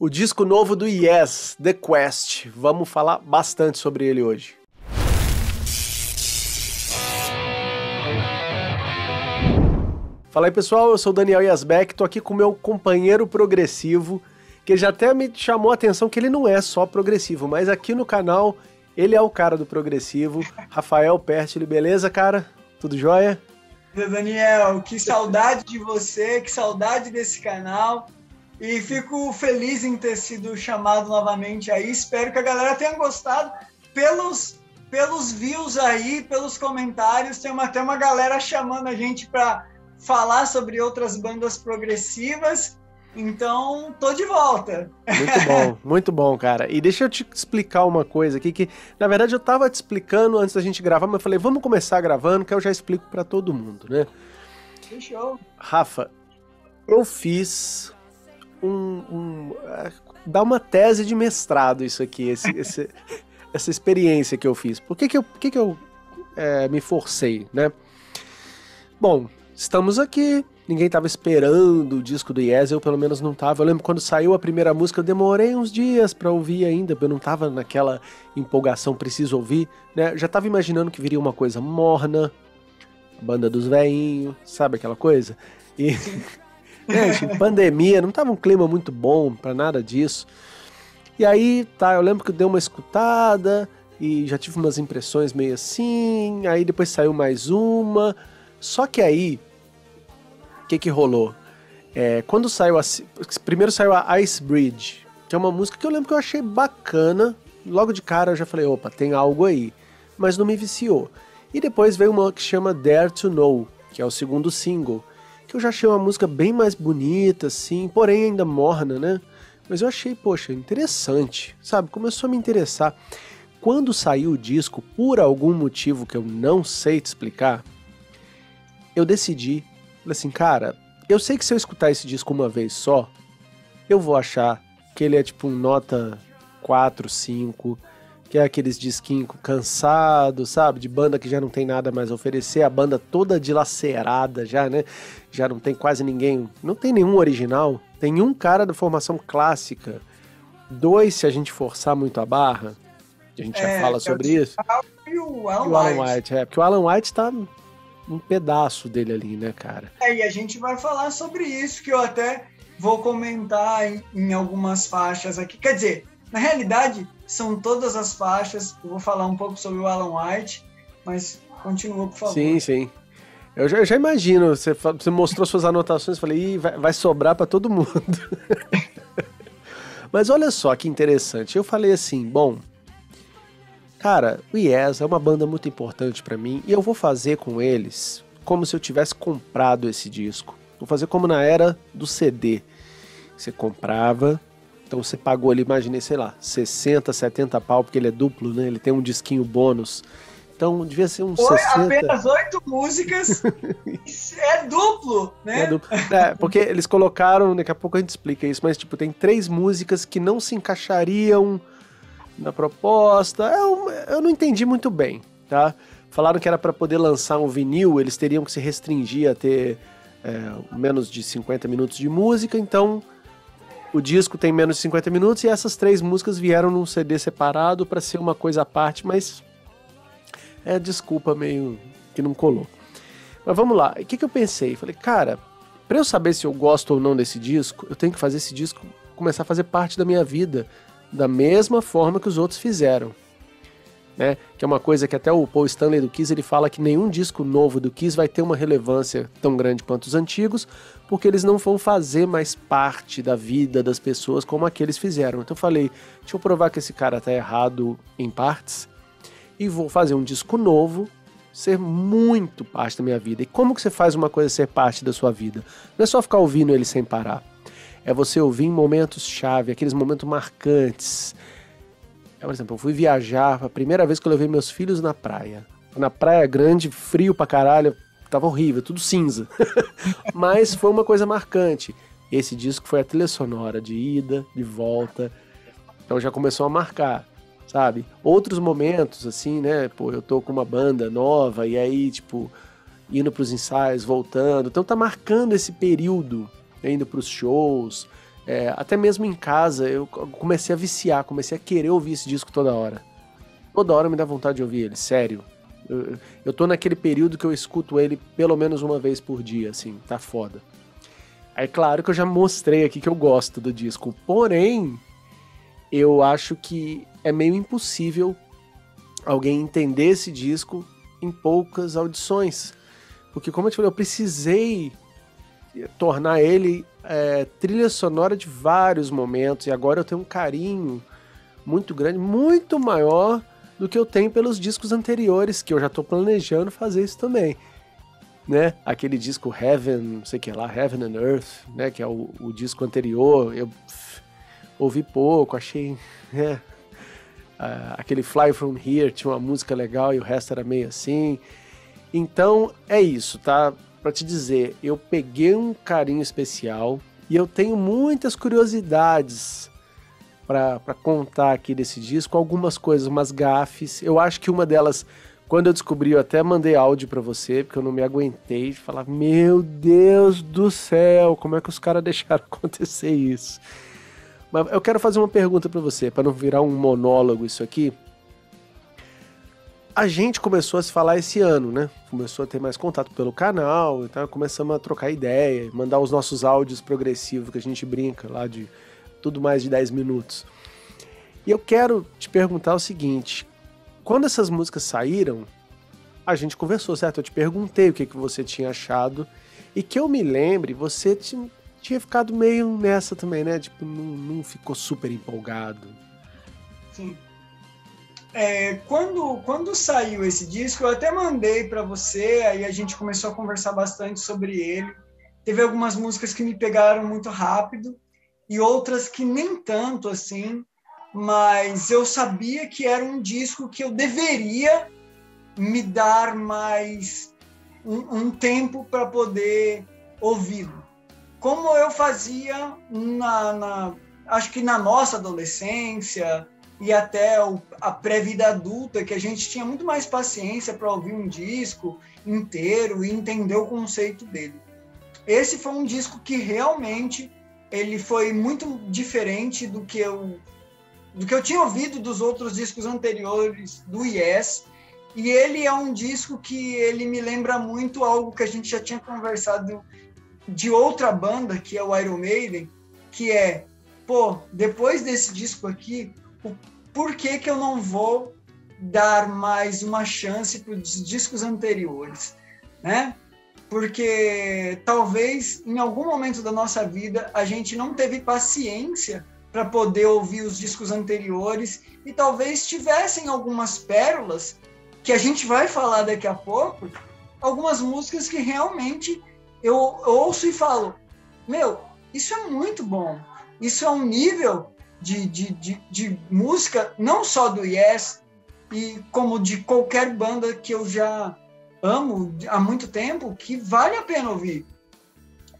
O disco novo do Yes, The Quest. Vamos falar bastante sobre ele hoje. Fala aí pessoal, eu sou o Daniel Yasbeck, tô aqui com meu companheiro progressivo, que já até me chamou a atenção que ele não é só progressivo, mas aqui no canal ele é o cara do progressivo, Rafael Pertile, beleza, cara? Tudo jóia? Daniel, que saudade de você, que saudade desse canal. E fico feliz em ter sido chamado novamente aí. Espero que a galera tenha gostado. Pelos, pelos views aí, pelos comentários, tem uma, até uma galera chamando a gente para falar sobre outras bandas progressivas. Então, tô de volta. Muito bom, muito bom, cara. E deixa eu te explicar uma coisa aqui que, na verdade, eu tava te explicando antes da gente gravar, mas eu falei, vamos começar gravando, que eu já explico para todo mundo, né? Fechou. Rafa, eu fiz um, um é, dá uma tese de mestrado isso aqui, esse, esse, essa experiência que eu fiz. Por que que eu, por que que eu é, me forcei, né? Bom, estamos aqui, ninguém estava esperando o disco do Yes, eu pelo menos não estava. Eu lembro quando saiu a primeira música, eu demorei uns dias para ouvir ainda, eu não estava naquela empolgação, preciso ouvir, né? Já estava imaginando que viria uma coisa morna, a banda dos veinhos, sabe aquela coisa? E Gente, pandemia, não tava um clima muito bom para nada disso. E aí, tá, eu lembro que eu dei uma escutada e já tive umas impressões meio assim, aí depois saiu mais uma. Só que aí, o que que rolou? É, quando saiu a, primeiro saiu a Ice Bridge, que é uma música que eu lembro que eu achei bacana. Logo de cara eu já falei, opa, tem algo aí. Mas não me viciou. E depois veio uma que chama Dare to Know, que é o segundo single que eu já achei uma música bem mais bonita, assim, porém ainda morna, né? Mas eu achei, poxa, interessante, sabe? Começou a me interessar. Quando saiu o disco, por algum motivo que eu não sei te explicar, eu decidi, falei assim, cara, eu sei que se eu escutar esse disco uma vez só, eu vou achar que ele é tipo um nota 4, 5, que é aqueles disquinhos cansados, sabe? De banda que já não tem nada mais a oferecer, a banda toda dilacerada já, né? Já não tem quase ninguém, não tem nenhum original. Tem um cara da formação clássica, dois se a gente forçar muito a barra, a gente é, já fala sobre isso. E o Alan, e o Alan White. White. É, porque o Alan White tá um pedaço dele ali, né, cara? É, e a gente vai falar sobre isso, que eu até vou comentar em, em algumas faixas aqui. Quer dizer, na realidade, são todas as faixas. Eu vou falar um pouco sobre o Alan White, mas continua, por favor. Sim, sim. Eu já, eu já imagino, você, você mostrou suas anotações, falei, Ih, vai, vai sobrar para todo mundo. mas olha só que interessante. Eu falei assim, bom, cara, o Yes é uma banda muito importante para mim e eu vou fazer com eles como se eu tivesse comprado esse disco. Vou fazer como na era do CD. Você comprava, então você pagou ali, imaginei, sei lá, 60, 70 pau, porque ele é duplo, né? Ele tem um disquinho bônus. Então devia ser uns Oi, 60... apenas oito músicas. é duplo, né? É, duplo. é, porque eles colocaram, daqui a pouco a gente explica isso, mas tipo, tem três músicas que não se encaixariam na proposta. Eu, eu não entendi muito bem, tá? Falaram que era para poder lançar um vinil, eles teriam que se restringir a ter é, menos de 50 minutos de música, então o disco tem menos de 50 minutos e essas três músicas vieram num CD separado para ser uma coisa à parte, mas é desculpa meio que não colou. Mas vamos lá, o que, que eu pensei? Falei, cara, para eu saber se eu gosto ou não desse disco, eu tenho que fazer esse disco começar a fazer parte da minha vida, da mesma forma que os outros fizeram né? Que é uma coisa que até o Paul Stanley do Kiss ele fala que nenhum disco novo do Kiss vai ter uma relevância tão grande quanto os antigos, porque eles não vão fazer mais parte da vida das pessoas como aqueles fizeram. Então eu falei, deixa eu provar que esse cara tá errado em partes e vou fazer um disco novo ser muito parte da minha vida. E como que você faz uma coisa ser parte da sua vida? Não é só ficar ouvindo ele sem parar. É você ouvir em momentos chave, aqueles momentos marcantes, é, por exemplo, eu fui viajar, a primeira vez que eu levei meus filhos na praia. Na praia grande, frio pra caralho, tava horrível, tudo cinza. Mas foi uma coisa marcante. Esse disco foi a trilha sonora de ida, de volta. Então já começou a marcar, sabe? Outros momentos, assim, né? Pô, eu tô com uma banda nova e aí, tipo, indo pros ensaios, voltando. Então tá marcando esse período, né? indo pros shows, É, até mesmo em casa, eu comecei a viciar, comecei a querer ouvir esse disco toda hora. Toda hora me dá vontade de ouvir ele, sério. Eu, tô naquele período que eu escuto ele pelo menos uma vez por dia, assim, tá foda. É claro que eu já mostrei aqui que eu gosto do disco, porém, eu acho que é meio impossível alguém entender esse disco em poucas audições. Porque, como eu te falei, eu precisei tornar ele é, trilha sonora de vários momentos, e agora eu tenho um carinho muito grande, muito maior do que eu tenho pelos discos anteriores, que eu já estou planejando fazer isso também. Né? Aquele disco Heaven, não sei o que lá, Heaven and Earth, né? Que é o, o disco anterior, eu ouvi pouco, achei. Né? Uh, aquele Fly From Here tinha uma música legal e o resto era meio assim. Então é isso, tá? Para te dizer, eu peguei um carinho especial e eu tenho muitas curiosidades para contar aqui desse disco, algumas coisas, umas gafes. Eu acho que uma delas, quando eu descobri, eu até mandei áudio para você, porque eu não me aguentei de falar: Meu Deus do céu, como é que os caras deixaram acontecer isso? Mas eu quero fazer uma pergunta para você, para não virar um monólogo isso aqui. A gente começou a se falar esse ano, né? Começou a ter mais contato pelo canal, então começamos a trocar ideia, mandar os nossos áudios progressivos que a gente brinca lá de tudo mais de 10 minutos. E eu quero te perguntar o seguinte: quando essas músicas saíram, a gente conversou, certo? Eu te perguntei o que, que você tinha achado e que eu me lembre, você tinha ficado meio nessa também, né? Tipo, não, não ficou super empolgado. Sim. É, quando, quando saiu esse disco, eu até mandei para você, aí a gente começou a conversar bastante sobre ele. Teve algumas músicas que me pegaram muito rápido, e outras que nem tanto assim, mas eu sabia que era um disco que eu deveria me dar mais um, um tempo para poder ouvi-lo. Como eu fazia na, na, acho que na nossa adolescência e até o, a pré-vida adulta, que a gente tinha muito mais paciência para ouvir um disco inteiro e entender o conceito dele. Esse foi um disco que realmente ele foi muito diferente do que eu do que eu tinha ouvido dos outros discos anteriores do Yes. E ele é um disco que ele me lembra muito algo que a gente já tinha conversado de outra banda, que é o Iron Maiden, que é, pô, depois desse disco aqui, o, por que que eu não vou dar mais uma chance para os discos anteriores, né? Porque talvez em algum momento da nossa vida a gente não teve paciência para poder ouvir os discos anteriores e talvez tivessem algumas pérolas que a gente vai falar daqui a pouco, algumas músicas que realmente eu ouço e falo, meu, isso é muito bom, isso é um nível de, de, de, de música não só do Yes e como de qualquer banda que eu já amo há muito tempo que vale a pena ouvir.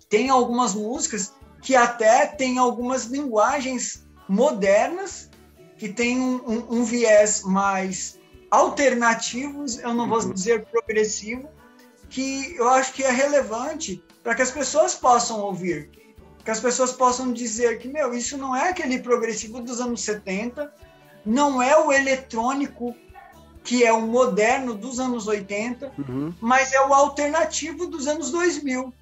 Tem algumas músicas que até tem algumas linguagens modernas que tem um, um, um viés mais alternativos, eu não vou uhum. dizer progressivo, que eu acho que é relevante para que as pessoas possam ouvir, que as pessoas possam dizer que, meu, isso não é aquele progressivo dos anos 70, não é o eletrônico que é o moderno dos anos 80, uhum. mas é o alternativo dos anos 2000.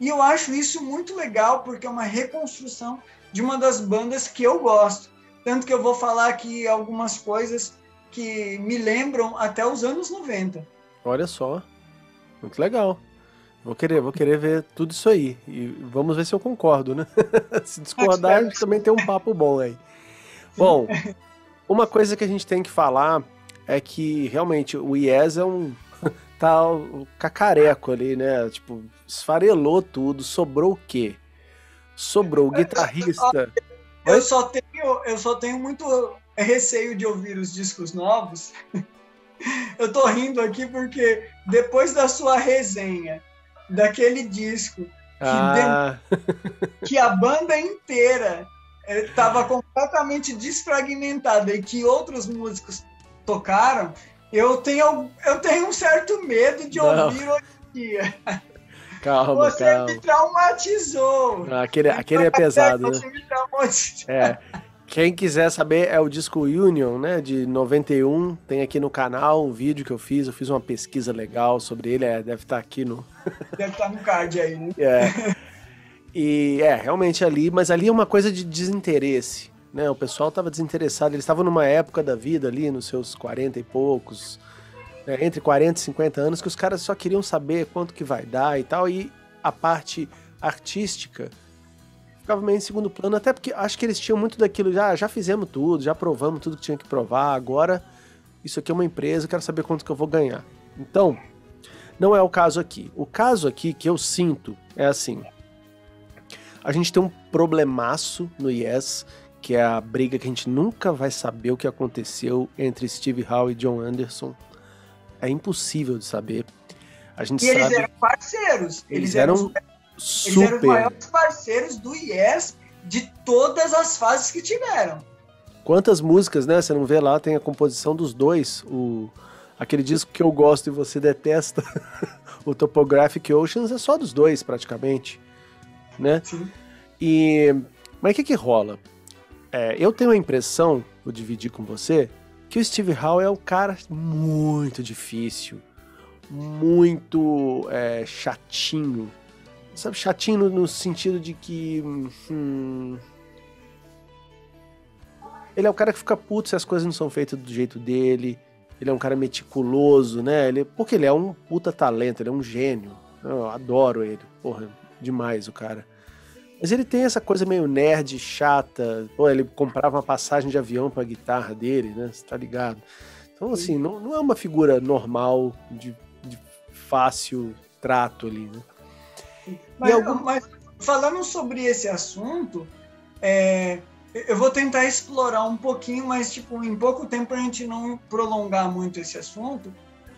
E eu acho isso muito legal, porque é uma reconstrução de uma das bandas que eu gosto. Tanto que eu vou falar aqui algumas coisas que me lembram até os anos 90. Olha só, muito legal. Vou querer, vou querer ver tudo isso aí. E vamos ver se eu concordo, né? se discordar, a gente também tem um papo bom aí. Bom, uma coisa que a gente tem que falar é que realmente o Yes é um. tá cacareco ali, né? Tipo, esfarelou tudo, sobrou o quê? Sobrou o guitarrista. Eu só tenho, eu só tenho muito receio de ouvir os discos novos. Eu tô rindo aqui porque depois da sua resenha daquele disco que, ah. que a banda inteira estava eh, completamente desfragmentada e que outros músicos tocaram, eu tenho, eu tenho um certo medo de Não. ouvir hoje em dia. Calma, você calma. me traumatizou. Ah, aquele, aquele é pesado, né? Você me traumatizou. É. Quem quiser saber é o disco Union, né, de 91. Tem aqui no canal um vídeo que eu fiz. Eu fiz uma pesquisa legal sobre ele. É, deve estar aqui no. Deve estar no card aí, né? É. E é, realmente ali, mas ali é uma coisa de desinteresse. Né? O pessoal estava desinteressado. Eles estavam numa época da vida ali, nos seus 40 e poucos, né, entre 40 e 50 anos, que os caras só queriam saber quanto que vai dar e tal. E a parte artística ficava meio em segundo plano, até porque acho que eles tinham muito daquilo, já, já fizemos tudo, já provamos tudo que tinha que provar, agora isso aqui é uma empresa, eu quero saber quanto que eu vou ganhar. Então, não é o caso aqui. O caso aqui que eu sinto é assim, a gente tem um problemaço no Yes, que é a briga que a gente nunca vai saber o que aconteceu entre Steve Howe e John Anderson. É impossível de saber. A gente E eles sabe eram parceiros. eles eram eles eram os super. maiores parceiros do Yes de todas as fases que tiveram. Quantas músicas, né? Você não vê lá, tem a composição dos dois. O, aquele disco que eu gosto e você detesta, o Topographic Oceans, é só dos dois, praticamente. Né? Sim. E. Mas o que que rola? É, eu tenho a impressão, vou dividir com você, que o Steve Howe é um cara muito difícil, muito é, chatinho. Sabe, chatinho no, sentido de que. hum, ele é o cara que fica puto se as coisas não são feitas do jeito dele. Ele é um cara meticuloso, né? Ele, porque ele é um puta talento, ele é um gênio. Eu adoro ele. Porra, demais o cara. Mas ele tem essa coisa meio nerd, chata. Pô, ele comprava uma passagem de avião pra guitarra dele, né? Você tá ligado? Então, assim, não, não é uma figura normal, de, de fácil trato ali, né? Mas, algum- mas falando sobre esse assunto, é, eu vou tentar explorar um pouquinho, mas tipo, em pouco tempo a gente não prolongar muito esse assunto.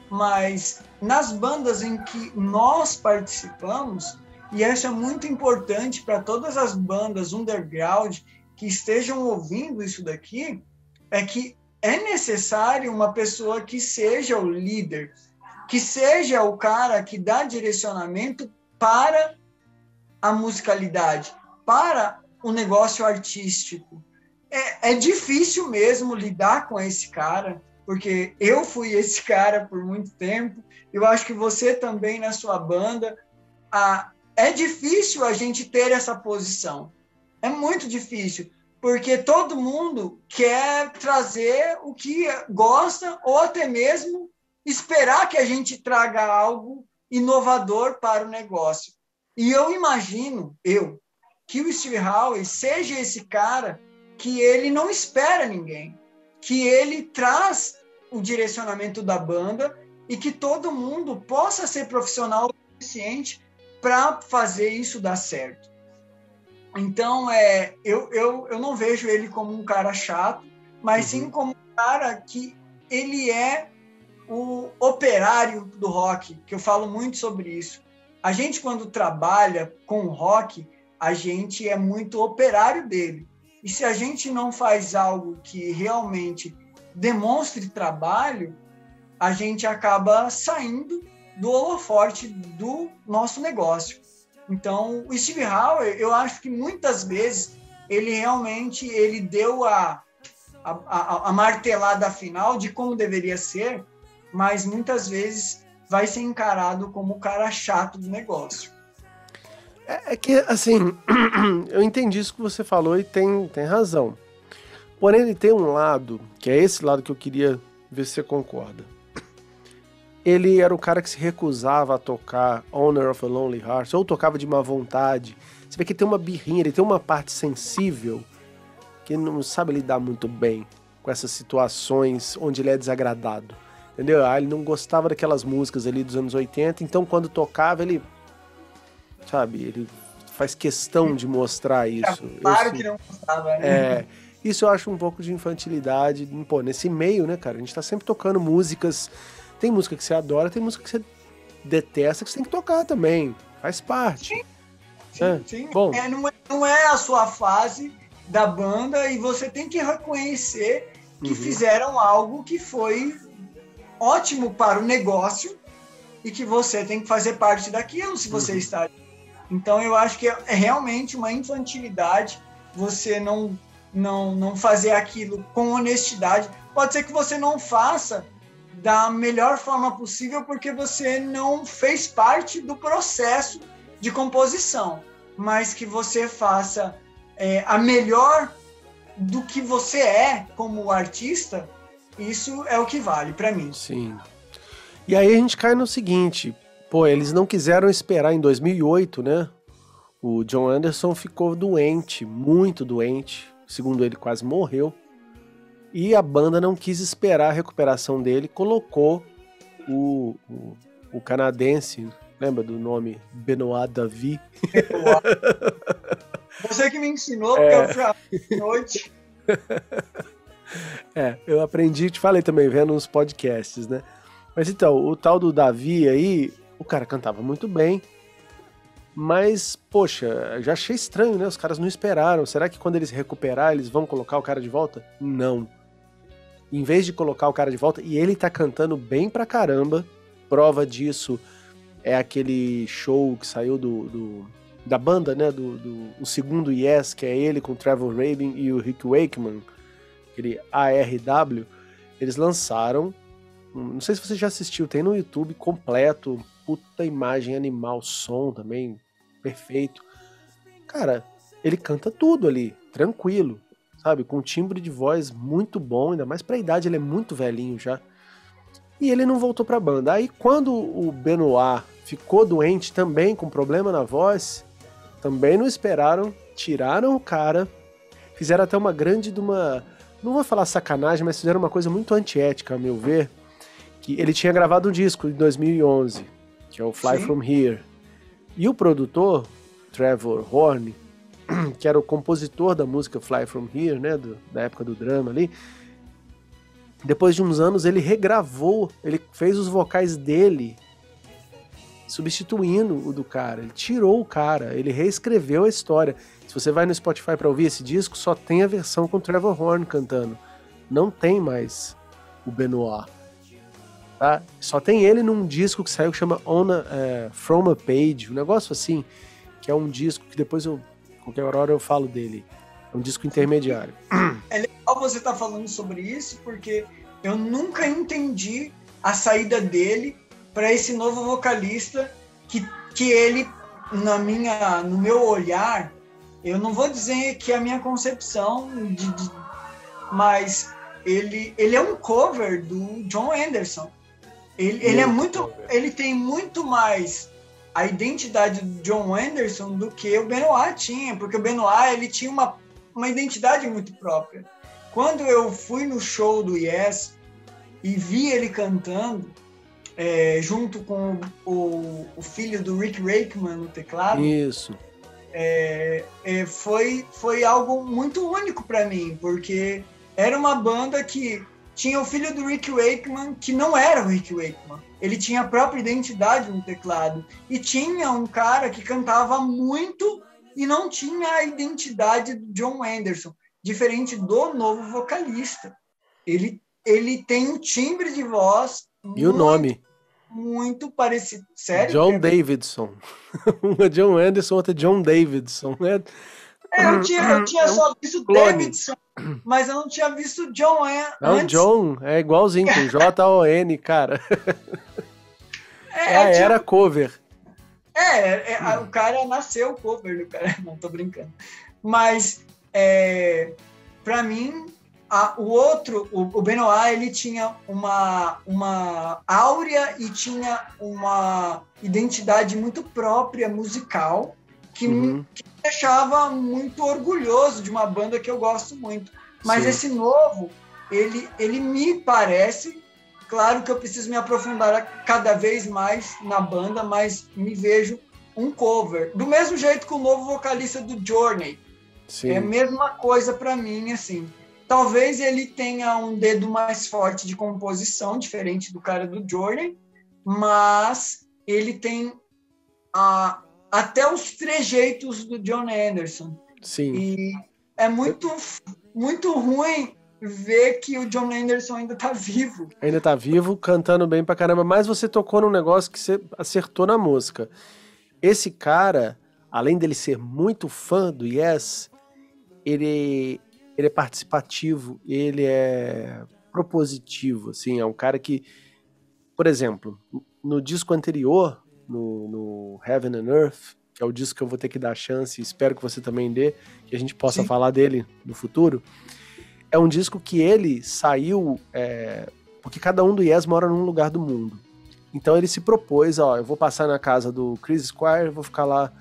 Mas nas bandas em que nós participamos, e isso é muito importante para todas as bandas underground que estejam ouvindo isso daqui, é que é necessário uma pessoa que seja o líder, que seja o cara que dá direcionamento para a musicalidade, para o negócio artístico. É, é difícil mesmo lidar com esse cara, porque eu fui esse cara por muito tempo. Eu acho que você também na sua banda. Ah, é difícil a gente ter essa posição. É muito difícil, porque todo mundo quer trazer o que gosta ou até mesmo esperar que a gente traga algo inovador para o negócio. E eu imagino, eu, que o Steve Howe seja esse cara que ele não espera ninguém, que ele traz o direcionamento da banda e que todo mundo possa ser profissional o suficiente para fazer isso dar certo. Então, é, eu, eu, eu não vejo ele como um cara chato, mas sim como um cara que ele é o operário do rock, que eu falo muito sobre isso. A gente, quando trabalha com o rock, a gente é muito operário dele. E se a gente não faz algo que realmente demonstre trabalho, a gente acaba saindo do holoforte do nosso negócio. Então, o Steve Howe, eu acho que muitas vezes ele realmente ele deu a, a, a, a martelada final de como deveria ser, mas muitas vezes vai ser encarado como o cara chato do negócio. É, é que, assim, eu entendi isso que você falou e tem, tem razão. Porém, ele tem um lado, que é esse lado que eu queria ver se você concorda. Ele era o cara que se recusava a tocar Honor of a Lonely Heart, ou tocava de má vontade. Você vê que ele tem uma birrinha, ele tem uma parte sensível que não sabe lidar muito bem com essas situações onde ele é desagradado. Entendeu? Ah, ele não gostava daquelas músicas ali dos anos 80, então quando tocava ele sabe? Ele faz questão de mostrar isso. Claro Eu que não gostava, né? É, isso eu acho um pouco de infantilidade. Pô, nesse meio, né, cara? A gente tá sempre tocando músicas. Tem música que você adora, tem música que você detesta, que você tem que tocar também. Faz parte. Sim, É, sim. bom. É, não, é, não é a sua fase da banda e você tem que reconhecer que Uhum. fizeram algo que foi ótimo para o negócio e que você tem que fazer parte daquilo se você uhum. está. Então eu acho que é, é realmente uma infantilidade você não não não fazer aquilo com honestidade. Pode ser que você não faça da melhor forma possível porque você não fez parte do processo de composição, mas que você faça é, a melhor do que você é como artista, isso é o que vale para mim. Sim. E aí a gente cai no seguinte, pô, eles não quiseram esperar em 2008, né? O John Anderson ficou doente, muito doente, segundo ele quase morreu. E a banda não quis esperar a recuperação dele, colocou o, o, o canadense, lembra do nome Benoit Davi? Você que me ensinou, porque é. eu fui à noite. É, eu aprendi, te falei também, vendo uns podcasts, né? Mas então, o tal do Davi aí, o cara cantava muito bem, mas, poxa, já achei estranho, né? Os caras não esperaram. Será que quando eles recuperar, eles vão colocar o cara de volta? Não. Em vez de colocar o cara de volta, e ele tá cantando bem pra caramba, prova disso é aquele show que saiu do, do da banda, né? Do, do, o segundo Yes, que é ele com o Trevor Rabin e o Rick Wakeman, aquele ARW. Eles lançaram. Não sei se você já assistiu, tem no YouTube completo. Puta imagem animal, som também perfeito. Cara, ele canta tudo ali, tranquilo, sabe? Com um timbre de voz muito bom, ainda mais pra idade, ele é muito velhinho já. E ele não voltou pra banda. Aí quando o Benoit ficou doente também, com problema na voz, também não esperaram, tiraram o cara, fizeram até uma grande de uma. Não vou falar sacanagem, mas fizeram uma coisa muito antiética, a meu ver. Que ele tinha gravado um disco em 2011, que é o Fly Sim. From Here. E o produtor, Trevor Horn, que era o compositor da música Fly From Here, né, do, da época do drama ali, depois de uns anos ele regravou, ele fez os vocais dele substituindo o do cara. Ele tirou o cara, ele reescreveu a história. Se você vai no Spotify para ouvir esse disco, só tem a versão com Trevor Horn cantando. Não tem mais o Benoit. Tá? Só tem ele num disco que saiu que chama a, é, From a Page, um negócio assim, que é um disco que depois eu, qualquer hora eu falo dele. É um disco intermediário. É legal você estar tá falando sobre isso, porque eu nunca entendi a saída dele para esse novo vocalista que, que ele, na minha, no meu olhar, eu não vou dizer que é a minha concepção, de, de, mas ele, ele é um cover do John Anderson. Ele, ele é muito, ele tem muito mais a identidade do John Anderson do que o Benoit tinha, porque o Benoit ele tinha uma, uma identidade muito própria. Quando eu fui no show do Yes e vi ele cantando, é, junto com o, o, filho do Rick Wakeman no teclado. Isso. É, é, foi, foi algo muito único para mim, porque era uma banda que tinha o filho do Rick Wakeman, que não era o Rick Wakeman. Ele tinha a própria identidade no teclado. E tinha um cara que cantava muito e não tinha a identidade do John Anderson, diferente do novo vocalista. Ele, ele tem um timbre de voz. E o nome? muito parecido. Sério? John Davidson. Uma John Anderson, outra John Davidson, né? É, eu tinha, eu tinha é só visto Clone. Davidson, mas eu não tinha visto John antes. Não, John é igualzinho, com J-O-N, cara. É, é a tinha... era cover. É, é, o cara nasceu cover do cara, não tô brincando. Mas, é, pra mim, a, o outro, o, o Benoit, ele tinha uma, uma áurea e tinha uma identidade muito própria musical que, uhum. me, que me deixava muito orgulhoso de uma banda que eu gosto muito. Mas Sim. esse novo, ele, ele me parece, claro que eu preciso me aprofundar cada vez mais na banda, mas me vejo um cover. Do mesmo jeito que o novo vocalista do Journey. Sim. É a mesma coisa para mim, assim. Talvez ele tenha um dedo mais forte de composição, diferente do cara do Jordan, mas ele tem a, até os trejeitos do John Anderson. Sim. E é muito, muito ruim ver que o John Anderson ainda tá vivo. Ainda tá vivo, cantando bem pra caramba, mas você tocou num negócio que você acertou na música. Esse cara, além dele ser muito fã do Yes, ele, ele é participativo, ele é propositivo, assim, é um cara que, por exemplo, no disco anterior, no, no Heaven and Earth, que é o disco que eu vou ter que dar chance, espero que você também dê, que a gente possa Sim. falar dele no futuro. É um disco que ele saiu é, porque cada um do Yes mora num lugar do mundo. Então ele se propôs, ó, eu vou passar na casa do Chris Squire, vou ficar lá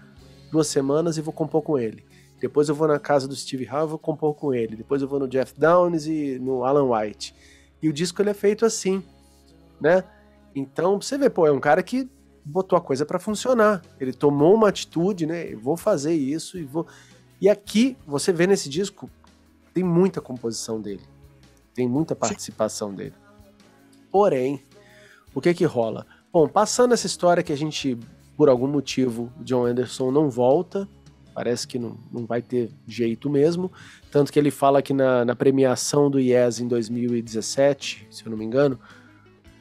duas semanas e vou compor com ele. Depois eu vou na casa do Steve Howe, vou compor com ele. Depois eu vou no Jeff Downes e no Alan White. E o disco ele é feito assim, né? Então, você vê, pô, é um cara que botou a coisa para funcionar. Ele tomou uma atitude, né? Eu vou fazer isso e vou. E aqui, você vê nesse disco, tem muita composição dele. Tem muita participação Sim. dele. Porém, o que que rola? Bom, passando essa história que a gente, por algum motivo, John Anderson não volta, parece que não, não vai ter jeito mesmo. Tanto que ele fala que na, na premiação do Yes em 2017, se eu não me engano,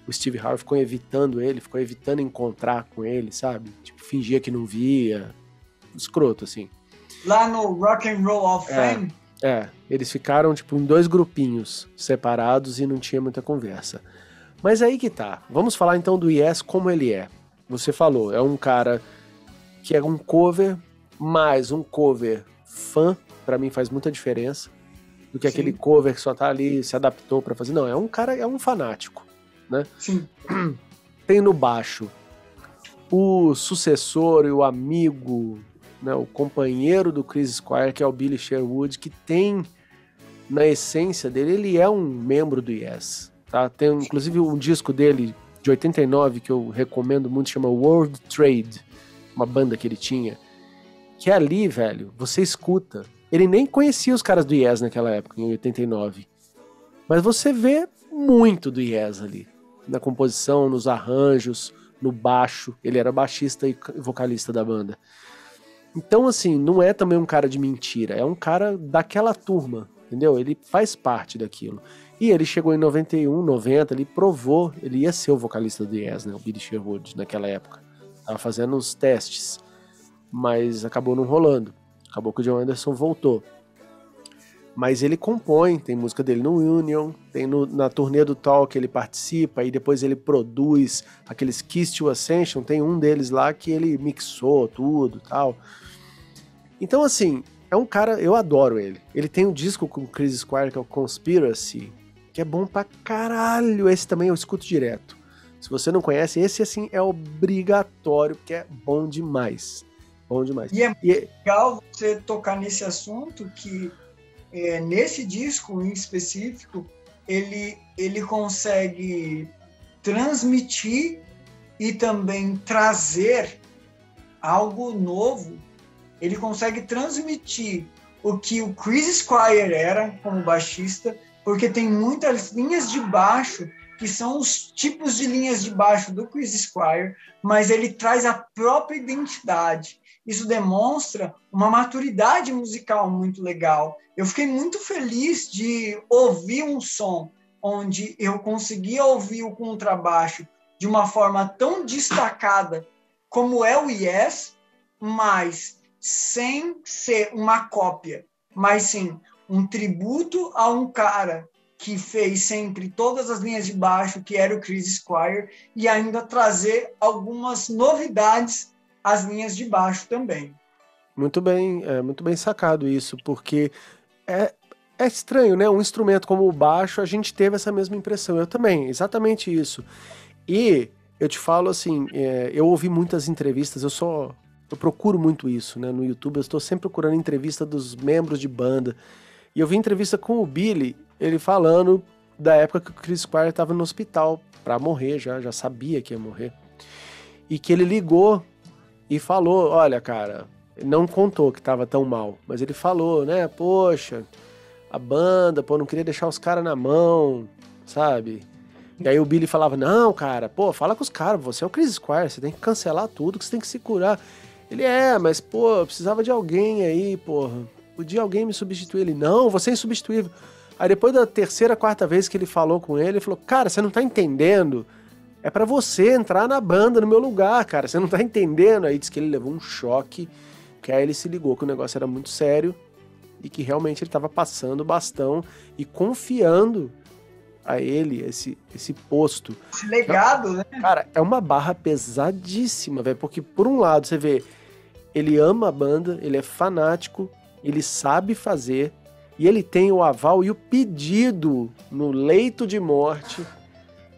o Steve Harvey ficou evitando ele, ficou evitando encontrar com ele, sabe? Tipo, fingia que não via. Escroto, assim. Lá no Rock and Roll of é, Fame? É, eles ficaram, tipo, em dois grupinhos separados e não tinha muita conversa. Mas aí que tá. Vamos falar então do Yes como ele é. Você falou, é um cara que é um cover, mais um cover fã, para mim faz muita diferença. Do que Sim. aquele cover que só tá ali, se adaptou para fazer. Não, é um cara, é um fanático, né? Sim. Tem no baixo o sucessor e o amigo, né, o companheiro do Chris Squire, que é o Billy Sherwood, que tem na essência dele, ele é um membro do Yes. Tá? Tem inclusive um disco dele de 89 que eu recomendo muito, chama World Trade, uma banda que ele tinha. Que ali, velho, você escuta. Ele nem conhecia os caras do Yes naquela época, em 89. Mas você vê muito do Yes ali. Na composição, nos arranjos, no baixo. Ele era baixista e vocalista da banda. Então, assim, não é também um cara de mentira. É um cara daquela turma, entendeu? Ele faz parte daquilo. E ele chegou em 91, 90, ele provou, ele ia ser o vocalista do Yes, né, o Billy Sherwood, naquela época. Tava fazendo os testes, mas acabou não rolando. Acabou que o John Anderson voltou. Mas ele compõe, tem música dele no Union, tem no, na turnê do Talk ele participa, e depois ele produz aqueles Kiss to Ascension, tem um deles lá que ele mixou tudo tal. Então, assim, é um cara, eu adoro ele. Ele tem um disco com o Chris Squire, que é o Conspiracy, que é bom pra caralho. Esse também eu escuto direto. Se você não conhece, esse assim é obrigatório, porque é bom demais. Bom demais. E é e... É legal você tocar nesse assunto que é, nesse disco em específico ele, ele consegue transmitir e também trazer algo novo. Ele consegue transmitir o que o Chris Squire era como baixista porque tem muitas linhas de baixo que são os tipos de linhas de baixo do Chris Squire, mas ele traz a própria identidade. Isso demonstra uma maturidade musical muito legal. Eu fiquei muito feliz de ouvir um som onde eu conseguia ouvir o contrabaixo de uma forma tão destacada como é o Yes, mas sem ser uma cópia, mas sim um tributo a um cara que fez sempre todas as linhas de baixo, que era o Chris Squire, e ainda trazer algumas novidades às linhas de baixo também. Muito bem, é muito bem sacado isso, porque é, é estranho, né? Um instrumento como o baixo, a gente teve essa mesma impressão. Eu também, exatamente isso. E eu te falo assim, é, eu ouvi muitas entrevistas, eu só eu procuro muito isso, né? No YouTube eu estou sempre procurando entrevista dos membros de banda. E eu vi entrevista com o Billy, ele falando da época que o Chris Squire estava no hospital para morrer já, já sabia que ia morrer. E que ele ligou e falou: Olha, cara, não contou que estava tão mal, mas ele falou, né? Poxa, a banda, pô, não queria deixar os caras na mão, sabe? E aí o Billy falava: Não, cara, pô, fala com os caras, você é o Chris Squire, você tem que cancelar tudo, que você tem que se curar. Ele é, mas, pô, eu precisava de alguém aí, porra podia alguém me substituir? Ele, não, você é insubstituível. Aí depois da terceira, quarta vez que ele falou com ele, ele falou: Cara, você não tá entendendo? É para você entrar na banda no meu lugar, cara. Você não tá entendendo? Aí disse que ele levou um choque, que aí ele se ligou que o negócio era muito sério e que realmente ele estava passando o bastão e confiando a ele esse, esse posto. Esse legado, né? Cara, é uma barra pesadíssima, velho, porque por um lado você vê, ele ama a banda, ele é fanático, ele sabe fazer, e ele tem o aval e o pedido no leito de morte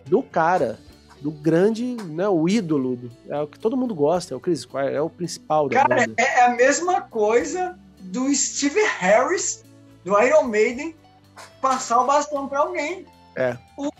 do cara, do grande, né, o ídolo, é o que todo mundo gosta, é o Chris Squire, é o principal da cara, banda. é a mesma coisa do Steve Harris, do Iron Maiden, passar o bastão para alguém. É. O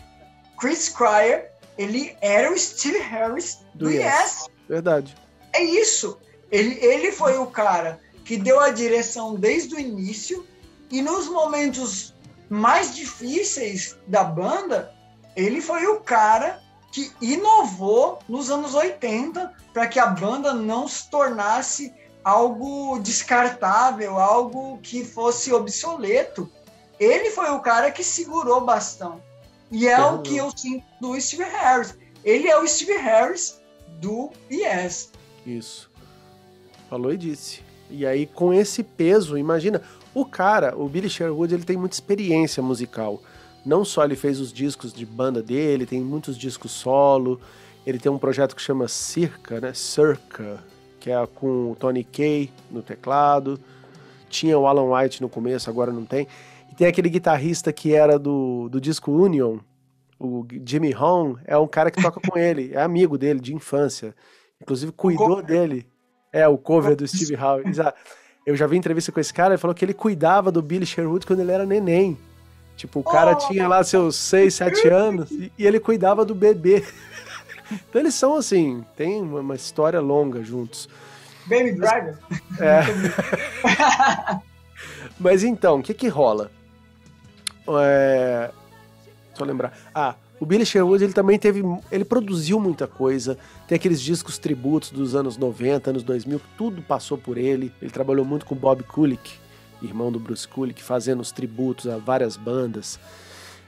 Chris Cryer, ele era o Steve Harris do, do yes. yes. Verdade. É isso. Ele, ele foi o cara que deu a direção desde o início e nos momentos mais difíceis da banda, ele foi o cara que inovou nos anos 80 para que a banda não se tornasse algo descartável, algo que fosse obsoleto. Ele foi o cara que segurou o bastão. E é o que eu sinto do Steve Harris. Ele é o Steve Harris do Yes. Isso. Falou e disse. E aí, com esse peso, imagina, o cara, o Billy Sherwood, ele tem muita experiência musical. Não só ele fez os discos de banda dele, tem muitos discos solo. Ele tem um projeto que chama Circa, né? Circa, que é com o Tony Kay no teclado. Tinha o Alan White no começo, agora não tem. E tem aquele guitarrista que era do, do disco Union, o Jimmy Hong, é um cara que toca com ele, é amigo dele de infância. Inclusive cuidou dele. É, o cover do Steve Howe. Eu já vi entrevista com esse cara, ele falou que ele cuidava do Billy Sherwood quando ele era neném. Tipo, o cara oh, tinha lá seus 6, 7 anos e, e ele cuidava do bebê. Então eles são assim, tem uma, uma história longa juntos. Baby Driver. É. Mas então, o que que rola? É... Só lembrar. Ah, o Billy Sherwood ele também teve, ele produziu muita coisa. Tem aqueles discos tributos dos anos 90, anos 2000, tudo passou por ele. Ele trabalhou muito com Bob Kulick, irmão do Bruce Kulick, fazendo os tributos a várias bandas.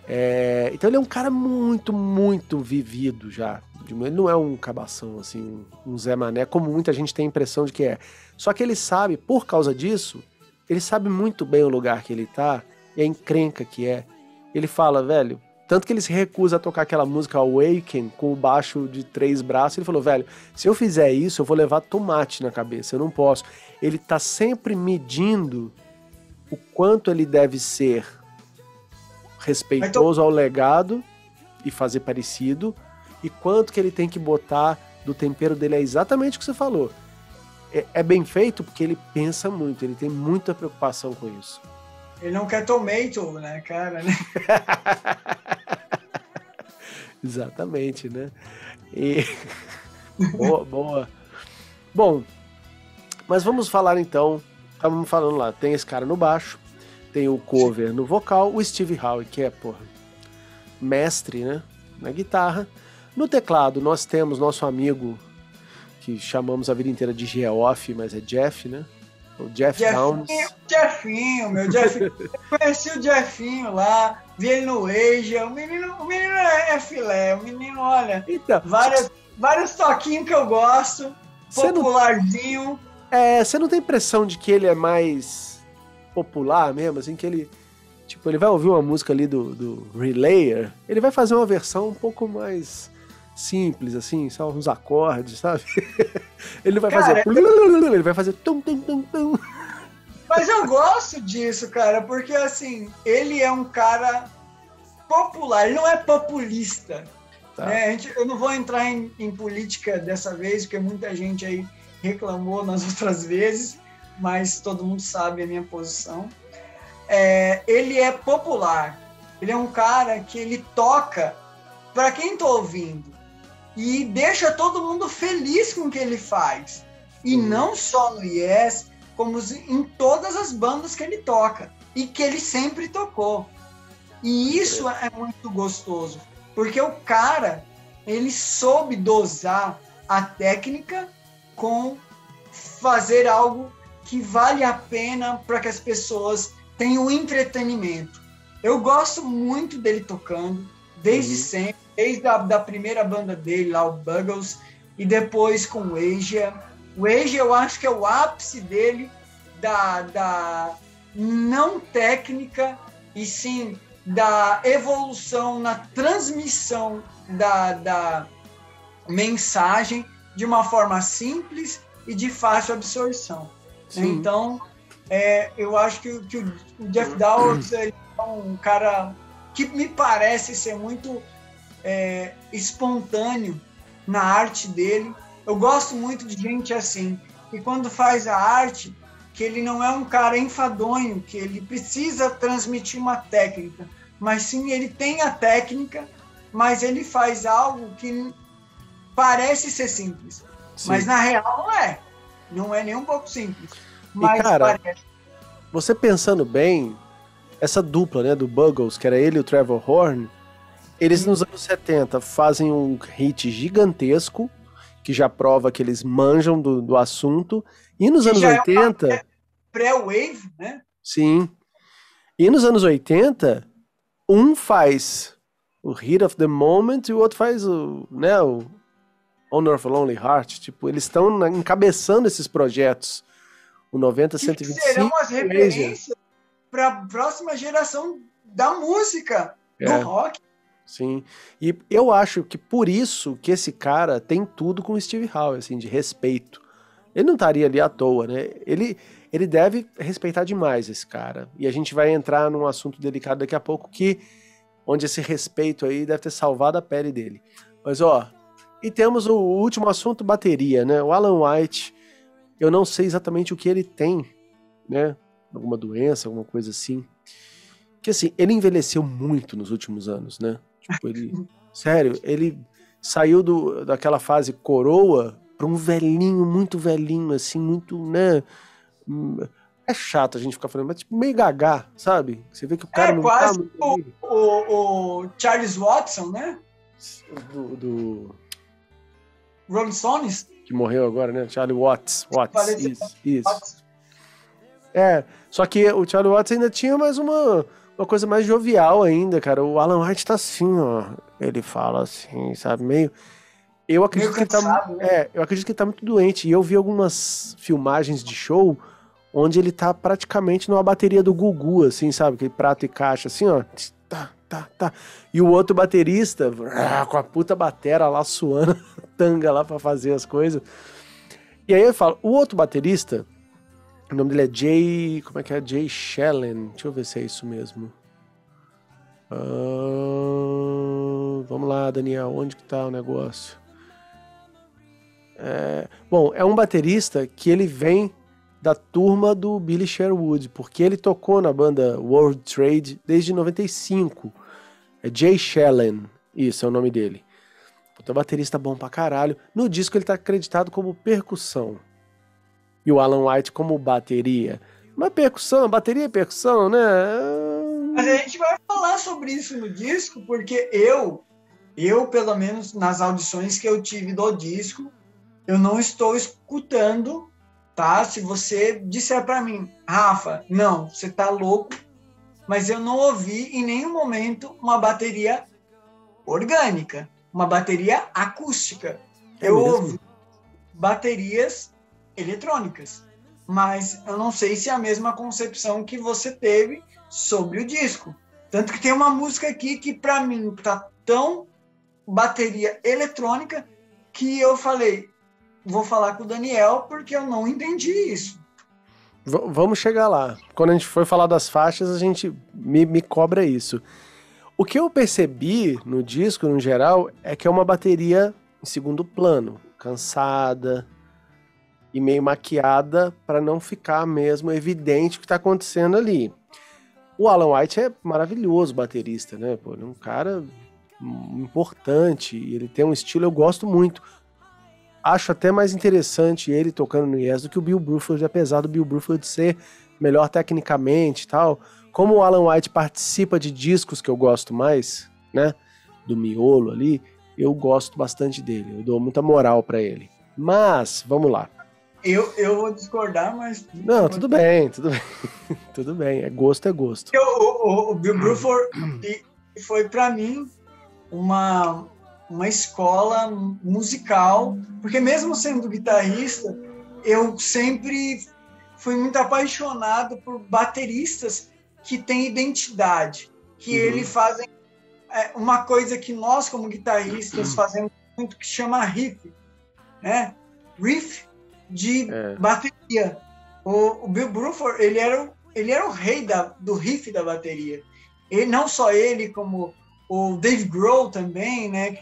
É, então ele é um cara muito, muito vivido já. Ele não é um cabação, assim, um Zé Mané, como muita gente tem a impressão de que é. Só que ele sabe, por causa disso, ele sabe muito bem o lugar que ele tá e a encrenca que é. Ele fala, velho, tanto que ele se recusa a tocar aquela música Awaken com o baixo de três braços. Ele falou, velho, se eu fizer isso, eu vou levar tomate na cabeça, eu não posso. Ele tá sempre medindo o quanto ele deve ser respeitoso ao legado e fazer parecido, e quanto que ele tem que botar do tempero dele é exatamente o que você falou. É, é, bem feito porque ele pensa muito, ele tem muita preocupação com isso. Ele não quer tomato, né, cara? Né? exatamente, né? E... boa, boa. Bom, mas vamos falar então. Estávamos falando lá, tem esse cara no baixo, tem o cover no vocal, o Steve Howe, que é, porra, mestre, né? Na guitarra. No teclado, nós temos nosso amigo, que chamamos a vida inteira de Geoff, mas é Jeff, né? O Jeff Jeffinho, Downs. Jeffinho, meu Jeffinho. conheci o Jeffinho lá, vi ele no Asia. O menino, o menino é, filé, o menino, olha, então, várias, vários toquinhos que eu gosto, popularzinho. Não, é, você não tem impressão de que ele é mais popular mesmo, assim, que ele. Tipo, ele vai ouvir uma música ali do, do Relayer, ele vai fazer uma versão um pouco mais simples, assim, só uns acordes, sabe? ele vai cara, fazer. Ele vai fazer. Tum, tum, tum, tum. Mas eu gosto disso, cara, porque assim, ele é um cara popular, ele não é populista. Tá. Né? Eu não vou entrar em, em política dessa vez, porque muita gente aí reclamou nas outras vezes mas todo mundo sabe a minha posição. É, ele é popular. Ele é um cara que ele toca para quem está ouvindo e deixa todo mundo feliz com o que ele faz. E uhum. não só no Yes, como em todas as bandas que ele toca e que ele sempre tocou. E isso é muito gostoso, porque o cara ele soube dosar a técnica com fazer algo que vale a pena para que as pessoas tenham entretenimento. Eu gosto muito dele tocando, desde uhum. sempre, desde a da primeira banda dele, lá, o Buggles, e depois com o Asia. O Asia eu acho que é o ápice dele da, da não técnica e sim da evolução na transmissão da, da mensagem de uma forma simples e de fácil absorção. Então, é, eu acho que, que o Jeff Downs é um cara que me parece ser muito é, espontâneo na arte dele. Eu gosto muito de gente assim, que quando faz a arte, que ele não é um cara enfadonho, que ele precisa transmitir uma técnica, mas sim ele tem a técnica, mas ele faz algo que parece ser simples, sim. mas na real não é. Não é nem um pouco simples. Mas e cara, parece. você pensando bem, essa dupla, né, do Buggles, que era ele e o Trevor Horn, eles nos anos 70 fazem um hit gigantesco, que já prova que eles manjam do, do assunto, e nos que anos 80. É Pré-wave, né? Sim. E nos anos 80, um faz o Hit of the Moment e o outro faz o, né, o Honor of Lonely Heart. Tipo, eles estão encabeçando esses projetos. O 90 125. Que serão as referências para a próxima geração da música, é. do rock. Sim. E eu acho que por isso que esse cara tem tudo com o Steve Howe, assim, de respeito. Ele não estaria ali à toa, né? Ele, ele deve respeitar demais esse cara. E a gente vai entrar num assunto delicado daqui a pouco que onde esse respeito aí deve ter salvado a pele dele. Mas ó, e temos o último assunto, bateria, né? O Alan White, eu não sei exatamente o que ele tem, né? Alguma doença, alguma coisa assim. Que assim, ele envelheceu muito nos últimos anos, né? Tipo, ele. sério, ele saiu do, daquela fase coroa para um velhinho, muito velhinho, assim, muito, né? É chato a gente ficar falando, mas tipo, meio gagá, sabe? Você vê que o cara é, não quase tá o, o, o, Charles Watson, né? Do. do... Rolling Stones? Que morreu agora, né? Charlie Watts. Watts. Isso, isso. É, só que o Charlie Watts ainda tinha mais uma uma coisa mais jovial ainda, cara. O Alan White tá assim, ó. Ele fala assim, sabe? Meio. Eu acredito meio que ele tá. Né? É, eu acredito que ele tá muito doente. E eu vi algumas filmagens de show onde ele tá praticamente numa bateria do Gugu, assim, sabe? Aquele prato e caixa, assim, ó. Tá, tá. E o outro baterista, com a puta batera lá suando tanga lá para fazer as coisas. E aí eu falo, o outro baterista, o nome dele é Jay. Como é que é? Jay Shellen. Deixa eu ver se é isso mesmo. Uh, vamos lá, Daniel. Onde que tá o negócio? É, bom, é um baterista que ele vem da turma do Billy Sherwood, porque ele tocou na banda World Trade desde 95. É Jay Shellen, isso é o nome dele. Puta baterista bom pra caralho. No disco ele tá acreditado como percussão e o Alan White como bateria. Mas percussão, bateria é percussão, né? Mas a gente vai falar sobre isso no disco, porque eu, eu, pelo menos nas audições que eu tive do disco, eu não estou escutando, tá? Se você disser para mim, Rafa, não, você tá louco, mas eu não ouvi em nenhum momento uma bateria orgânica, uma bateria acústica. É eu mesmo? ouvi baterias eletrônicas. Mas eu não sei se é a mesma concepção que você teve sobre o disco. Tanto que tem uma música aqui que para mim tá tão bateria eletrônica que eu falei, vou falar com o Daniel porque eu não entendi isso. V vamos chegar lá. Quando a gente for falar das faixas, a gente me, me cobra isso. O que eu percebi no disco, no geral, é que é uma bateria em segundo plano, cansada, e meio maquiada para não ficar mesmo evidente o que está acontecendo ali. O Alan White é maravilhoso baterista, né? Pô, ele é um cara importante, ele tem um estilo eu gosto muito. Acho até mais interessante ele tocando no Yes do que o Bill Bruford, apesar do Bill Bruford ser melhor tecnicamente e tal. Como o Alan White participa de discos que eu gosto mais, né? Do miolo ali, eu gosto bastante dele. Eu dou muita moral para ele. Mas, vamos lá. Eu, eu vou discordar, mas. Não, tudo bem, tudo bem. tudo bem. É gosto, é gosto. Eu, o, o, Bill Bruford foi para mim uma, uma escola musical, porque mesmo sendo guitarrista, eu sempre fui muito apaixonado por bateristas que têm identidade, que uhum. eles fazem é, uma coisa que nós como guitarristas fazemos muito que chama riff, né? Riff de é. bateria. O, o, Bill Bruford, ele era, o, ele era o rei da, do riff da bateria. Ele, não só ele, como o Dave Grohl também, né?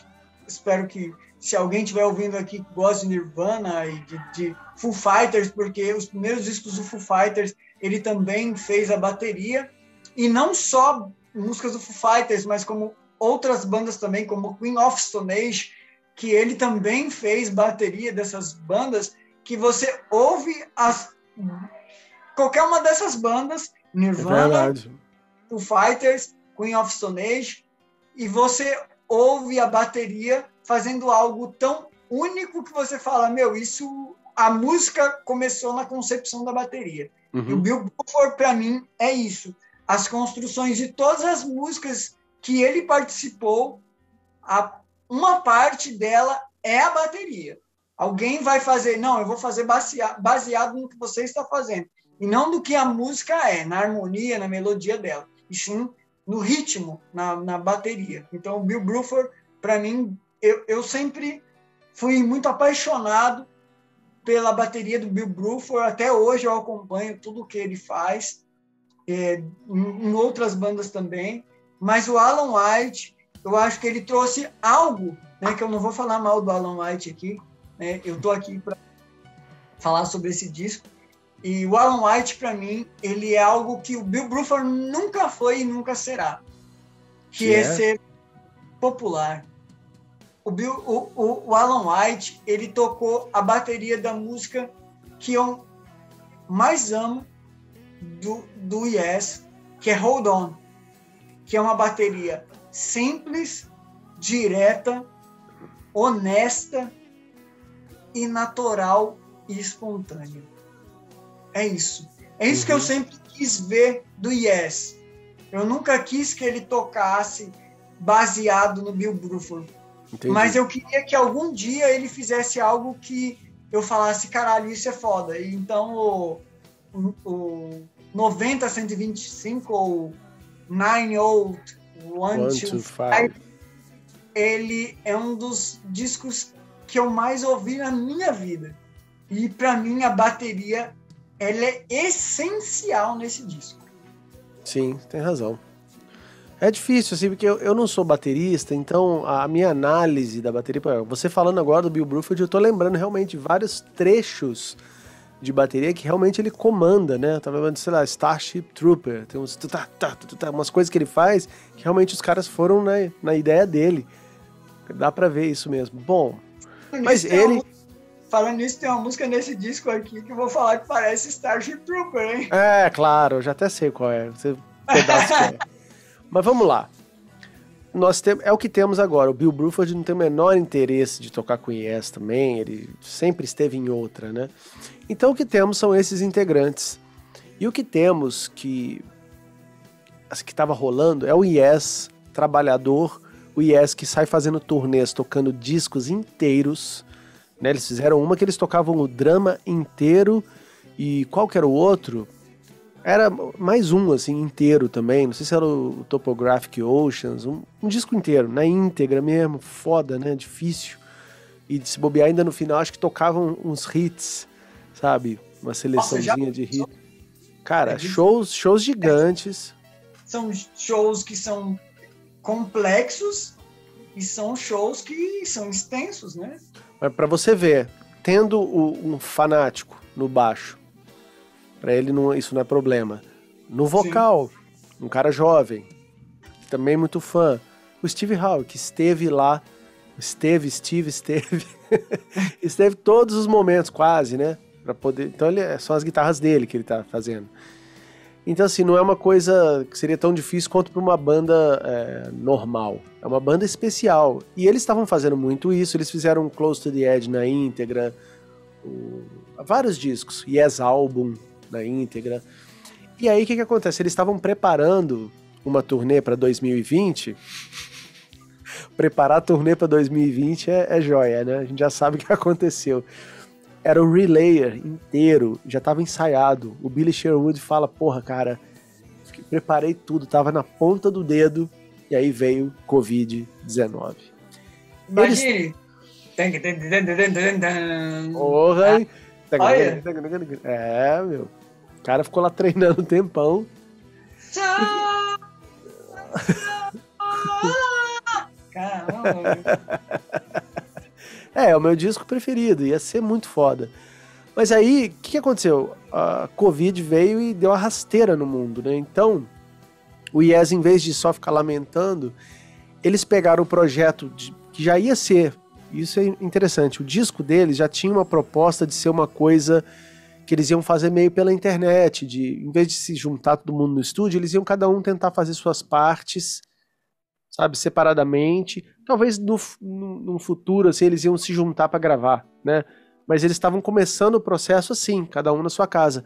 Espero que se alguém estiver ouvindo aqui que gosta de Nirvana e de, de Foo Fighters, porque os primeiros discos do Foo Fighters ele também fez a bateria. E não só músicas do Foo Fighters, mas como outras bandas também, como Queen of Stone Age, que ele também fez bateria dessas bandas que você ouve as qualquer uma dessas bandas, Nirvana, é Foo Fighters, Queen of Stone Age, e você ouve a bateria fazendo algo tão único que você fala, meu, isso a música começou na concepção da bateria. Uhum. E o Bill Bruford para mim é isso. As construções de todas as músicas que ele participou, a, uma parte dela é a bateria. Alguém vai fazer, não, eu vou fazer baseado, baseado no que você está fazendo. E não do que a música é, na harmonia, na melodia dela. E sim no ritmo, na, na bateria. Então, o Bill Bruford, para mim, eu, eu sempre fui muito apaixonado pela bateria do Bill Bruford. Até hoje eu acompanho tudo que ele faz, é, em, outras bandas também. Mas o Alan White, eu acho que ele trouxe algo, né, que eu não vou falar mal do Alan White aqui, né? Eu tô aqui para falar sobre esse disco. E o Alan White, para mim, ele é algo que o Bill Bruford nunca foi e nunca será. Que, que é? é? ser popular. O, Bill, o, o, o, Alan White, ele tocou a bateria da música que eu mais amo do, do Yes, que é Hold On. Que é uma bateria simples, direta, honesta e natural e espontânea. É isso. É isso uhum. que eu uhum. sempre quis ver do Yes. Eu nunca quis que ele tocasse baseado no Bill Bruford. Entendi. Mas eu queria que algum dia ele fizesse algo que eu falasse, caralho, isso é foda. E então o, o, o 90 125 ou 9 Old One, to Five, ele é um dos discos que eu mais ouvi na minha vida. E para mim a bateria ela é essencial nesse disco. Sim, tem razão. É difícil, assim, porque eu, eu não sou baterista, então a minha análise da bateria. Você falando agora do Bill Bruford, eu tô lembrando realmente vários trechos de bateria que realmente ele comanda, né? Eu tava lembrando, sei lá, Starship Trooper, tem uns, tá, tá, tá, umas coisas que ele faz que realmente os caras foram na, na ideia dele. Dá pra ver isso mesmo. Bom, mas ele. Falando nisso, tem uma música nesse disco aqui que eu vou falar que parece Starship Trooper, hein? É, claro, eu já até sei qual é. Você pedaço é. Mas vamos lá. Nós tem, é o que temos agora. O Bill Bruford não tem o menor interesse de tocar com Yes também, ele sempre esteve em outra, né? Então o que temos são esses integrantes. E o que temos que que estava rolando é o Yes trabalhador, o Yes que sai fazendo turnês, tocando discos inteiros né? Eles fizeram uma que eles tocavam o drama inteiro e qual que era o outro? Era mais um, assim, inteiro também. Não sei se era o Topographic Oceans, um, um disco inteiro, na íntegra mesmo, foda, né? Difícil. E de se bobear ainda no final, acho que tocavam uns hits, sabe? Uma seleçãozinha de hits. Cara, é shows, shows gigantes. São shows que são complexos e são shows que são extensos, né? Mas para você ver, tendo o, um fanático no baixo, para ele não, isso não é problema. No vocal, Sim. um cara jovem, também muito fã, o Steve Howe, que esteve lá, esteve, Steve, esteve, esteve todos os momentos quase, né? Para poder, então ele, são as guitarras dele que ele tá fazendo. Então, assim, não é uma coisa que seria tão difícil quanto para uma banda é, normal. É uma banda especial. E eles estavam fazendo muito isso. Eles fizeram Close to the Edge na íntegra. O vários discos, Yes Album na íntegra. E aí o que, que acontece? Eles estavam preparando uma turnê para 2020. Preparar a turnê para 2020 é, é joia, né? A gente já sabe o que aconteceu. Era o Relayer inteiro, já estava ensaiado. O Billy Sherwood fala: Porra, cara, preparei tudo, tava na ponta do dedo, e aí veio Covid-19. Imagine! Eles... Porra, hein? Olha. É, meu. O cara ficou lá treinando um tempão. Caramba. É, é o meu disco preferido, ia ser muito foda. Mas aí, o que, aconteceu? A Covid veio e deu a rasteira no mundo, né? Então, o Yes, em vez de só ficar lamentando, eles pegaram o projeto de, que já ia ser. Isso é interessante. O disco deles já tinha uma proposta de ser uma coisa que eles iam fazer meio pela internet, de em vez de se juntar todo mundo no estúdio, eles iam cada um tentar fazer suas partes, sabe, separadamente. Talvez no, no, no futuro assim eles iam se juntar para gravar, né? Mas eles estavam começando o processo assim, cada um na sua casa.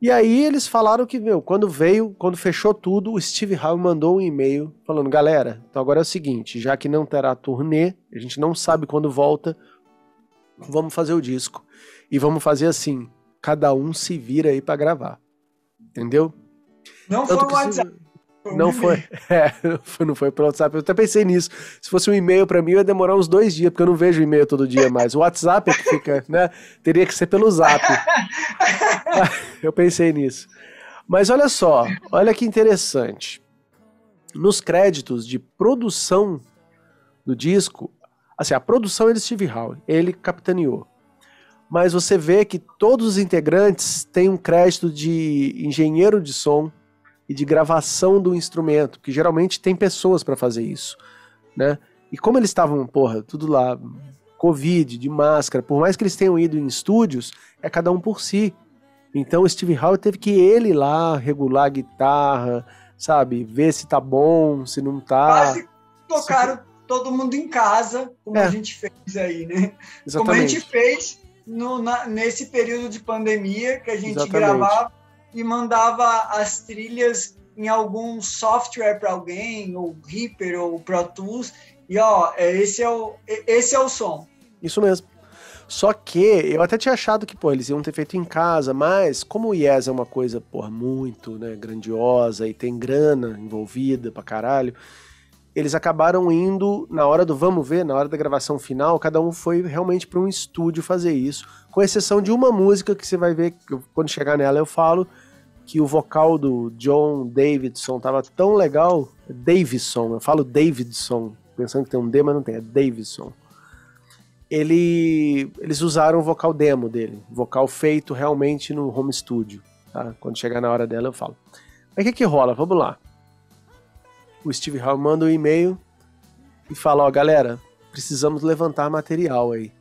E aí eles falaram que, meu, quando veio, quando fechou tudo, o Steve Howe mandou um e-mail falando, galera, então agora é o seguinte, já que não terá turnê, a gente não sabe quando volta, vamos fazer o disco. E vamos fazer assim, cada um se vira aí para gravar. Entendeu? Não Tanto foi o WhatsApp. Não foi, é, não foi pelo WhatsApp. Eu até pensei nisso. Se fosse um e-mail para mim, ia demorar uns dois dias, porque eu não vejo e-mail todo dia mais. O WhatsApp é que fica, né? Teria que ser pelo Zap. eu pensei nisso. Mas olha só, olha que interessante. Nos créditos de produção do disco, assim, a produção é de Steve Howe, ele capitaneou. Mas você vê que todos os integrantes têm um crédito de engenheiro de som, e de gravação do instrumento, que geralmente tem pessoas para fazer isso, né? E como eles estavam, porra, tudo lá, Covid, de máscara, por mais que eles tenham ido em estúdios, é cada um por si. Então o Steve Howe teve que ele lá regular a guitarra, sabe? Ver se tá bom, se não tá. Quase tocaram se... todo mundo em casa, como é. a gente fez aí, né? Exatamente. Como a gente fez no, na, nesse período de pandemia que a gente Exatamente. gravava e mandava as trilhas em algum software para alguém, ou Reaper, ou Pro Tools, e ó, é, esse é o, esse é o som. Isso mesmo. Só que eu até tinha achado que, pô, eles iam ter feito em casa, mas como o Yes é uma coisa, porra, muito, né, grandiosa e tem grana envolvida pra caralho, eles acabaram indo na hora do vamos ver, na hora da gravação final, cada um foi realmente para um estúdio fazer isso, com exceção de uma música que você vai ver, quando chegar nela eu falo, que o vocal do John Davidson tava tão legal. Davidson, eu falo Davidson, pensando que tem um D, mas não tem, é Davidson. Ele, eles usaram o vocal demo dele, vocal feito realmente no home studio. Tá? Quando chegar na hora dela eu falo. Aí o que, que rola? Vamos lá. O Steve Howe manda um e-mail e fala: Ó, galera, precisamos levantar material aí.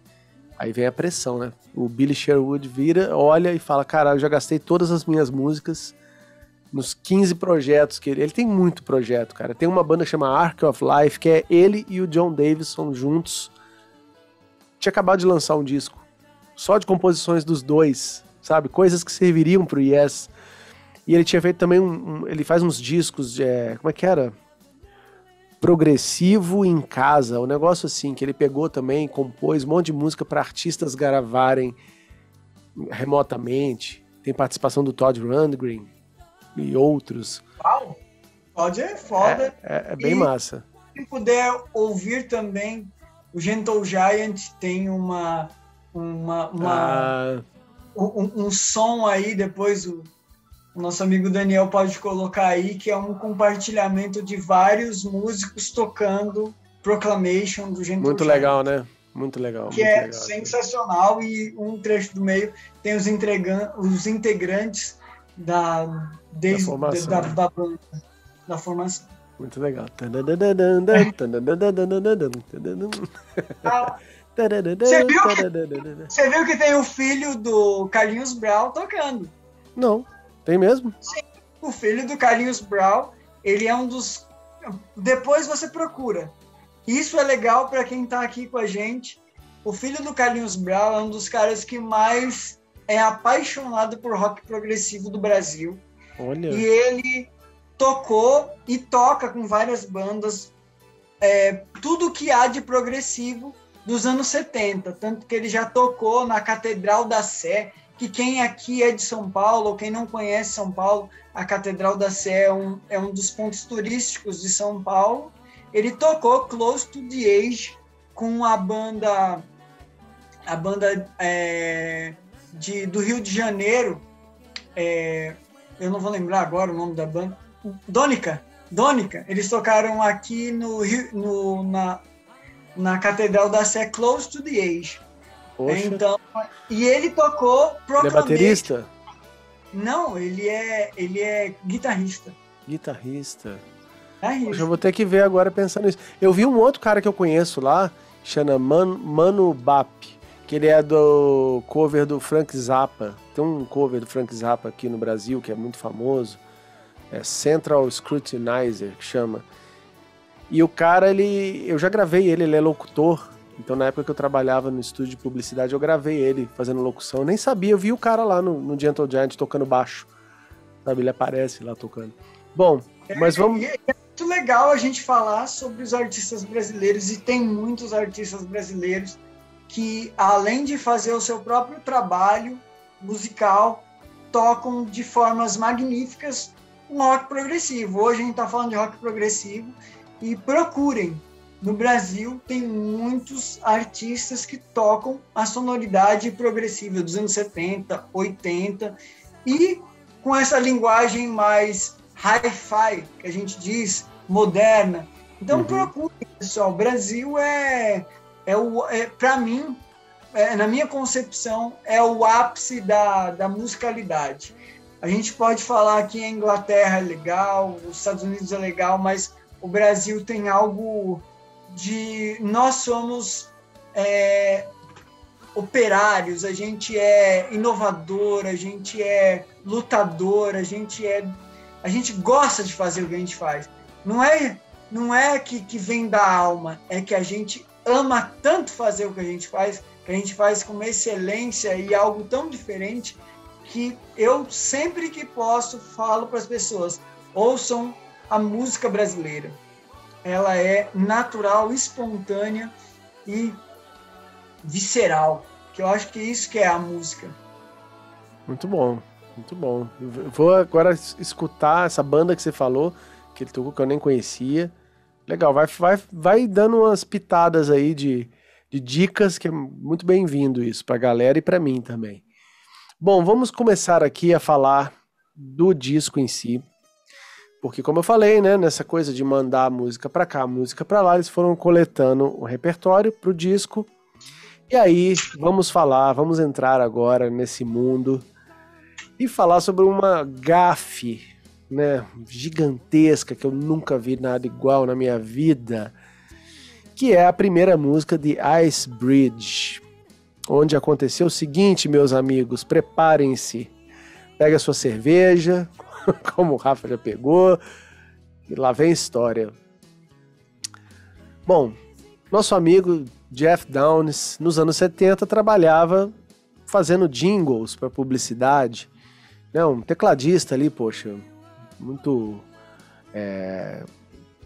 Aí vem a pressão, né? O Billy Sherwood vira, olha e fala: Cara, eu já gastei todas as minhas músicas nos 15 projetos que ele. Ele tem muito projeto, cara. Tem uma banda que chama Ark of Life, que é ele e o John Davidson juntos. Tinha acabado de lançar um disco só de composições dos dois, sabe? Coisas que serviriam pro Yes. E ele tinha feito também um. um ele faz uns discos de. É, como é que era? Progressivo em casa, um negócio assim que ele pegou também, compôs um monte de música para artistas gravarem remotamente. Tem participação do Todd Rundgren e outros. Uau! Todd é foda. É, é, é bem e, massa. Se puder ouvir também, o Gentle Giant tem uma uma, uma ah. um, um, som aí depois o o nosso amigo Daniel pode colocar aí, que é um compartilhamento de vários músicos tocando Proclamation do Gentle Muito legal, né? Muito legal. Que muito é legal, sensacional e um trecho do meio tem os, os integrantes da, desde, da, formação, da, da, banda, da formação. Muito legal. Ah, você, viu que, você viu que tem o filho do Carlinhos Brown tocando? Não. Tem mesmo? Sim. O filho do Carlinhos Brown, ele é um dos. Depois você procura. Isso é legal para quem está aqui com a gente o filho do Carlinhos Brown é um dos caras que mais é apaixonado por rock progressivo do Brasil. Olha. E ele tocou e toca com várias bandas é, tudo que há de progressivo dos anos 70. Tanto que ele já tocou na Catedral da Sé, que quem aqui é de São Paulo, ou quem não conhece São Paulo, a Catedral da Sé é um, é um dos pontos turísticos de São Paulo. Ele tocou Close to the Age com a banda a banda é, de, do Rio de Janeiro, é, eu não vou lembrar agora o nome da banda, Dônica, Dônica, eles tocaram aqui no, no na, na Catedral da Sé Close to the Age. Poxa. Então, e ele tocou Ele é baterista? Não, ele é, ele é guitarrista. Guitarrista. guitarrista. Poxa, eu vou ter que ver agora pensando nisso. Eu vi um outro cara que eu conheço lá, chama Man, Mano Bap, que ele é do cover do Frank Zappa. Tem um cover do Frank Zappa aqui no Brasil que é muito famoso. É Central Scrutinizer, que chama. E o cara, ele. Eu já gravei ele, ele é locutor. Então, na época que eu trabalhava no estúdio de publicidade, eu gravei ele fazendo locução. Eu nem sabia, eu vi o cara lá no, no Gentle Giant tocando baixo. Sabe, ele aparece lá tocando. Bom, mas vamos. É, é muito legal a gente falar sobre os artistas brasileiros, e tem muitos artistas brasileiros que, além de fazer o seu próprio trabalho musical, tocam de formas magníficas um rock progressivo. Hoje a gente está falando de rock progressivo e procurem. No Brasil tem muitos artistas que tocam a sonoridade progressiva dos anos 70, 80 e com essa linguagem mais hi-fi que a gente diz, moderna. Então uhum. procurem, pessoal. O Brasil é, é, o, é para mim, é, na minha concepção, é o ápice da, da musicalidade. A gente pode falar que a Inglaterra é legal, os Estados Unidos é legal, mas o Brasil tem algo de. Nós somos é, operários, a gente é inovador, a gente é lutador, a gente é. A gente gosta de fazer o que a gente faz. Não é, não é que, que vem da alma, é que a gente ama tanto fazer o que a gente faz, que a gente faz com excelência e algo tão diferente que eu sempre que posso falo para as pessoas: ouçam a música brasileira. Ela é natural, espontânea e visceral. Que eu acho que é isso que é a música. Muito bom, muito bom. Eu vou agora escutar essa banda que você falou, que ele tocou que eu nem conhecia. Legal, vai, vai, vai dando umas pitadas aí de, de dicas, que é muito bem-vindo isso para a galera e para mim também. Bom, vamos começar aqui a falar do disco em si. Porque, como eu falei, né, nessa coisa de mandar música para cá, música para lá, eles foram coletando o repertório para o disco. E aí, vamos falar, vamos entrar agora nesse mundo e falar sobre uma gafe, né, gigantesca que eu nunca vi nada igual na minha vida, que é a primeira música de Ice Bridge, onde aconteceu o seguinte, meus amigos, preparem-se. Pega a sua cerveja, como o Rafa já pegou, e lá vem a história. Bom, nosso amigo Jeff Downs, nos anos 70, trabalhava fazendo jingles para publicidade. Né? Um tecladista ali, poxa, muito é,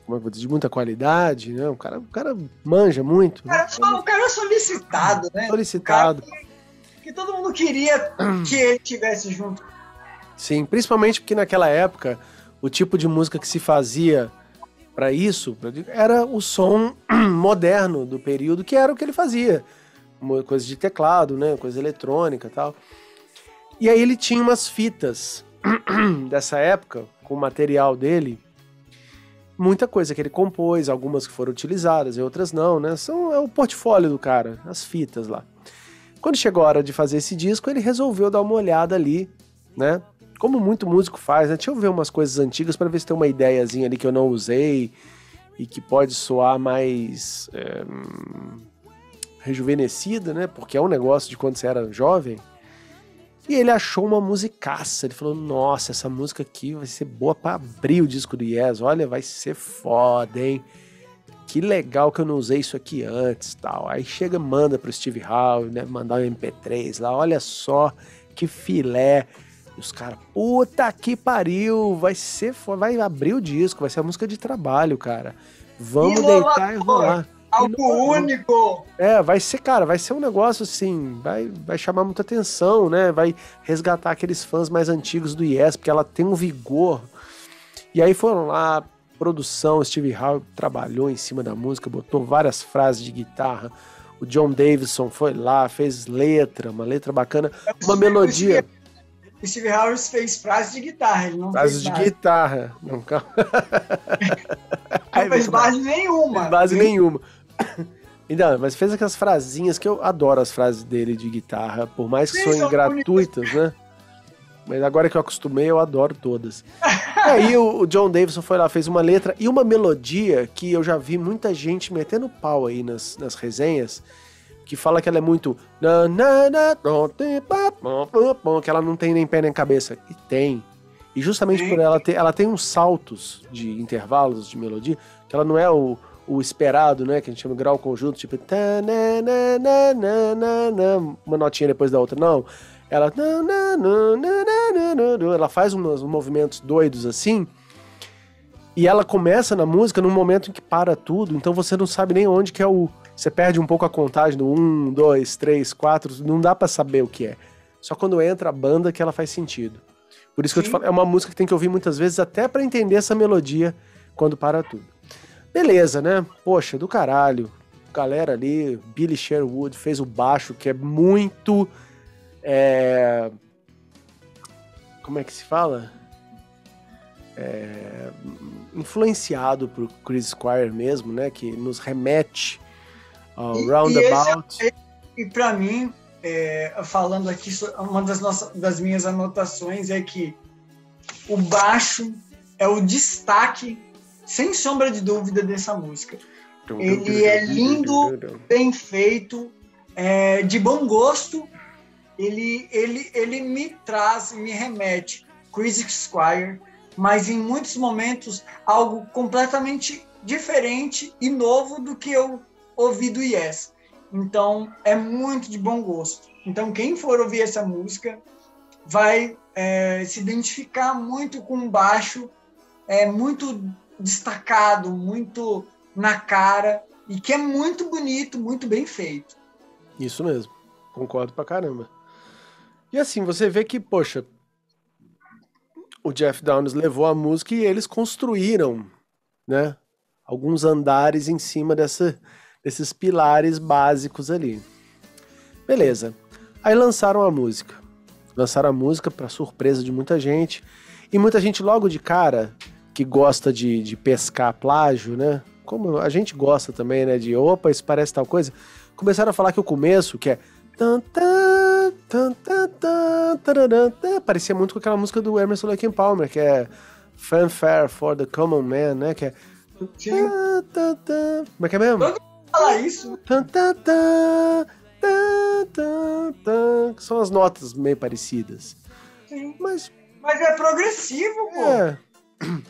como é que vou dizer, de muita qualidade, né? O cara, o cara manja muito. O cara, o cara é solicitado, né? Solicitado. Que, que, todo mundo queria que ele tivesse junto. Sim, principalmente porque naquela época o tipo de música que se fazia para isso era o som moderno do período, que era o que ele fazia. Coisa de teclado, né? Coisa eletrônica tal. E aí ele tinha umas fitas dessa época, com o material dele, muita coisa que ele compôs, algumas que foram utilizadas e outras não, né? São é o portfólio do cara, as fitas lá. Quando chegou a hora de fazer esse disco, ele resolveu dar uma olhada ali, né? Como muito músico faz, né? Deixa eu ver umas coisas antigas para ver se tem uma ideiazinha ali que eu não usei e que pode soar mais é, rejuvenescida, né? Porque é um negócio de quando você era jovem. E ele achou uma musicaça. Ele falou: Nossa, essa música aqui vai ser boa para abrir o disco do Yes. Olha, vai ser foda, hein? que legal que eu não usei isso aqui antes, tal. Aí chega, manda pro Steve Howe, né, mandar um MP3 lá, olha só que filé. E os caras, puta que pariu, vai ser, vai abrir o disco, vai ser a música de trabalho, cara. Vamos deitar e rolar. Algo único. É, vai ser, cara, vai ser um negócio assim, vai, vai chamar muita atenção, né? Vai resgatar aqueles fãs mais antigos do Yes, porque ela tem um vigor. E aí foram lá, produção, Steve Howe trabalhou em cima da música, botou várias frases de guitarra. O John Davidson foi lá, fez letra, uma letra bacana, uma melodia. Steve Harris fez frases de guitarra, ele não frases fez de guitarra. Não, calma. não fez base nenhuma. Base nenhuma. Então, mas fez aquelas frasinhas que eu adoro as frases dele de guitarra, por mais que são gratuitas, né? Mas agora que eu acostumei, eu adoro todas. Aí o, o John Davidson foi lá, fez uma letra e uma melodia que eu já vi muita gente metendo pau aí nas, nas resenhas, que fala que ela é muito. que ela não tem nem pé nem cabeça. E tem. E justamente por ela ter. Ela tem uns saltos de intervalos de melodia, que ela não é o o esperado, né? Que a gente chama de grau conjunto, tipo. Uma notinha depois da outra. Não. Ela. Ela faz uns movimentos doidos assim. E ela começa na música num momento em que para tudo, então você não sabe nem onde que é o. Você perde um pouco a contagem do 1, 2, 3, 4, não dá para saber o que é. Só quando entra a banda que ela faz sentido. Por isso Sim. que eu te falo, é uma música que tem que ouvir muitas vezes até para entender essa melodia quando para tudo. Beleza, né? Poxa, do caralho. Galera ali, Billy Sherwood fez o baixo, que é muito. É... Como é que se fala? É... Influenciado por Chris Squire mesmo, né? Que nos remete ao e, Roundabout. E, é, e para mim, é, falando aqui, uma das, nossas, das minhas anotações é que o baixo é o destaque sem sombra de dúvida, dessa música. Ele é lindo, bem feito, é, de bom gosto. Ele, ele, ele me traz, me remete Chris Squire, mas em muitos momentos algo completamente diferente e novo do que eu ouvi do Yes. Então é muito de bom gosto. Então quem for ouvir essa música vai é, se identificar muito com o baixo, é muito destacado, muito na cara e que é muito bonito, muito bem feito. Isso mesmo. Concordo pra caramba. E assim, você vê que, poxa, o Jeff Downes levou a música e eles construíram, né, alguns andares em cima dessa, desses pilares básicos ali. Beleza. Aí lançaram a música. Lançaram a música para surpresa de muita gente. E muita gente logo de cara que gosta de, de pescar plágio, né? Como a gente gosta também, né? De opa, isso parece tal coisa. Começaram a falar que o começo, que é. Parecia muito com aquela música do Emerson Lake Palmer, que é Fanfare for the Common Man, né? Que é. Como é que é mesmo? Falar isso. São as notas meio parecidas. Sim. Mas. Mas é progressivo, pô. É.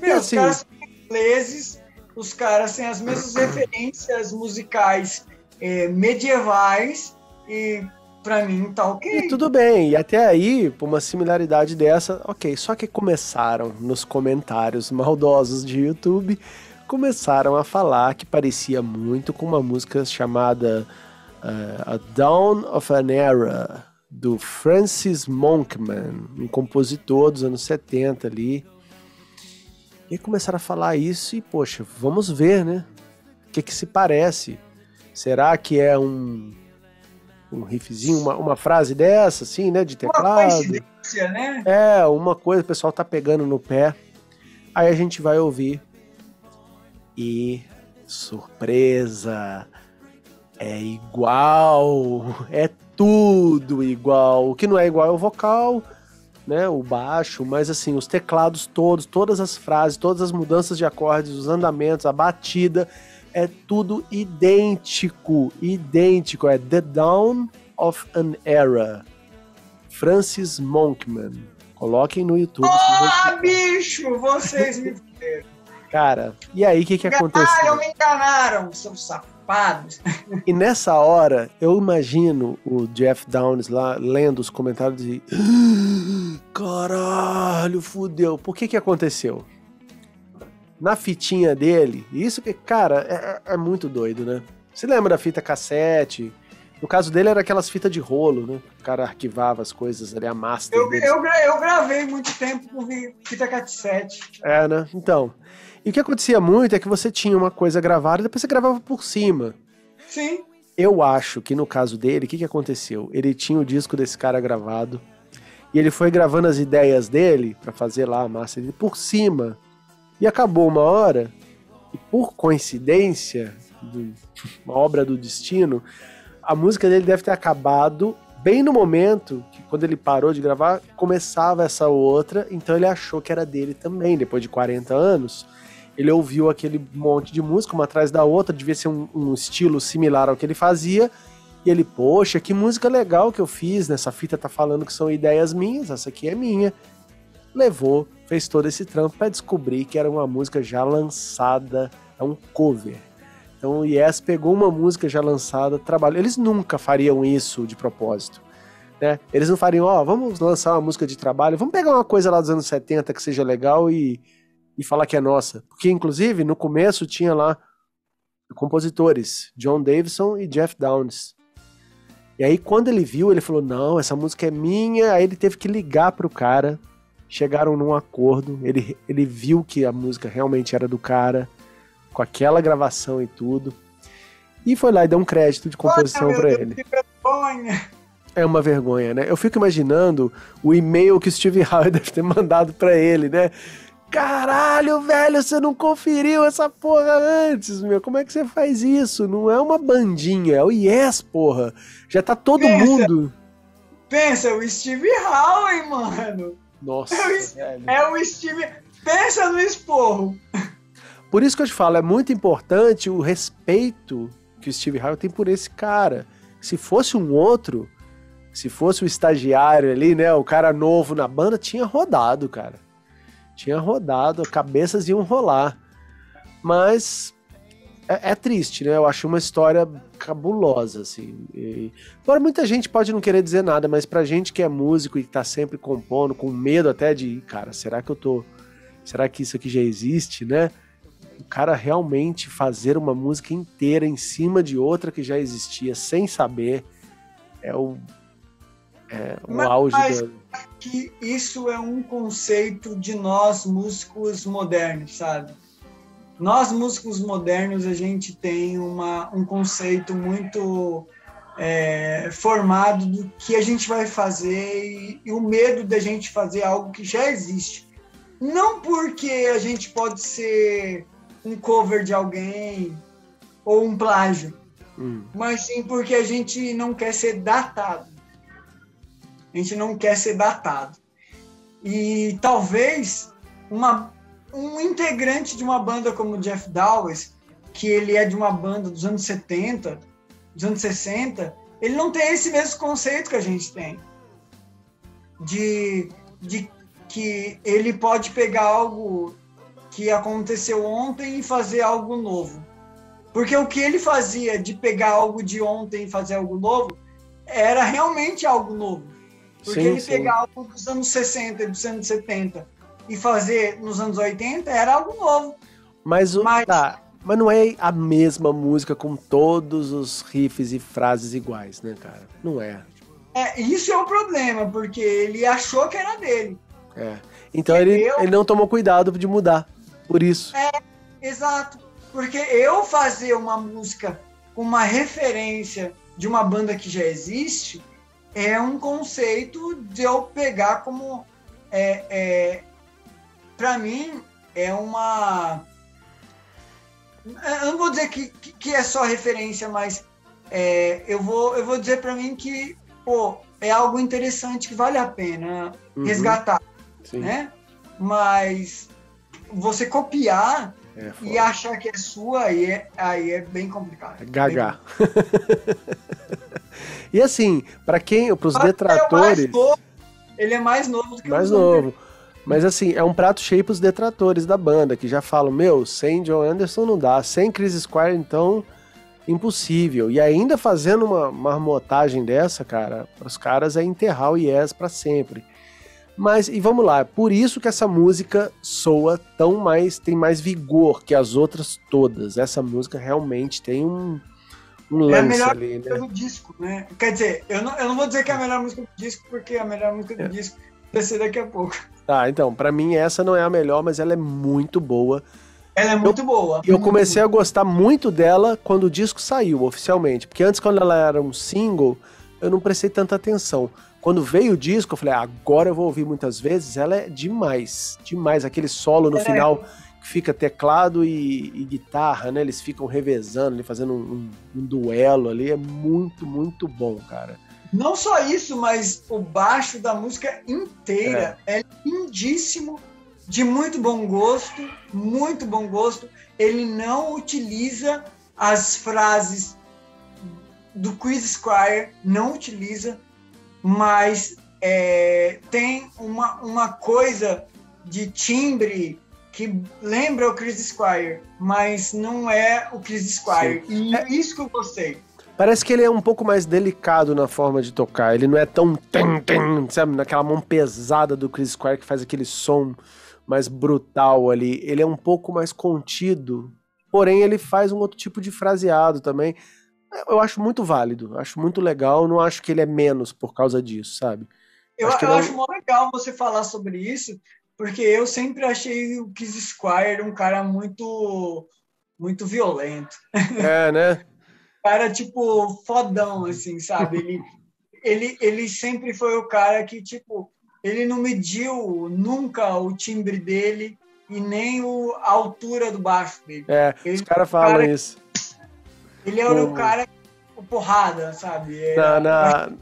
Meu, assim, os caras são ingleses, os caras têm as mesmas referências musicais é, medievais e para mim tá ok. E tudo bem, e até aí, por uma similaridade dessa, ok. Só que começaram nos comentários maldosos de YouTube, começaram a falar que parecia muito com uma música chamada uh, A Dawn of an Era, do Francis Monkman, um compositor dos anos 70 ali. E começaram a falar isso e, poxa, vamos ver, né? O que que se parece? Será que é um, um riffzinho, uma, uma frase dessa, assim, né? De teclado? Uma coincidência, né? É, uma coisa, o pessoal tá pegando no pé. Aí a gente vai ouvir. E surpresa! É igual! É tudo igual! O que não é igual é o vocal né, o baixo, mas assim, os teclados todos, todas as frases, todas as mudanças de acordes, os andamentos, a batida, é tudo idêntico, idêntico, é The Dawn of an Era. Francis Monkman. Coloquem no YouTube. Ah, bicho, vocês me Cara, e aí o que, que aconteceu? Enganaram, me enganaram, seus safados. E nessa hora, eu imagino o Jeff Downs lá lendo os comentários e. Caralho, fudeu. Por que que aconteceu? Na fitinha dele, isso que, cara, é, é muito doido, né? Você lembra da fita cassete? No caso dele era aquelas fitas de rolo, né? O cara arquivava as coisas ali, a master. Eu, eu, eu gravei muito tempo com fita cassete. É, né? Então. E o que acontecia muito é que você tinha uma coisa gravada e depois você gravava por cima. Sim. Eu acho que no caso dele, o que, que aconteceu? Ele tinha o disco desse cara gravado e ele foi gravando as ideias dele pra fazer lá a massa dele por cima. E acabou uma hora, e por coincidência, uma obra do destino, a música dele deve ter acabado bem no momento que, quando ele parou de gravar, começava essa outra, então ele achou que era dele também, depois de 40 anos. Ele ouviu aquele monte de música, uma atrás da outra, devia ser um, um estilo similar ao que ele fazia. E ele, poxa, que música legal que eu fiz, nessa fita tá falando que são ideias minhas, essa aqui é minha. Levou, fez todo esse trampo para descobrir que era uma música já lançada, é um cover. Então o Yes pegou uma música já lançada, trabalhou. Eles nunca fariam isso de propósito. Né? Eles não fariam, ó, vamos lançar uma música de trabalho, vamos pegar uma coisa lá dos anos 70 que seja legal e, e falar que é nossa. Porque, inclusive, no começo tinha lá compositores, John Davidson e Jeff Downs. E aí, quando ele viu, ele falou: Não, essa música é minha. Aí ele teve que ligar pro cara. Chegaram num acordo. Ele, ele viu que a música realmente era do cara, com aquela gravação e tudo. E foi lá e deu um crédito de composição meu ele. Que vergonha. É uma vergonha, né? Eu fico imaginando o e-mail que o Steve Howe deve ter mandado pra ele, né? Caralho, velho, você não conferiu essa porra antes, meu. Como é que você faz isso? Não é uma bandinha, é o Yes, porra. Já tá todo Pensa. mundo. Pensa, o Steve Howe, mano. Nossa, É o- velho. É o Steve. Pensa no esporro. Por isso que eu te falo, é muito importante o respeito que o Steve Howe tem por esse cara. Se fosse um outro, se fosse o estagiário ali, né, o cara novo na banda, tinha rodado, cara. Tinha rodado, cabeças iam rolar. Mas é, é triste, né? Eu acho uma história cabulosa, assim. E, agora, muita gente pode não querer dizer nada, mas pra gente que é músico e tá sempre compondo, com medo até de, cara, será que eu tô. Será que isso aqui já existe, né? o cara realmente fazer uma música inteira em cima de outra que já existia sem saber é o, é o Mas- auge mas- da. Que isso é um conceito de nós músicos modernos, sabe? Nós músicos modernos a gente tem uma, um conceito muito é, formado do que a gente vai fazer e, e o medo da gente fazer algo que já existe. Não porque a gente pode ser um cover de alguém ou um plágio, Hum, mas sim porque a gente não quer ser datado. A gente não quer ser datado. E talvez uma, um integrante de uma banda como o Jeff Dowes, que ele é de uma banda dos anos 70, dos anos 60, ele não tem esse mesmo conceito que a gente tem. De, de que ele pode pegar algo que aconteceu ontem e fazer algo novo. Porque o que ele fazia de pegar algo de ontem e fazer algo novo era realmente algo novo. Porque Sim, ele sim. pegar algo dos anos 60 e dos anos 70 e fazer nos anos 80 era algo novo. Mas, o, Mas- tá, mas não é a mesma música com todos os riffs e frases iguais, né, cara? Não é. É, isso é o problema, porque ele achou que era dele. É. Então ele, Eu- ele não tomou cuidado de mudar. Por isso. Exato. Porque eu fazer uma música com uma referência de uma banda que já existe é um conceito de eu pegar como. É, é, para mim, é uma. Eu não vou dizer que, que, é só referência, mas é, eu, vou, eu vou dizer para mim que pô, é algo interessante que vale a pena Uhum, resgatar, sim. né? Mas você copiar É, e achar que é sua, aí é, aí é bem complicado. É Gaga. e assim, pra quem, é mais detratores, novo, ele é mais novo do que mais os outros. novo. Mas assim, é um prato cheio pros detratores da banda, que já falam, meu, sem John Anderson não dá, sem Chris Squire, então, impossível. E ainda fazendo uma marmotagem dessa, cara, os caras é enterrar o Yes para sempre. Mas, e vamos lá, por isso que essa música soa tão mais, tem mais vigor que as outras todas. Essa música realmente tem um, um é a melhor ali, música né? do disco, né? Quer dizer, eu não, eu não vou dizer que é a melhor música do disco, porque a melhor música do É. disco vai ser daqui a pouco. Tá, então, pra mim essa não é a melhor, mas ela é muito boa. Ela é muito boa. E eu muito comecei a gostar muito dela quando o disco saiu, oficialmente. Porque antes, quando ela era um single, eu não prestei tanta atenção. Quando veio o disco, eu falei, ah, agora eu vou ouvir muitas vezes. Ela é demais, demais. Aquele solo no É. final fica teclado e, e guitarra, né? Eles ficam revezando, ali, fazendo um, um- um duelo ali. É muito, muito bom, cara. Não só isso, mas o baixo da música inteira é, lindíssimo, de muito bom gosto, muito bom gosto. Ele não utiliza as frases do Chris Squire, não utiliza, mas é, tem uma, uma coisa de timbre que lembra o Chris Squire, mas não é o Chris Squire. E é isso que eu gostei. Parece que ele é um pouco mais delicado na forma de tocar. Ele não é tão. tum, tum, sabe, naquela mão pesada do Chris Squire que faz aquele som mais brutal ali. Ele é um pouco mais contido. Porém, ele faz um outro tipo de fraseado também. Eu acho muito válido, acho muito legal. Não acho que ele é menos por causa disso, sabe? Eu Acho acho, eu não- acho mó legal você falar sobre isso, porque eu sempre achei o Chris Squire um cara muito muito violento. É, né? Cara, tipo, fodão, assim, sabe? Ele, ele, ele sempre foi o cara que, tipo, ele não mediu nunca o timbre dele e nem o, a altura do baixo dele. É, Ele, os caras falam cara- isso. ele era o- o cara, o porrada, sabe? Na, Era- na,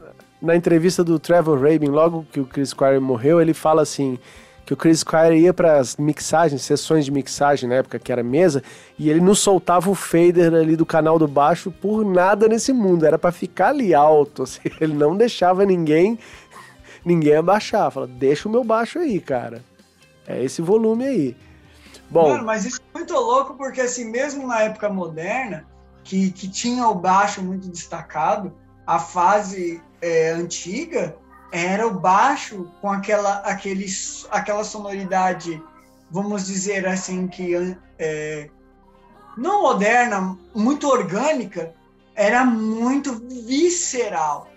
na entrevista do Trevor Rabin, logo que o Chris Squire morreu, ele fala assim que o Chris Squire ia para as mixagens, sessões de mixagem na época que era mesa, e ele não soltava o fader ali do canal do baixo por nada nesse mundo, era para ficar ali alto, assim, ele não deixava ninguém ninguém abaixar, fala, deixa o meu baixo aí, cara. É esse volume aí. Bom, Mano, mas isso é muito louco, porque assim, mesmo na época moderna, que, que tinha o baixo muito destacado, a fase é, antiga era o baixo com aquela, aquele, aquela sonoridade, vamos dizer assim, que é, não moderna, muito orgânica, era muito visceral.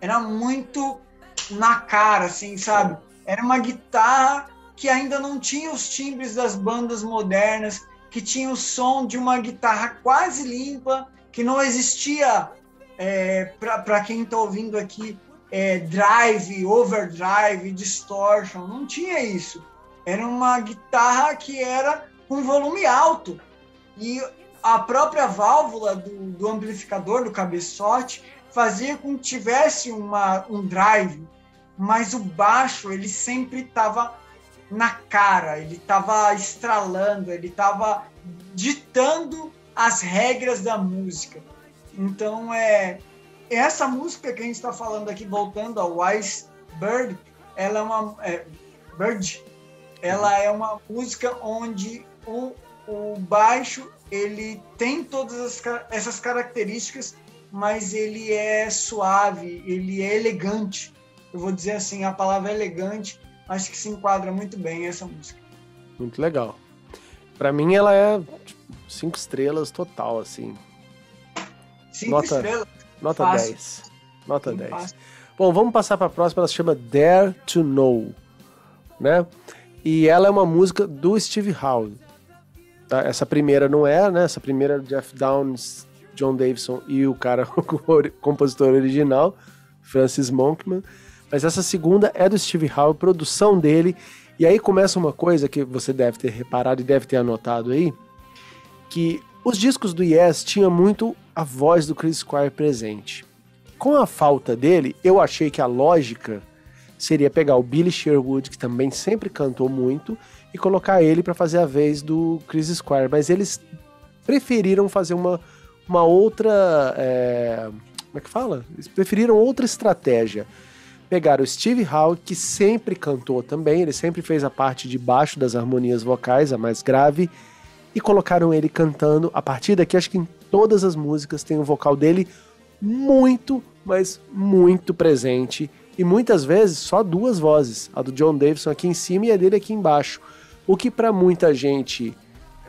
Era muito na cara, assim, sabe? Era uma guitarra que ainda não tinha os timbres das bandas modernas, que tinha o som de uma guitarra quase limpa, que não existia, é, para quem está ouvindo aqui, é, drive, overdrive, distortion, não tinha isso. Era uma guitarra que era com volume alto. E a própria válvula do, do amplificador, do cabeçote, fazia com que tivesse uma, um drive, mas o baixo ele sempre estava na cara, ele estava estralando, ele estava ditando as regras da música. Então é essa música que a gente está falando aqui, voltando ao Wise Bird, ela é uma é, Bird, ela é uma música onde o, o baixo ele tem todas as, essas características, mas ele é suave, ele é elegante. Eu vou dizer assim, a palavra elegante acho que se enquadra muito bem essa música. muito legal. Pra mim ela é tipo, cinco estrelas total, assim. Cinco Nota- estrelas. Nota Fácil. 10. Nota Sim, 10. fácil. Bom, vamos passar para a próxima, ela se chama Dare to Know, né? E ela é uma música do Steve Howe. Tá? Essa primeira não é, né? Essa primeira é Jeff Downs, John Davidson e o cara, o compositor original, Francis Monkman. Mas essa segunda é do Steve Howe, produção dele. E aí começa uma coisa que você deve ter reparado e deve ter anotado aí, que os discos do Yes tinha muito a voz do Chris Squire presente. Com a falta dele, eu achei que a lógica seria pegar o Billy Sherwood, que também sempre cantou muito, e colocar ele para fazer a vez do Chris Squire. Mas eles preferiram fazer uma, uma outra. é, como é que fala? Eles preferiram outra estratégia. pegaram o Steve Howe, que sempre cantou também, ele sempre fez a parte de baixo das harmonias vocais, a mais grave, e colocaram ele cantando. A partir daqui, acho que em todas as músicas tem o vocal dele muito, mas muito presente. E muitas vezes só duas vozes, a do John Davidson aqui em cima e a dele aqui embaixo. O que para muita gente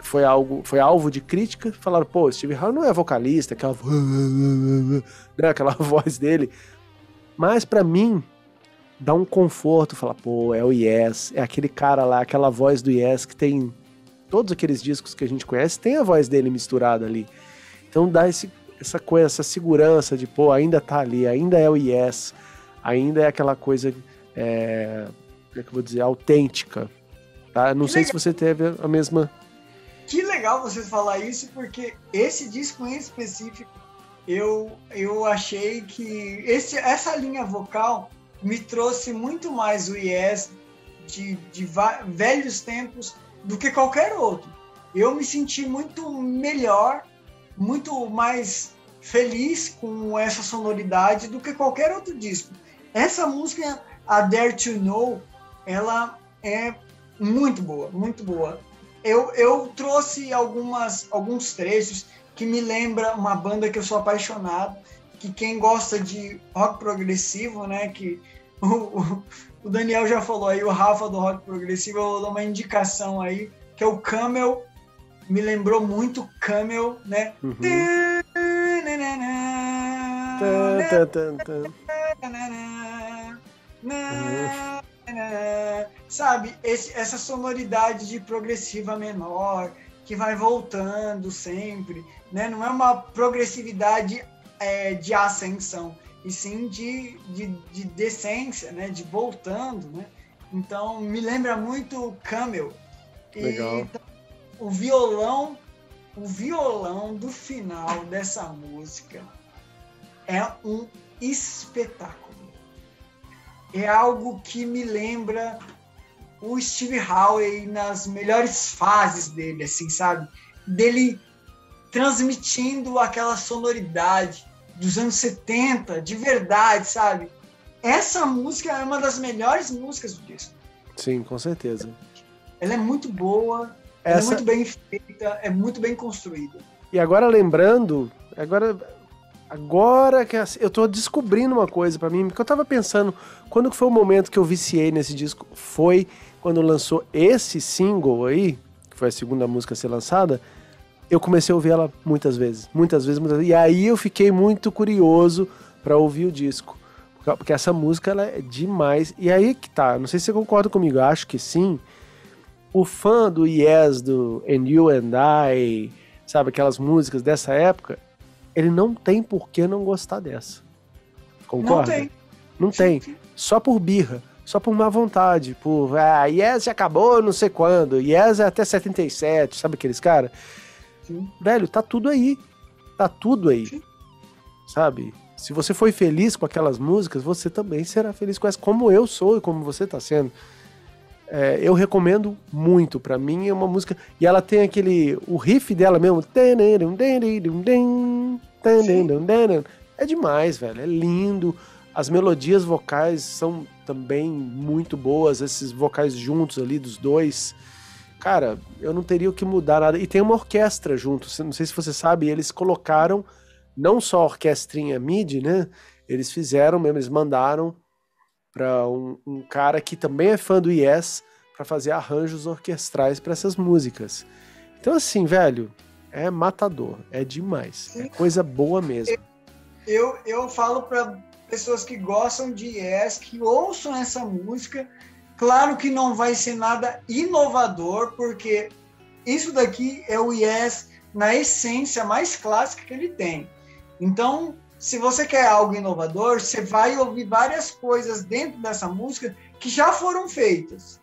foi algo foi alvo de crítica. Falaram, pô, Steve Howe não é vocalista, aquela, né, aquela voz dele. Mas para mim, dá um conforto, falar, pô, é o Yes, é aquele cara lá, aquela voz do Yes que tem todos aqueles discos que a gente conhece, tem a voz dele misturada ali. Então dá esse, essa coisa, essa segurança de, pô, ainda tá ali, ainda é o Yes, ainda é aquela coisa, é, como é que eu vou dizer, autêntica. Tá? Não que sei legal. se você teve a mesma. Que legal você falar isso, porque esse disco em específico, eu, eu achei que esse, essa linha vocal me trouxe muito mais o Yes de, de velhos tempos do que qualquer outro. Eu me senti muito melhor, muito mais feliz com essa sonoridade do que qualquer outro disco. Essa música, a Dare to Know, ela é muito boa, muito boa. Eu, eu trouxe algumas, alguns trechos que me lembra uma banda que eu sou apaixonado, que quem gosta de rock progressivo, né, que o, o, Daniel já falou aí, o Rafa do rock progressivo, eu dar uma indicação aí, que é o Camel, me lembrou muito Camel, né? Uhum. Sabe, esse, essa sonoridade de progressiva menor, que vai voltando sempre, né? Não é uma progressividade é, de ascensão, e sim de, de, de decência, né? De voltando, né? Então, me lembra muito Camel. Legal. E, o violão, o violão do final dessa música é um espetáculo. É algo que me lembra o Steve Howe nas melhores fases dele, assim, sabe? Dele transmitindo aquela sonoridade, dos anos 70, de verdade, sabe? Essa música é uma das melhores músicas do disco. Sim, com certeza. Ela é muito boa, Essa... é muito bem feita, é muito bem construída. E agora lembrando, agora agora que eu tô descobrindo uma coisa para mim, porque eu tava pensando, quando foi o momento que eu viciei nesse disco? Foi quando lançou esse single aí, que foi a segunda música a ser lançada, eu comecei a ouvir ela muitas vezes, muitas vezes, muitas vezes. E aí eu fiquei muito curioso para ouvir o disco. Porque essa música ela é demais. E aí que tá, não sei se você concorda comigo, acho que sim. O fã do Yes, do And You and I, sabe, aquelas músicas dessa época, ele não tem por que não gostar dessa. Concorda? Não tem. Não tem. Só por birra. Só por má vontade. Por, ah, Yes já acabou não sei quando. Yes é até 77, sabe aqueles caras? Sim. Velho, tá tudo aí. Tá tudo aí. Sim. Sabe? Se você foi feliz com aquelas músicas, você também será feliz com essa, como eu sou e como você tá sendo. É, eu recomendo muito. Para mim é uma música. E ela tem aquele. O riff dela mesmo. É demais, velho. É lindo. As melodias vocais são também muito boas. Esses vocais juntos ali dos dois cara, eu não teria o que mudar nada. E tem uma orquestra junto, não sei se você sabe, eles colocaram não só a orquestrinha MIDI, né? Eles fizeram mesmo, eles mandaram para um, um, cara que também é fã do Yes para fazer arranjos orquestrais para essas músicas. Então, assim, velho, é matador, é demais, é coisa boa mesmo. Eu, eu falo para pessoas que gostam de Yes que ouçam essa música Claro que não vai ser nada inovador, porque isso daqui é o Yes na essência mais clássica que ele tem. Então, se você quer algo inovador, você vai ouvir várias coisas dentro dessa música que já foram feitas.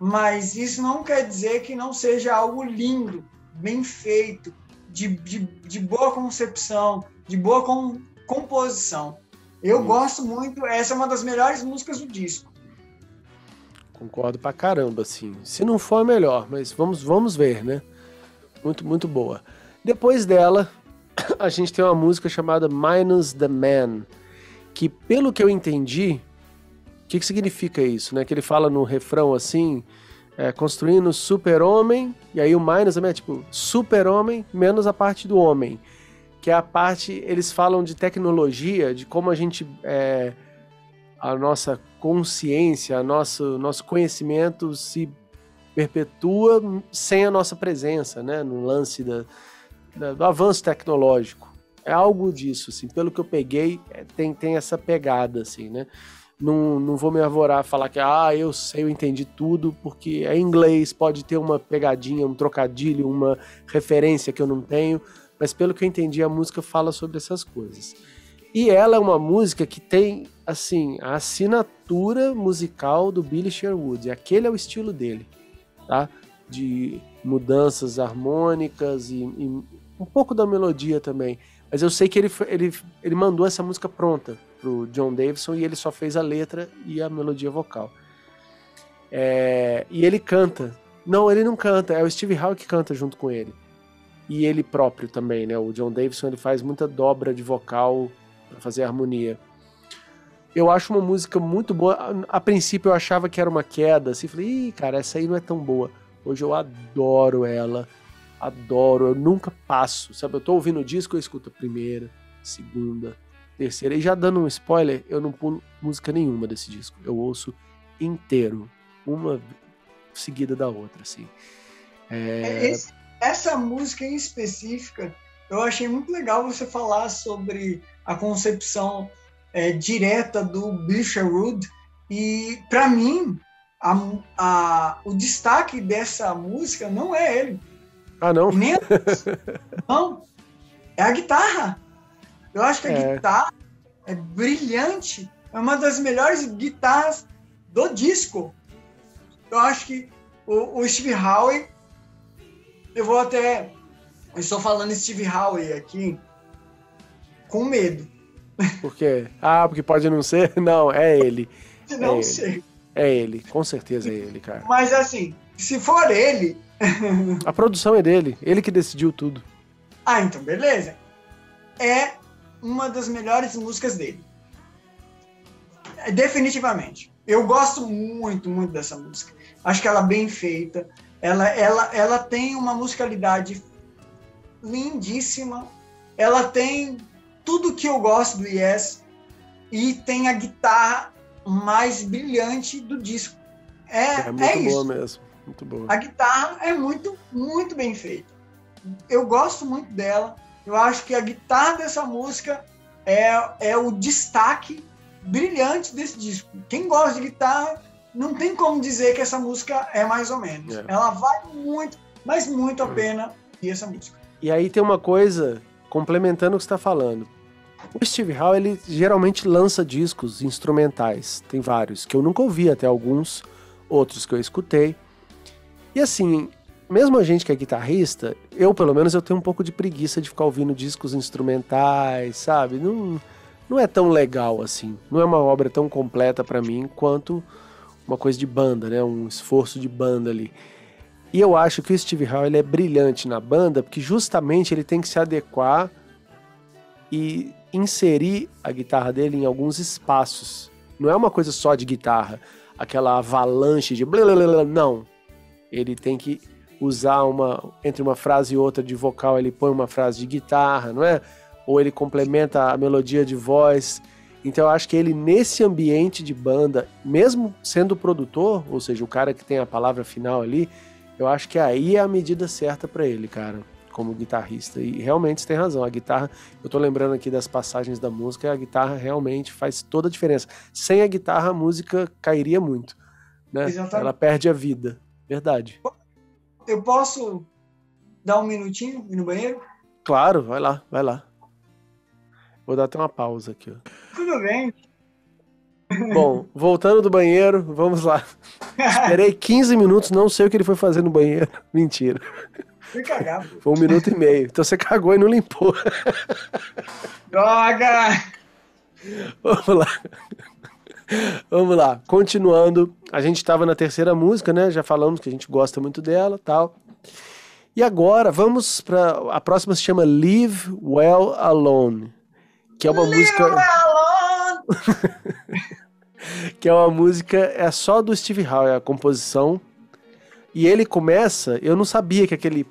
Mas isso não quer dizer que não seja algo lindo, bem feito, de, de, de boa concepção, de boa com, composição. Eu gosto muito, essa é uma das melhores músicas do disco. Concordo pra caramba, assim. Se não for, melhor, mas vamos, vamos ver, né? Muito, muito boa. Depois dela, a gente tem uma música chamada Minus the Man, que pelo que eu entendi, que, que significa isso, né? Que ele fala no refrão assim, é, construindo super-homem, e aí o minus é tipo super-homem menos a parte do homem, que é a parte, eles falam de tecnologia, de como a gente, é, a nossa consciência, a nosso, nosso conhecimento se perpetua sem a nossa presença, né? No lance da, do avanço tecnológico. É algo disso, assim, pelo que eu peguei, é, tem, tem essa pegada, assim, né? Não, não vou me arvorar falar que, ah, eu sei, eu entendi tudo, porque é inglês, pode ter uma pegadinha, um trocadilho, uma referência que eu não tenho, mas pelo que eu entendi, a música fala sobre essas coisas. E ela é uma música que tem, assim, a assinatura musical do Billy Sherwood, aquele é o estilo dele, tá? De mudanças harmônicas e, e um pouco da melodia também. Mas eu sei que ele, ele, ele mandou essa música pronta pro John Davidson e ele só fez a letra e a melodia vocal. É, e ele canta. Não, ele não canta, é o Steve Howe que canta junto com ele. E ele próprio também, né? O John Davidson ele faz muita dobra de vocal para fazer harmonia. Eu acho uma música muito boa. A, princípio eu achava que era uma queda, assim, falei, Ih, cara, essa aí não é tão boa. Hoje eu adoro ela, adoro, eu nunca passo, sabe? Eu tô ouvindo o disco, eu escuto a primeira, segunda, terceira. E já dando um spoiler, eu não pulo música nenhuma desse disco. Eu ouço inteiro, uma seguida da outra, assim. É... Esse, essa música em específica, eu achei muito legal você falar sobre a concepção é, direta do Bill Sherwood. E, para mim, a, a, o destaque dessa música não é ele. Ah, não? A... não. É a guitarra. Eu acho que a é. guitarra é brilhante. É uma das melhores guitarras do disco. Eu acho que o, o Steve Howe, eu vou até. Eu estou falando Steve Howe aqui com medo. Por quê? Ah, porque pode não ser? Não, é ele. Não é sei. Ele. É ele, com certeza é ele, cara. Mas assim, se for ele. A produção é dele, ele que decidiu tudo. Ah, então beleza. É uma das melhores músicas dele. Definitivamente. Eu gosto muito, muito dessa música. Acho que ela é bem feita. Ela, ela, ela tem uma musicalidade lindíssima. Ela tem tudo que eu gosto do Yes e tem a guitarra mais brilhante do disco. É, é muito é boa mesmo. Muito boa. A guitarra é muito, muito bem feita. Eu gosto muito dela. Eu acho que a guitarra dessa música é, é o destaque brilhante desse disco. Quem gosta de guitarra não tem como dizer que essa música é mais ou menos. É. Ela vale muito, mas muito a é. pena e essa música. E aí tem uma coisa complementando o que está falando. O Steve Howe ele geralmente lança discos instrumentais, tem vários que eu nunca ouvi até alguns, outros que eu escutei. E assim, mesmo a gente que é guitarrista, eu pelo menos eu tenho um pouco de preguiça de ficar ouvindo discos instrumentais, sabe? Não, não é tão legal assim. Não é uma obra tão completa para mim quanto uma coisa de banda, né? Um esforço de banda ali. E eu acho que o Steve Howe ele é brilhante na banda porque justamente ele tem que se adequar e inserir a guitarra dele em alguns espaços. Não é uma coisa só de guitarra, aquela avalanche de blá, blá, blá, não. Ele tem que usar uma entre uma frase e outra de vocal, ele põe uma frase de guitarra, não é? Ou ele complementa a melodia de voz. Então eu acho que ele nesse ambiente de banda, mesmo sendo produtor, ou seja, o cara que tem a palavra final ali, eu acho que aí é a medida certa para ele, cara, como guitarrista. E realmente você tem razão, a guitarra, eu tô lembrando aqui das passagens da música, a guitarra realmente faz toda a diferença. Sem a guitarra a música cairia muito, né? Exatamente. Ela perde a vida. Verdade. Eu posso dar um minutinho ir no banheiro? Claro, vai lá, vai lá. Vou dar até uma pausa aqui. Ó. Tudo bem. Bom, voltando do banheiro, vamos lá. Esperei 15 minutos, não sei o que ele foi fazer no banheiro. Mentira. Fui cagar. Foi um minuto e meio. Então você cagou e não limpou. Droga! Vamos lá. Vamos lá, continuando. A gente estava na terceira música, né? Já falamos que a gente gosta muito dela, tal. E agora vamos para a próxima se chama Live Well Alone, que é uma Live música well alone. que é uma música, é só do Steve Howe, é a composição. E ele começa, eu não sabia que aquele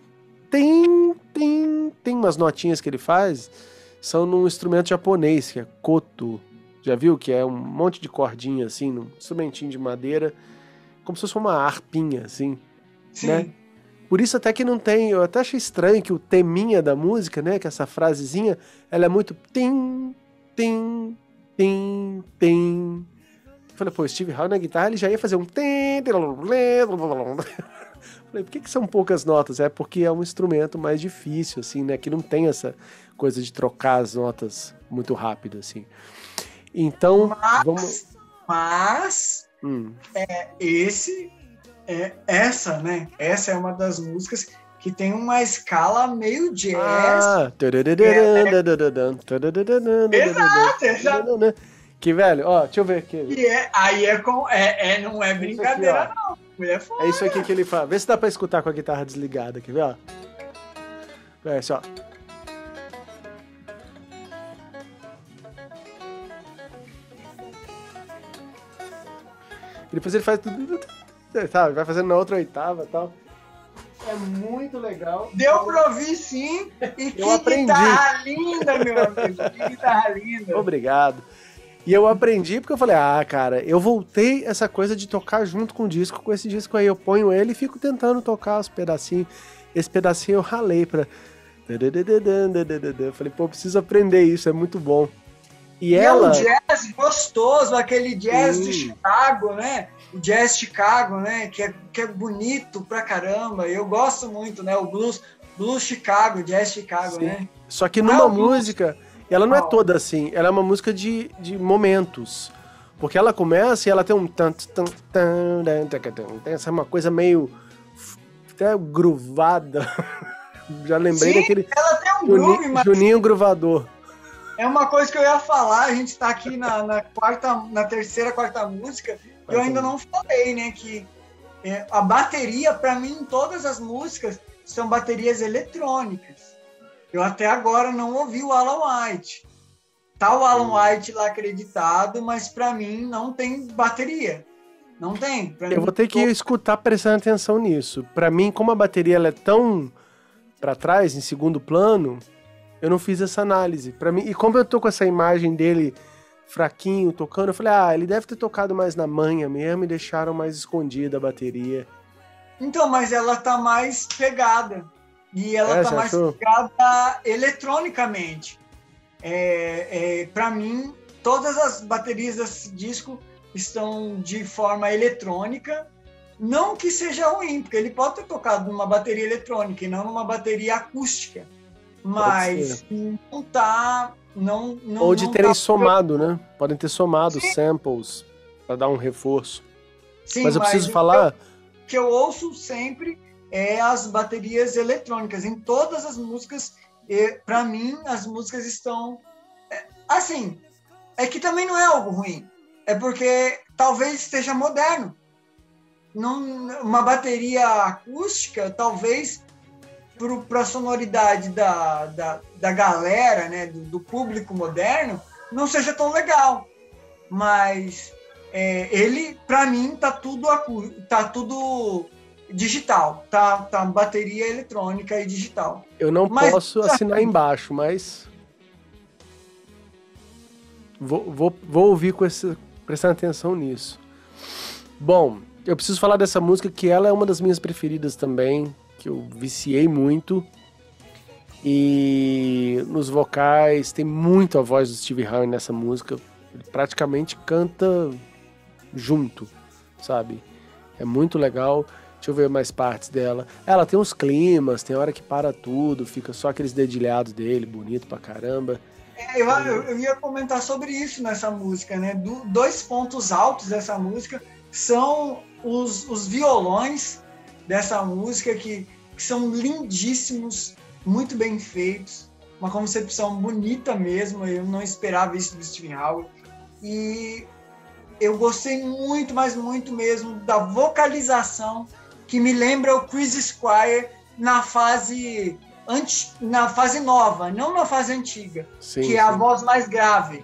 tem, tem, tem umas notinhas que ele faz, são num instrumento japonês, que é koto. Já viu? Que é um monte de cordinha, assim, num instrumentinho de madeira, como se fosse uma harpinha, assim. Sim. Né? Por isso até que não tem, eu até achei estranho que o teminha da música, né, que essa frasezinha, ela é muito tim, tim, tim, tim. Eu falei, pô, Steve Howe na guitarra, ele já ia fazer um tim, Falei, por que, que são poucas notas? É porque é um instrumento mais difícil, assim, né, que não tem essa coisa de trocar as notas muito rápido, assim. Então, Mas, vamos... mas Hum. é, esse, é, essa, né? Essa é uma das músicas que tem uma escala meio jazz. Ah, Exato, exato. Que velho, ó, deixa eu ver aqui. E é, aí é, com, é, é, não é brincadeira, não. Mulher foda. É isso aqui que ele fala. Vê se dá pra escutar com a guitarra desligada, quer ver, ó? É, só. E depois ele faz tudo. Sabe, vai fazendo na outra oitava e tal. É muito legal. Deu pra ouvir sim. E que Eu aprendi. guitarra linda, meu amigo. Que guitarra linda. Obrigado. E eu aprendi porque eu falei, ah, cara, eu voltei essa coisa de tocar junto com o disco, com esse disco aí. Eu ponho ele e fico tentando tocar os pedacinhos. Esse pedacinho eu ralei pra. Eu falei, pô, preciso aprender isso, é muito bom. E, E ela. é um jazz gostoso, aquele jazz Sim. de Chicago, né? O jazz Chicago, né? Que é, que é bonito pra caramba. Eu gosto muito, né? O blues, blues Chicago, jazz Chicago, Sim. né? Só que é numa blues. música, ela não é toda assim, ela é uma música de, de momentos. Porque ela começa e ela tem um tan, tan, tan, tan, tan, tan, tem essa uma coisa meio até gruvada. Já lembrei Sim, daquele Ela tem um groove, Juninho, mas Juninho Gruvador. É uma coisa que eu ia falar. A gente tá aqui na, na quarta, na terceira, quarta música. E eu ainda não falei, né? Que é, a bateria, pra mim, em todas as músicas, são baterias eletrônicas. Eu até agora não ouvi o Alan White. Tá o Alan White lá acreditado, mas pra mim não tem bateria. Não tem. Pra Eu vou ter que escutar prestando atenção nisso. Pra mim, como a bateria ela é tão pra trás, em segundo plano, eu não fiz essa análise. Para mim, e como eu tô com essa imagem dele fraquinho tocando, eu falei: "Ah, ele deve ter tocado mais na manha mesmo e deixaram mais escondida a bateria". Então, mas ela tá mais pegada. E ela É, tá mais achou? pegada eletronicamente. É, é, para mim, todas as baterias desse disco estão de forma eletrônica. Não que seja ruim, porque ele pode ter tocado numa bateria eletrônica e não numa bateria acústica. Mas não tá. Não, não, Ou de não terem tá- somado, né? Podem ter somado Sim. samples pra dar um reforço. Sim, mas eu preciso o falar, que eu ouço sempre é as baterias eletrônicas. Em todas as músicas, para mim, as músicas estão. é, Assim, é que também não é algo ruim. É porque talvez esteja moderno. Não, uma bateria acústica, talvez para a sonoridade da, da, da galera, né, do, do público moderno, não seja tão legal. Mas é, ele, para mim, tá tudo tá tudo digital, tá, tá bateria eletrônica e digital. eu não Mas- posso assinar embaixo, mas vou, vou, vou ouvir com esse, prestando atenção nisso. Bom, eu preciso falar dessa música que ela é uma das minhas preferidas também, que eu viciei muito. E nos vocais tem muito a voz do Steve Howe nessa música. Ele praticamente canta junto, sabe? É muito legal. Deixa eu ver mais partes dela. Ela tem uns climas, tem hora que para tudo, fica só aqueles dedilhados dele, bonito pra caramba. É, eu, eu- eu ia comentar sobre isso nessa música, né? Do- dois pontos altos dessa música são os, os violões dessa música que, que são lindíssimos, muito bem feitos, uma concepção bonita mesmo. Eu não esperava isso do Steve Howe e eu gostei muito, mas muito mesmo da vocalização que me lembra o Chris Squire na fase anti, na fase nova, não na fase antiga Sim, que é a sim. voz mais grave.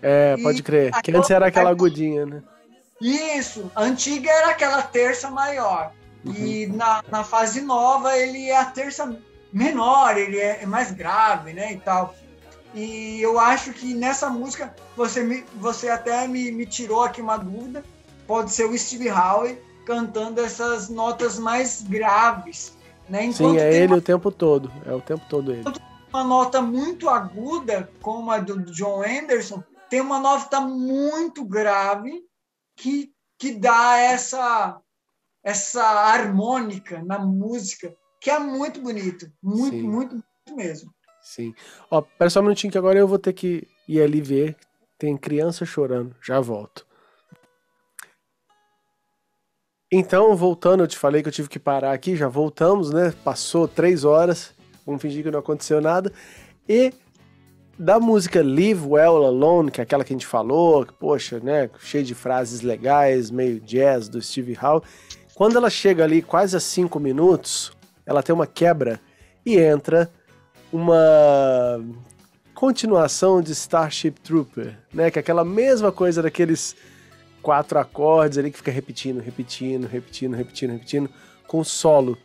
É, pode e crer. Que antes era aquela agudinha, né? Isso. Antiga era aquela terça maior. Uhum. E na, na fase nova ele é a terça menor, ele é, é mais grave, né? E tal. E eu acho que nessa música você, me, você até me, me tirou aqui uma dúvida. Pode ser o Steve Howe cantando essas notas mais graves. Né? Enquanto Sim, é ele uma... o tempo todo. É o tempo todo ele. Uma nota muito aguda, como a do John Anderson, tem uma nota muito grave que, que dá essa, essa harmônica na música, que é muito bonito. Muito, Sim. muito, muito mesmo. Sim. Ó, pera só um minutinho que agora eu vou ter que ir ali ver. Tem criança chorando. Já volto. Então, voltando, eu te falei que eu tive que parar aqui, já voltamos, né? Passou três horas, vamos fingir que não aconteceu nada. E da música Live Well Alone, que é aquela que a gente falou, que, poxa, né? Cheio de frases legais, meio jazz do Steve Howe. Quando ela chega ali quase a cinco minutos, ela tem uma quebra e entra uma continuação de Starship Trooper, né? Que é aquela mesma coisa daqueles quatro acordes ali que fica repetindo, repetindo, repetindo, repetindo, repetindo, com solo.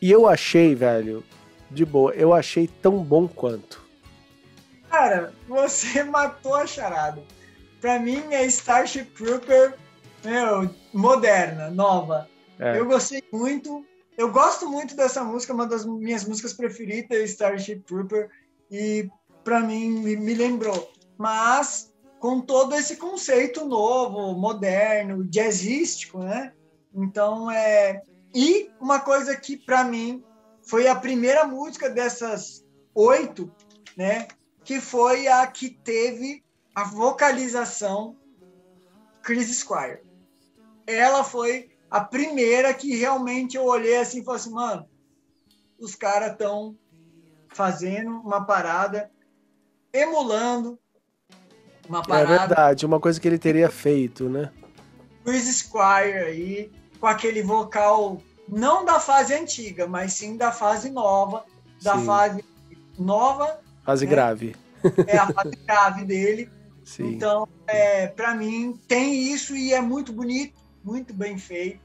E eu achei, velho, de boa, eu achei tão bom quanto. Cara, você matou a charada. Pra mim é Starship Trooper, meu, moderna, nova. É. Eu gostei muito. Eu gosto muito dessa música, uma das minhas músicas preferidas, Starship Trooper, e pra mim me, me lembrou. Mas com todo esse conceito novo, moderno, jazzístico, né? Então, é... E uma coisa que, para mim, foi a primeira música dessas oito, né? Que foi a que teve a vocalização Chris Squire. Ela foi a primeira que realmente eu olhei assim e falei assim, mano, os caras estão fazendo uma parada, emulando uma é parada. É verdade, uma coisa que ele teria feito, né? Chris Squire aí, com aquele vocal não da fase antiga, mas sim da fase nova, da sim. fase nova. Fase né? grave. É a fase grave dele. Sim. Então, é, para mim, tem isso e é muito bonito, muito bem feito.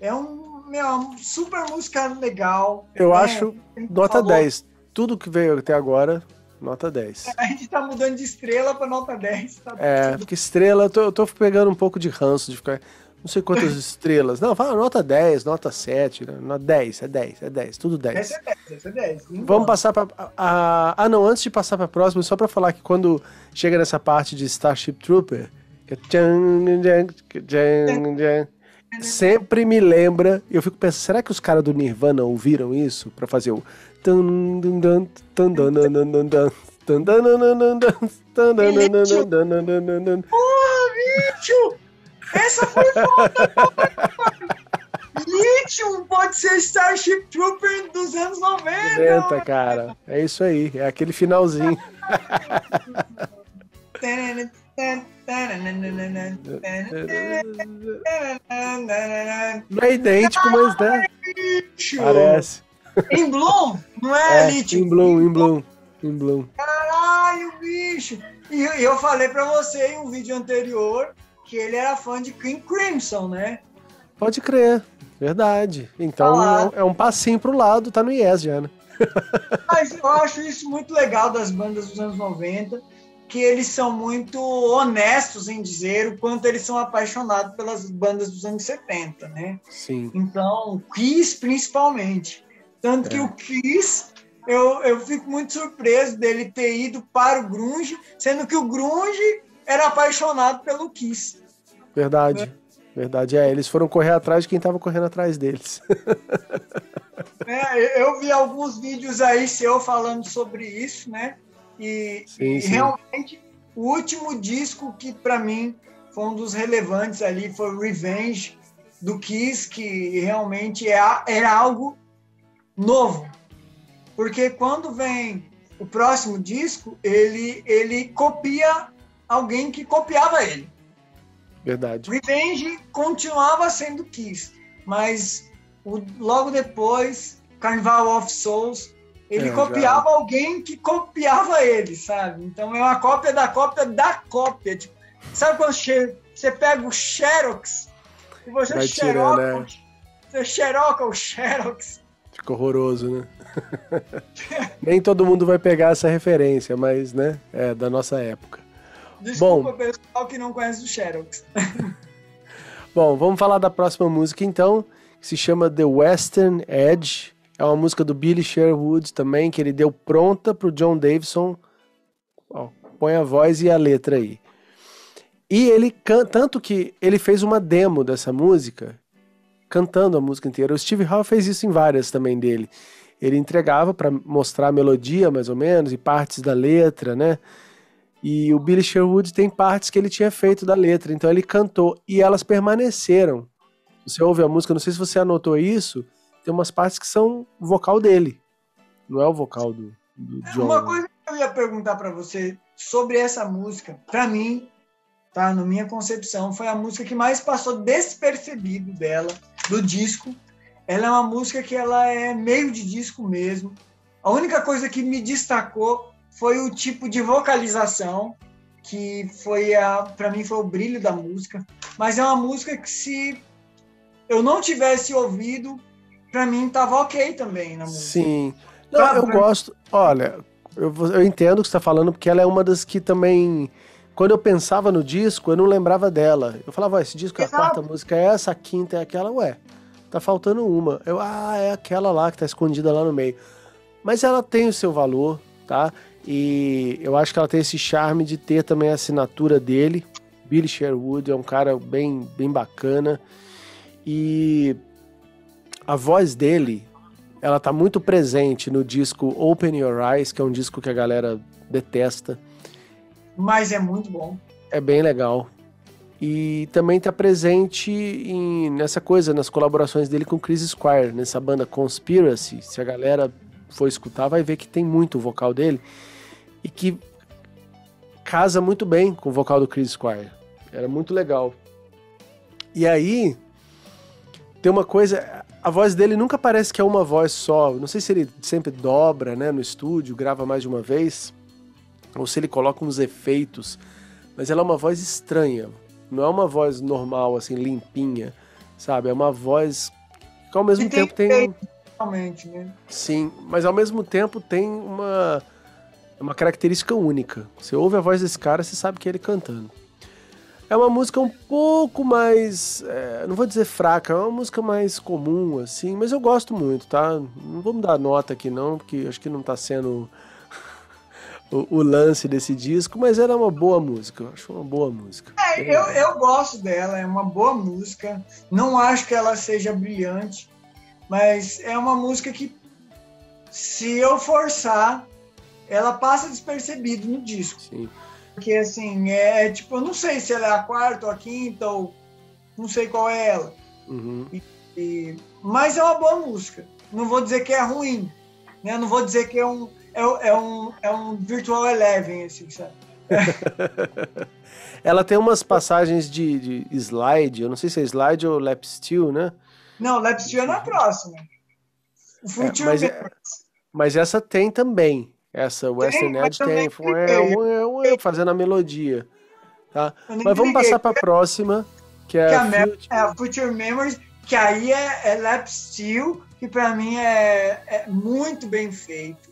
É um, meu, uma super música legal. Eu né? acho nota falou. 10. Tudo que veio até agora, Nota 10. A gente tá mudando de estrela pra nota 10. Tá é, porque estrela, eu tô, eu tô, pegando um pouco de ranço de ficar. Não sei quantas estrelas. Não, fala nota 10, nota 7, né? nota 10, é 10, é 10, tudo 10. Essa é 10, essa é 10. Vamos passar pra. A, a, ah, não, antes de passar pra próxima, só pra falar que quando chega nessa parte de Starship Trooper, é sempre me lembra. Eu fico pensando, será que os caras do Nirvana ouviram isso pra fazer o Porra, bicho! Essa foi foda, Lithium pode ser Starship Trooper dos anos 90. 90, cara. É isso aí. É aquele finalzinho. Não é idêntico, mas né? Parece. Em Bloom, não é, é Elite? Em Bloom, em Bloom. Em Bloom. Caralho, bicho! E eu falei pra você em um vídeo anterior que ele era fã de King Crimson, né? Pode crer, verdade. Então ah, é um passinho pro lado, tá no Yes já, né? Mas eu acho isso muito legal das bandas dos anos 90, que eles são muito honestos em dizer o quanto eles são apaixonados pelas bandas dos anos 70, né? Sim. Então, Kiss principalmente. Tanto é. que o Kiss, eu, eu fico muito surpreso dele ter ido para o Grunge, sendo que o Grunge era apaixonado pelo Kiss. Verdade. É. Verdade, é. Eles foram correr atrás de quem estava correndo atrás deles. é, eu vi alguns vídeos aí seu falando sobre isso, né? E, sim, e sim. realmente o último disco que para mim foi um dos relevantes ali foi Revenge do Kiss, que realmente é, era algo novo. Porque quando vem o próximo disco, ele, ele copia alguém que copiava ele. Verdade. Revenge continuava sendo Kiss, mas o, logo depois, Carnival of Souls Ele é, copiava já... alguém que copiava ele, sabe? Então é uma cópia da cópia da cópia. Tipo, sabe quando você pega o Xerox e você Vai xeroca, né? você xeroca o Xerox. Fica horroroso, né? Nem todo mundo vai pegar essa referência, mas, né, é da nossa época. Desculpa, Bom, pessoal que não conhece o Xerox. Bom, vamos falar da próxima música então, que se chama The Western Edge. É uma música do Billy Sherwood também, que ele deu pronta pro John Davidson. Ó, põe a voz e a letra aí. E ele tanto que ele fez uma demo dessa música, cantando a música inteira. O Steve Howe fez isso em várias também dele. Ele entregava para mostrar a melodia, mais ou menos, e partes da letra, né? E o Billy Sherwood tem partes que ele tinha feito da letra, então ele cantou e elas permaneceram. Você ouve a música, não sei se você anotou isso, tem umas partes que são o vocal dele, não é o vocal do, do John. Uma coisa que eu ia perguntar para você sobre essa música, para mim, tá, na minha concepção, foi a música que mais passou despercebido dela, do disco. Ela é uma música que ela é meio de disco mesmo. A única coisa que me destacou foi o tipo de vocalização que foi a para mim foi o brilho da música, mas é uma música que se eu não tivesse ouvido para mim tava ok também na música. Sim. Não, eu gosto. Olha, eu, eu entendo o que você está falando, porque ela é uma das que também. Quando eu pensava no disco, eu não lembrava dela. Eu falava, esse disco, Exato. a quarta música é essa, a quinta é aquela, ué, tá faltando uma. Eu, ah, é aquela lá que tá escondida lá no meio. Mas ela tem o seu valor, tá? E eu acho que ela tem esse charme de ter também a assinatura dele. Billy Sherwood é um cara bem, bem bacana. E a voz dele, ela tá muito presente no disco Open Your Eyes, que é um disco que a galera detesta. Mas é muito bom. É bem legal. E também tá presente em, nessa coisa, nas colaborações dele com Chris Squire, nessa banda Conspiracy. Se a galera for escutar, vai ver que tem muito o vocal dele e que casa muito bem com o vocal do Chris Squire. Era muito legal. E aí, tem uma coisa, a voz dele nunca parece que é uma voz só. Não sei se ele sempre dobra, né, no estúdio, grava mais de uma vez, ou se ele coloca uns efeitos, mas ela é uma voz estranha. Não é uma voz normal, assim, limpinha, sabe? É uma voz que ao mesmo tempo tem. Realmente, né? Sim, mas ao mesmo tempo tem uma, uma característica única. Você ouve a voz desse cara, você sabe que é ele cantando. É uma música um pouco mais. É, não vou dizer fraca, é uma música mais comum, assim, mas eu gosto muito, tá? Não vamos dar nota aqui, não, porque acho que não tá sendo o, o, lance desse disco, mas era uma boa música, eu acho uma boa música. É, eu, eu gosto dela, é uma boa música. Não acho que ela seja brilhante, mas é uma música que, se eu forçar, ela passa despercebido no disco. Sim. Porque, assim, é, é tipo, eu não sei se ela é a quarta ou a quinta, ou não sei qual é ela. Uhum. E, e, mas é uma boa música. Não vou dizer que é ruim, né? Não vou dizer que é um, é, é um, é um Virtual Eleven, assim, sabe? ela tem umas passagens de, de, slide, eu não sei se é slide ou lap steel, né? Não, lap steel é na próxima. O é, mas, é, mas essa tem também. Essa Western Edge tem, é, um, é, fazendo a melodia. Tá? Mas vamos passar para a próxima, que é, que a, Future... é a Future Memories, que aí é, é Lap Steel, que para mim é, é muito bem feito,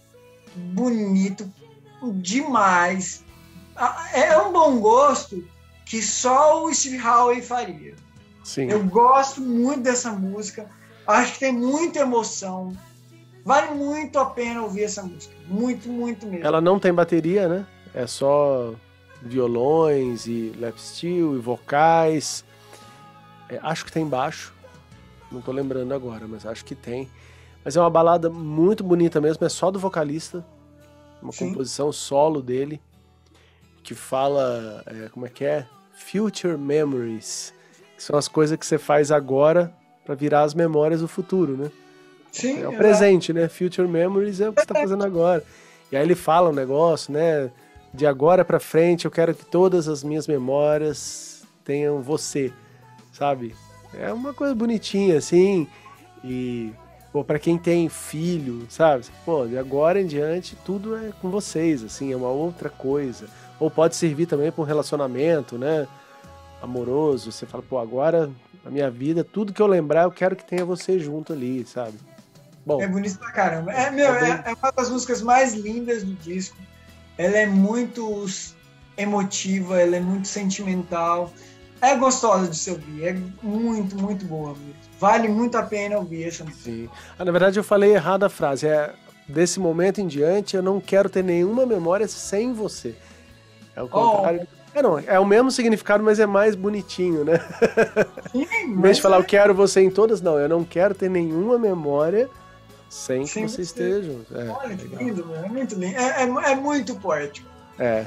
bonito, demais. É um bom gosto que só o Steve Howe faria. Sim. Eu gosto muito dessa música, acho que tem muita emoção, Vale muito a pena ouvir essa música. Muito, muito mesmo. Ela não tem bateria, né? É só violões e lap steel e vocais. É, acho que tem baixo. Não tô lembrando agora, mas acho que tem. Mas é uma balada muito bonita mesmo, é só do vocalista. Uma Sim. composição solo dele. Que fala. É, como é que é? Future Memories. Que são as coisas que você faz agora para virar as memórias do futuro, né? Sim, é o presente, né? Future Memories é o que você está fazendo agora. E aí ele fala um negócio, né? De agora para frente eu quero que todas as minhas memórias tenham você, sabe? É uma coisa bonitinha assim. E Pô, pra quem tem filho, sabe? Pô, de agora em diante, tudo é com vocês, assim, é uma outra coisa. Ou pode servir também para um relacionamento, né? Amoroso. Você fala, pô, agora a minha vida, tudo que eu lembrar, eu quero que tenha você junto ali, sabe? Bom, é bonito pra caramba. É, meu, é, é uma das músicas mais lindas do disco. Ela é muito emotiva, ela é muito sentimental. É gostosa de se ouvir, é muito, muito boa. Vale muito a pena ouvir essa música. Sim. Ah, na verdade, eu falei errado a frase. É, desse momento em diante, eu não quero ter nenhuma memória sem você. É o contrário. Oh. É, não, é o mesmo significado, mas é mais bonitinho, né? Sim, em vez de falar, é... eu quero você em todas, não, eu não quero ter nenhuma memória sem Sim, que você, esteja. É, Olha que lindo, é muito lindo. É, é, é, muito poético. É.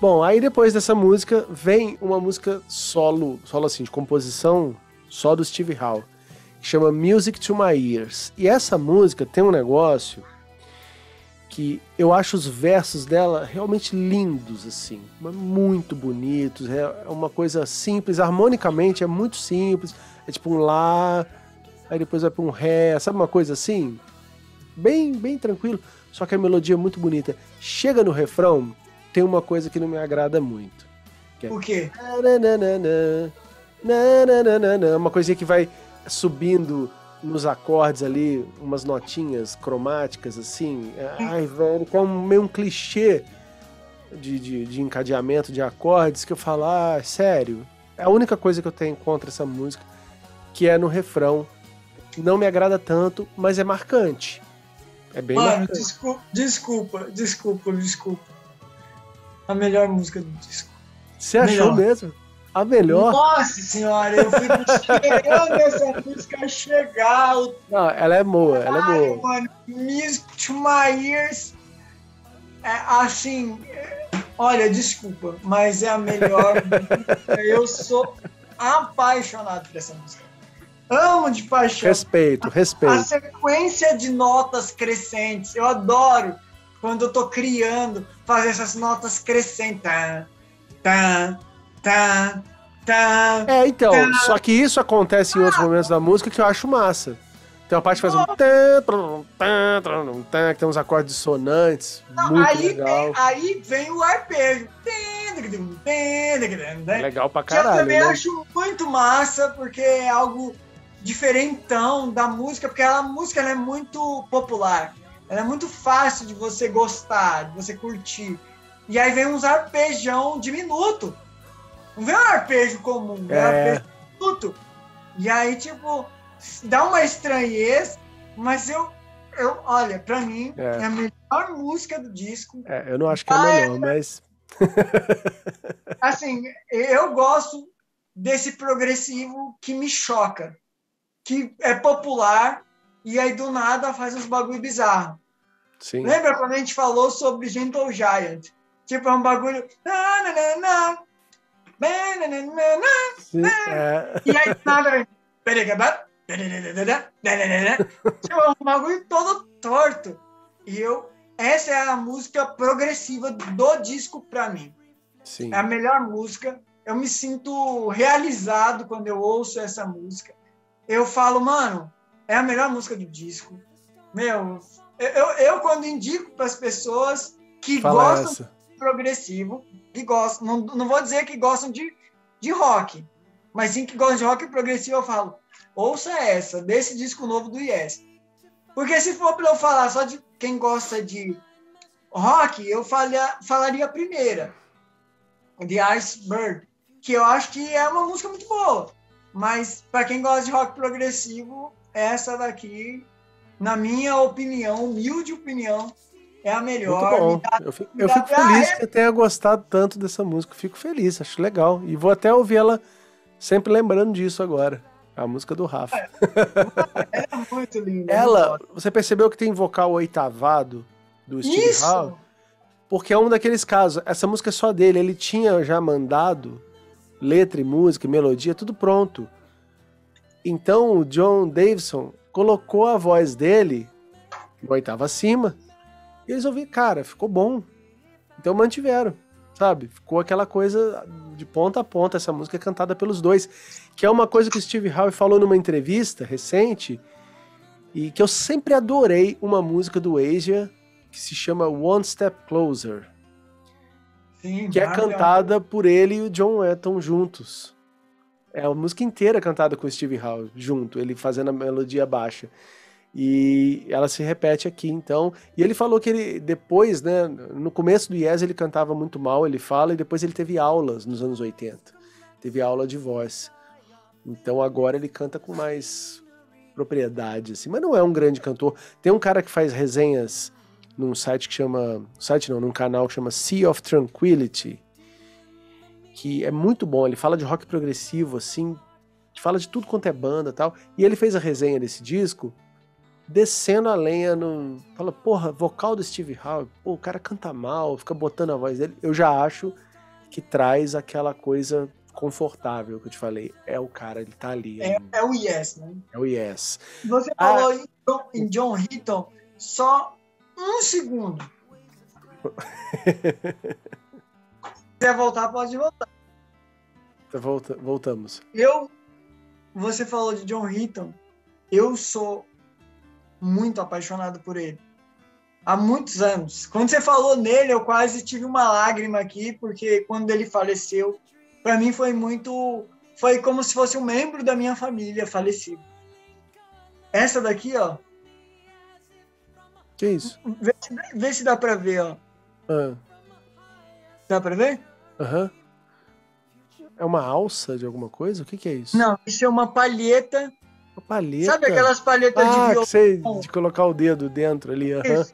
Bom, aí depois dessa música vem uma música solo, solo assim, de composição só do Steve Howe, que chama Music to My Ears. E essa música tem um negócio que eu acho os versos dela realmente lindos, assim, muito bonitos. É uma coisa simples, harmonicamente é muito simples. É tipo um Lá, aí depois vai para um Ré, sabe uma coisa assim? Bem, bem tranquilo, só que a melodia é muito bonita. Chega no refrão, tem uma coisa que não me agrada muito. Que é... O quê? Uma coisinha que vai subindo nos acordes ali, umas notinhas cromáticas assim. Ai, velho, que é um, meio um clichê de, de, de encadeamento de acordes que eu falo, ah, sério. É a única coisa que eu tenho contra essa música, que é no refrão não me agrada tanto, mas é marcante. É bem Mano, marcante. Desculpa, desculpa, desculpa, desculpa. A melhor música do disco. Você achou mesmo? A melhor? Nossa senhora, eu fico esperando essa música chegar. Não, ela é boa, ela é boa. Mano, Music to My Ears. É, assim, olha, desculpa, mas é a melhor. Eu sou apaixonado por essa música amo de paixão. Respeito, respeito. A sequência de notas crescentes. Eu adoro quando eu tô criando, fazer essas notas crescentes. Tá, tá, tá, tá. É, então, tá. só que isso acontece em outros momentos da música que eu acho massa. Tem uma parte que faz um que tem uns acordes dissonantes. Não, muito aí legal. Vem, aí vem o arpejo. Legal pra caralho. Que eu também né? acho muito massa, porque é algo diferentão da música, porque a música é muito popular. Ela é muito fácil de você gostar, de você curtir. E aí vem uns arpejão diminuto. Não vem um arpejo comum, é um arpejo diminuto. E aí, tipo, dá uma estranheza, mas eu, eu olha, pra mim, é, é a melhor música do disco. É, eu não acho que é a melhor, mas. assim, eu gosto desse progressivo que me choca que é popular e aí do nada faz uns bagulho bizarro. Sim. Lembra quando a gente falou sobre Gentle Giant? Tipo, é um bagulho. Sim, é. E aí nada. tipo, é um bagulho todo torto. E eu. Essa é a música progressiva do disco pra mim. Sim. É a melhor música. Eu me sinto realizado quando eu ouço essa música eu falo, mano, é a melhor música do disco. Meu, eu, eu quando indico para as pessoas que Fala gostam essa. de progressivo, que gostam, não, não vou dizer que gostam de, de rock, mas sim que gostam de rock progressivo, eu falo, ouça essa, desse disco novo do Yes. Porque se for para eu falar só de quem gosta de rock, eu falia, falaria a primeira, The Iceberg, que eu acho que é uma música muito boa. Mas para quem gosta de rock progressivo, essa daqui, na minha opinião, humilde opinião, é a melhor. Muito bom. Dá, eu fico, eu fico feliz que tenha gostado tanto dessa música. Fico feliz, acho legal. E vou até ouvir ela sempre lembrando disso agora. A música do Rafa. É, é muito linda. Ela, você percebeu que tem vocal oitavado do Steve. Howe? Porque é um daqueles casos. Essa música é só dele. Ele tinha já mandado letra e música, melodia, tudo pronto. Então o John Davidson colocou a voz dele no oitava acima e eles ouviram, cara, ficou bom. Então mantiveram, sabe? Ficou aquela coisa de ponta a ponta, essa música é cantada pelos dois, que é uma coisa que o Steve Howe falou numa entrevista recente, E que eu sempre adorei uma música do Asia que se chama One Step Closer. Sim, que é cantada por ele e o John Wetton juntos. É a música inteira cantada com o Steve Howe junto, ele fazendo a melodia baixa. E ela se repete aqui, então. E ele falou que ele, depois, né, no começo do Yes ele cantava muito mal, ele fala, e depois ele teve aulas nos anos 80. Teve aula de voz. Então agora ele canta com mais propriedade, assim. Mas não é um grande cantor. Tem um cara que faz resenhas num site que chama. Site não, num canal que chama Sea of Tranquility. Que é muito bom. Ele fala de rock progressivo, assim. Fala de tudo quanto é banda tal. E ele fez a resenha desse disco descendo a lenha no. Fala, porra, vocal do Steve Howe, pô, o cara canta mal, fica botando a voz dele. Eu já acho que traz aquela coisa confortável que eu te falei. É o cara, ele tá ali. É, é o Yes, né? É o Yes. Você ah, falou em John, em John Hitton só um segundo. Se quiser voltar, pode voltar. Volta, voltamos. Eu, você falou de John Hitton, eu sou muito apaixonado por ele. Há muitos anos. Quando você falou nele, eu quase tive uma lágrima aqui, porque quando ele faleceu, para mim foi muito. Foi como se fosse um membro da minha família falecido. Essa daqui, ó. Que isso? Vê, vê se dá pra ver, ó. Ah. Dá pra ver? Aham. Uhum. É uma alça de alguma coisa? O que, que é isso? Não, isso é uma palheta uma palheta. Sabe aquelas palhetas ah, de violão? sei, de colocar o dedo dentro ali. Uhum.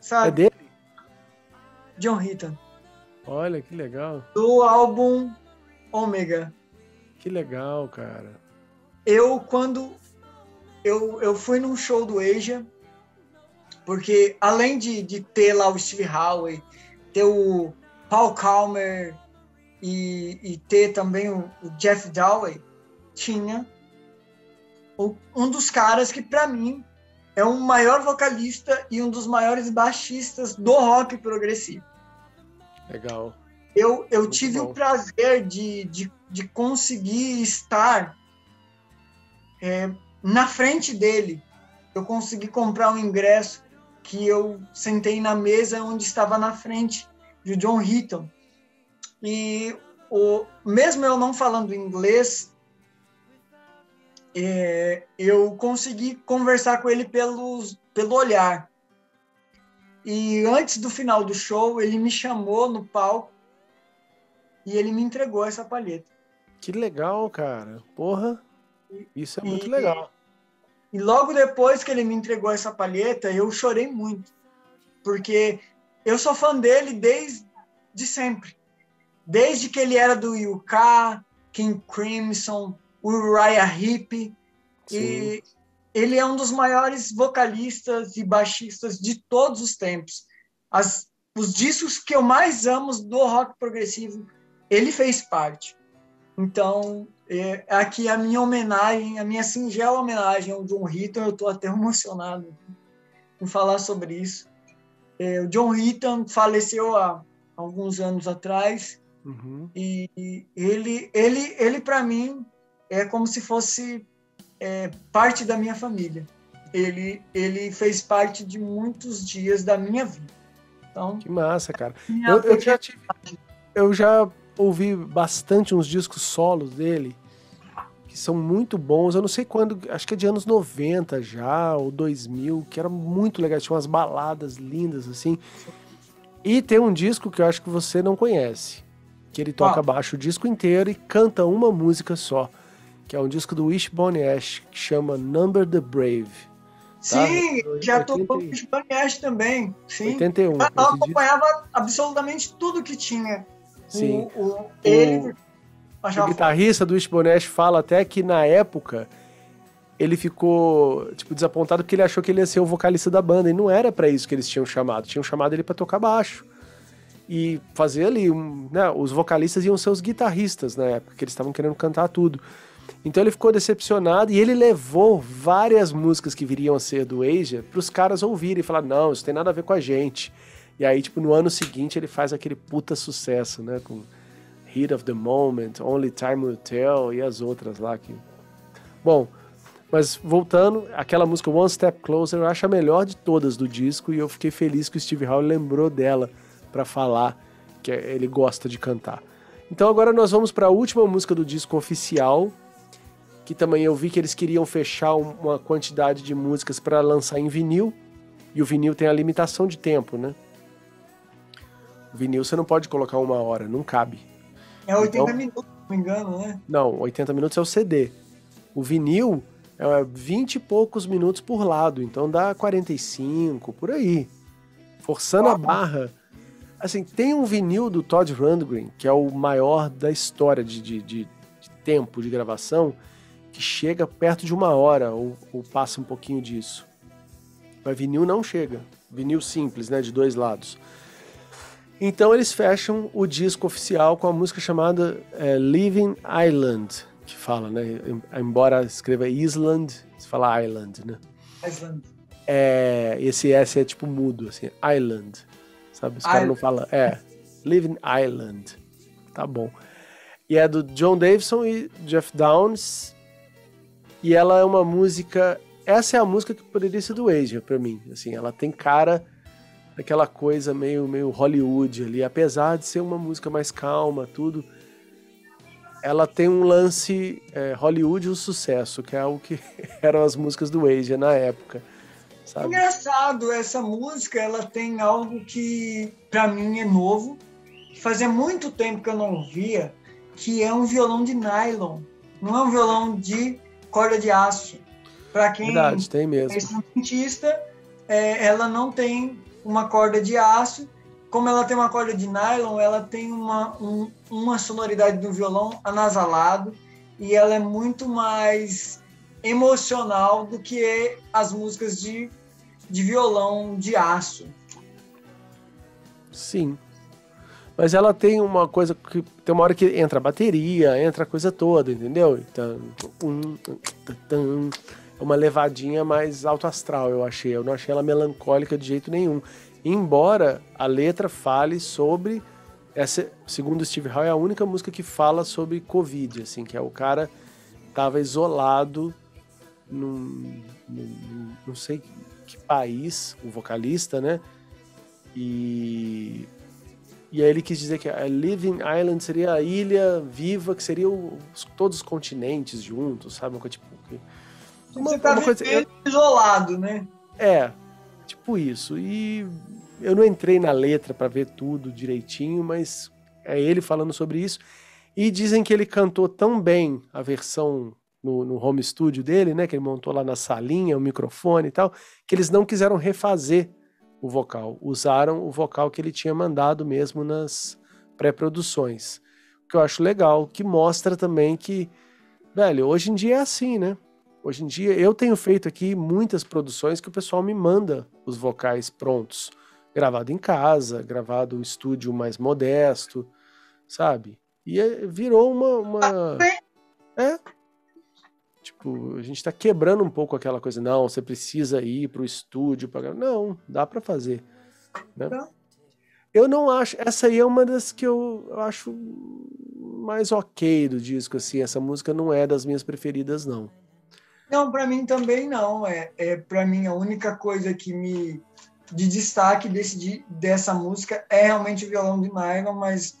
Sabe? É dele? John Hitton. Olha, que legal. Do álbum Ômega. Que legal, cara. Eu, quando eu, eu fui num show do Asia, porque além de, de ter lá o Steve Howe, ter o Paul Calmer e, e ter também o, o Jeff Dowey, tinha um dos caras que, para mim, é o maior vocalista e um dos maiores baixistas do rock progressivo. Legal. Eu, eu tive bom. o prazer de, de, de conseguir estar é, na frente dele. Eu consegui comprar um ingresso que eu sentei na mesa onde estava na frente de John Hitton. E o, mesmo eu não falando inglês, é, eu consegui conversar com ele pelos, pelo olhar. E antes do final do show, ele me chamou no palco e ele me entregou essa palheta. Que legal, cara. Porra, isso é muito legal. E logo depois que ele me entregou essa palheta, eu chorei muito. Porque eu sou fã dele desde de sempre. Desde que ele era do UK, King Crimson, o Uriah Heep. E ele é um dos maiores vocalistas e baixistas de todos os tempos. As, os discos que eu mais amo do rock progressivo, ele fez parte. Então, é, aqui a minha homenagem, a minha singela homenagem ao John Hitton, eu estou até emocionado em falar sobre isso. É, o John Hitton faleceu há alguns anos atrás uhum. e ele, ele, ele para mim é como se fosse é, parte da minha família. Ele, ele fez parte de muitos dias da minha vida. Então, que massa, cara. Eu, eu, já tive, eu já ouvi bastante uns discos solos dele, que são muito bons. Eu não sei quando, acho que é de anos 90 já, ou 2000, que era muito legal. Tinha umas baladas lindas, assim. E tem um disco que eu acho que você não conhece, que ele toca ah. baixo o disco inteiro e canta uma música só que é um disco do Wishbone Ash, que chama Number the Brave. Tá? Sim, já tocou com o Wishbone Ash também. Sim. 81. Eu acompanhava absolutamente tudo que tinha. Sim. O, o, ele. O, o guitarrista do Wishbone Ash fala até que na época ele ficou tipo desapontado porque ele achou que ele ia ser o vocalista da banda e não era para isso que eles tinham chamado, tinham chamado ele para tocar baixo e fazer ali, um, né, os vocalistas iam ser os guitarristas na época que eles estavam querendo cantar tudo. Então ele ficou decepcionado e ele levou várias músicas que viriam a ser do Asia para os caras ouvirem e falar: não, isso tem nada a ver com a gente. E aí, tipo, no ano seguinte ele faz aquele puta sucesso, né? Com Heat of the Moment, Only Time Will Tell e as outras lá que. Bom, Mas voltando, aquela música One Step Closer eu acho a melhor de todas do disco e eu fiquei feliz que o Steve Howe lembrou dela para falar que ele gosta de cantar. Então agora nós vamos para a última música do disco oficial, que também eu vi que eles queriam fechar uma quantidade de músicas para lançar em vinil, e o vinil tem a limitação de tempo, né? O vinil você não pode colocar uma hora, não cabe. É 80 então, minutos, se não me engano, né? Não, 80 minutos é o CD. O vinil é 20 e poucos minutos por lado, então dá 45, por aí. Forçando a barra. Assim, tem um vinil do Todd Rundgren, que é o maior da história de, de, de, de tempo de gravação, que chega perto de uma hora, ou, ou passa um pouquinho disso. Mas vinil não chega. Vinil simples, né? De dois lados. Então eles fecham o disco oficial com a música chamada é, Living Island, que fala, né? Embora escreva Island, se fala Island, né? Island. É, esse S é tipo mudo, assim, Island. Sabe? Os caras não falam. É, Living Island. Tá bom. E é do John Davidson e Jeff Downs. E ela é uma música. Essa é a música que poderia ser do Asia para mim. Assim, ela tem cara daquela coisa meio, meio Hollywood ali, apesar de ser uma música mais calma, tudo. Ela tem um lance é, Hollywood um sucesso, que é o que eram as músicas do Asia na época. Sabe? Engraçado, essa música ela tem algo que para mim é novo, que fazia muito tempo que eu não via, que é um violão de nylon. Não é um violão de corda de aço. Para quem Verdade, tem mesmo. é instrumentista, é, ela não tem uma corda de aço. Como ela tem uma corda de nylon, ela tem uma, um, uma sonoridade do violão anasalado e ela é muito mais emocional do que as músicas de de violão de aço. Sim. Mas ela tem uma coisa que tem uma hora que entra a bateria, entra a coisa toda, entendeu? Então, uma levadinha mais alto astral, eu achei. Eu não achei ela melancólica de jeito nenhum. Embora a letra fale sobre essa, segundo Steve Howe, é a única música que fala sobre Covid, assim, que é o cara tava isolado num, num não sei que país, o vocalista, né? E e aí ele quis dizer que a Living Island seria a ilha viva, que seria o, todos os continentes juntos, sabe? Uma coisa tipo. Uma, Você tá uma coisa, eu, isolado, né? É, tipo isso. E eu não entrei na letra para ver tudo direitinho, mas é ele falando sobre isso. E dizem que ele cantou tão bem a versão no, no, home studio dele, né? Que ele montou lá na salinha, o microfone e tal, que eles não quiseram refazer o vocal. Usaram o vocal que ele tinha mandado mesmo nas pré-produções. O que eu acho legal, que mostra também que, velho, hoje em dia é assim, né? Hoje em dia eu tenho feito aqui muitas produções que o pessoal me manda os vocais prontos. Gravado em casa, gravado em estúdio mais modesto, sabe? E é, virou uma. uma... É, Tipo, a gente tá quebrando um pouco aquela coisa, não, você precisa ir pro estúdio para Não, dá para fazer. Né? Eu não acho. Essa aí é uma das que eu, eu acho mais ok do disco, assim. Essa música não é das minhas preferidas, não. Não, para mim também não. É, é para mim a única coisa que me de destaque desse, dessa música é realmente o violão de nylon, mas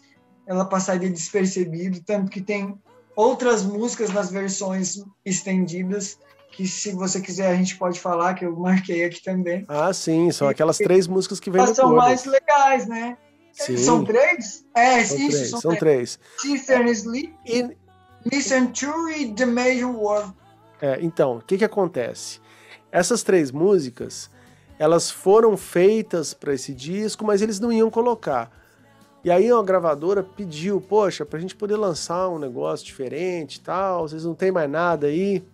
ela passaria despercebido, tanto que tem outras músicas nas versões estendidas, que se você quiser a gente pode falar, que eu marquei aqui também. Ah, sim, são aquelas três músicas que vêm no São mais legais, né? Sim. São três? É, são isso, três, são, são três. Sister Sleep, e... Two e The Major World. É, então, o que que acontece? Essas três músicas, elas foram feitas para esse disco, mas eles não iam colocar. E aí a gravadora pediu, poxa, pra gente poder lançar um negócio diferente tal, vocês não tem mais nada aí.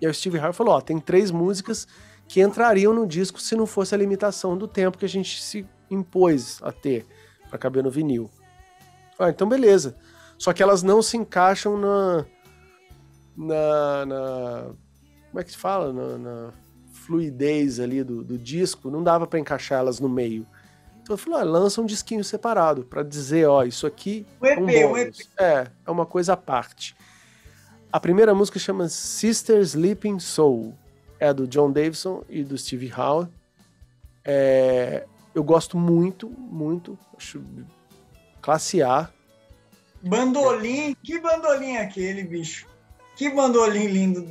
E aí o Steve Harvey falou, ó, tem três músicas que entrariam no disco se não fosse a limitação do tempo que a gente se impôs a ter para caber no vinil. Ah, então beleza. Só que elas não se encaixam na. Na. na como é que se fala? Na, na fluidez ali do, do disco. Não dava para encaixar elas no meio. Então eu falei, ah, lança um disquinho separado para dizer, ó, isso aqui um EP, é um, um EP. É, é uma coisa à parte. A primeira música chama Sister Sleeping Soul. É do John Davidson e do Steve Howe. É, eu gosto muito, muito. Acho classe A. Bandolim, que bandolim é aquele, bicho? Que bandolim lindo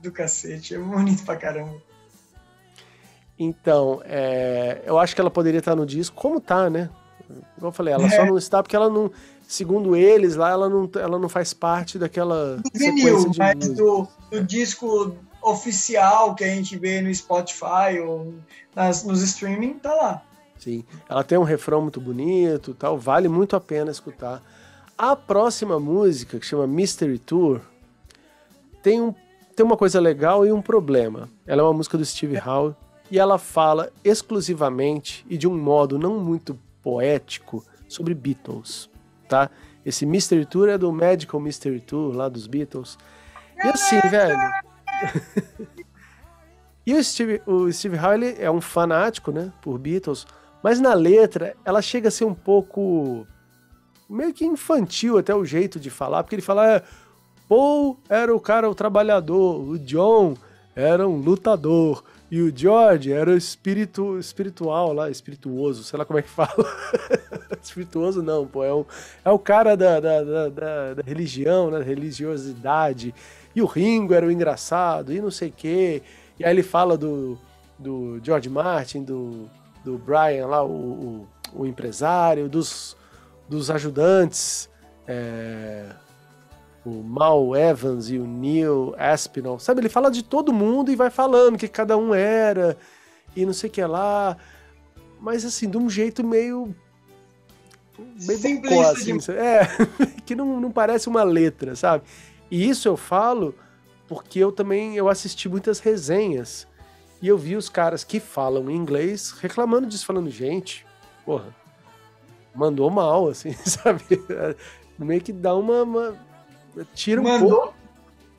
do cacete. É bonito pra caramba. Então, é, eu acho que ela poderia estar no disco, como tá, né? Como eu falei, ela é. só não está porque ela não, segundo eles, lá ela não, ela não faz parte daquela do vinil, mas do, do, disco oficial que a gente vê no Spotify ou nas, nos streaming, tá lá. Sim, ela tem um refrão muito bonito, tal, vale muito a pena escutar. A próxima música, que chama Mystery Tour, tem, um, tem uma coisa legal e um problema. Ela é uma música do Steve Howe e ela fala exclusivamente e de um modo não muito poético sobre Beatles, tá? Esse Mystery Tour é do Magical Mystery Tour lá dos Beatles. E assim, velho. e o Steve, o Steve Howe é um fanático, né, por Beatles, mas na letra ela chega a ser um pouco meio que infantil até o jeito de falar, porque ele fala é, Paul era o cara o trabalhador, o John era um lutador, e o George era o espírito espiritual lá, espirituoso, sei lá como é que fala. espirituoso não, pô, é o, é o cara da, da, da, da, religião, né, religiosidade. E o Ringo era o engraçado, e não sei o quê. E aí ele fala do, do George Martin, do, do Brian lá, o, o, o empresário, dos, dos ajudantes. É, o Mal Evans e o Neil Aspinall, sabe? Ele fala de todo mundo e vai falando que cada um era e não sei o que lá, mas assim, de um jeito meio. meio Simplista assim, de... É, que não, não parece uma letra, sabe? E isso eu falo porque eu também eu assisti muitas resenhas e eu vi os caras que falam inglês reclamando disso, falando, gente, porra, mandou mal, assim, sabe? Meio que dá uma, uma Tira um mandou, pouco.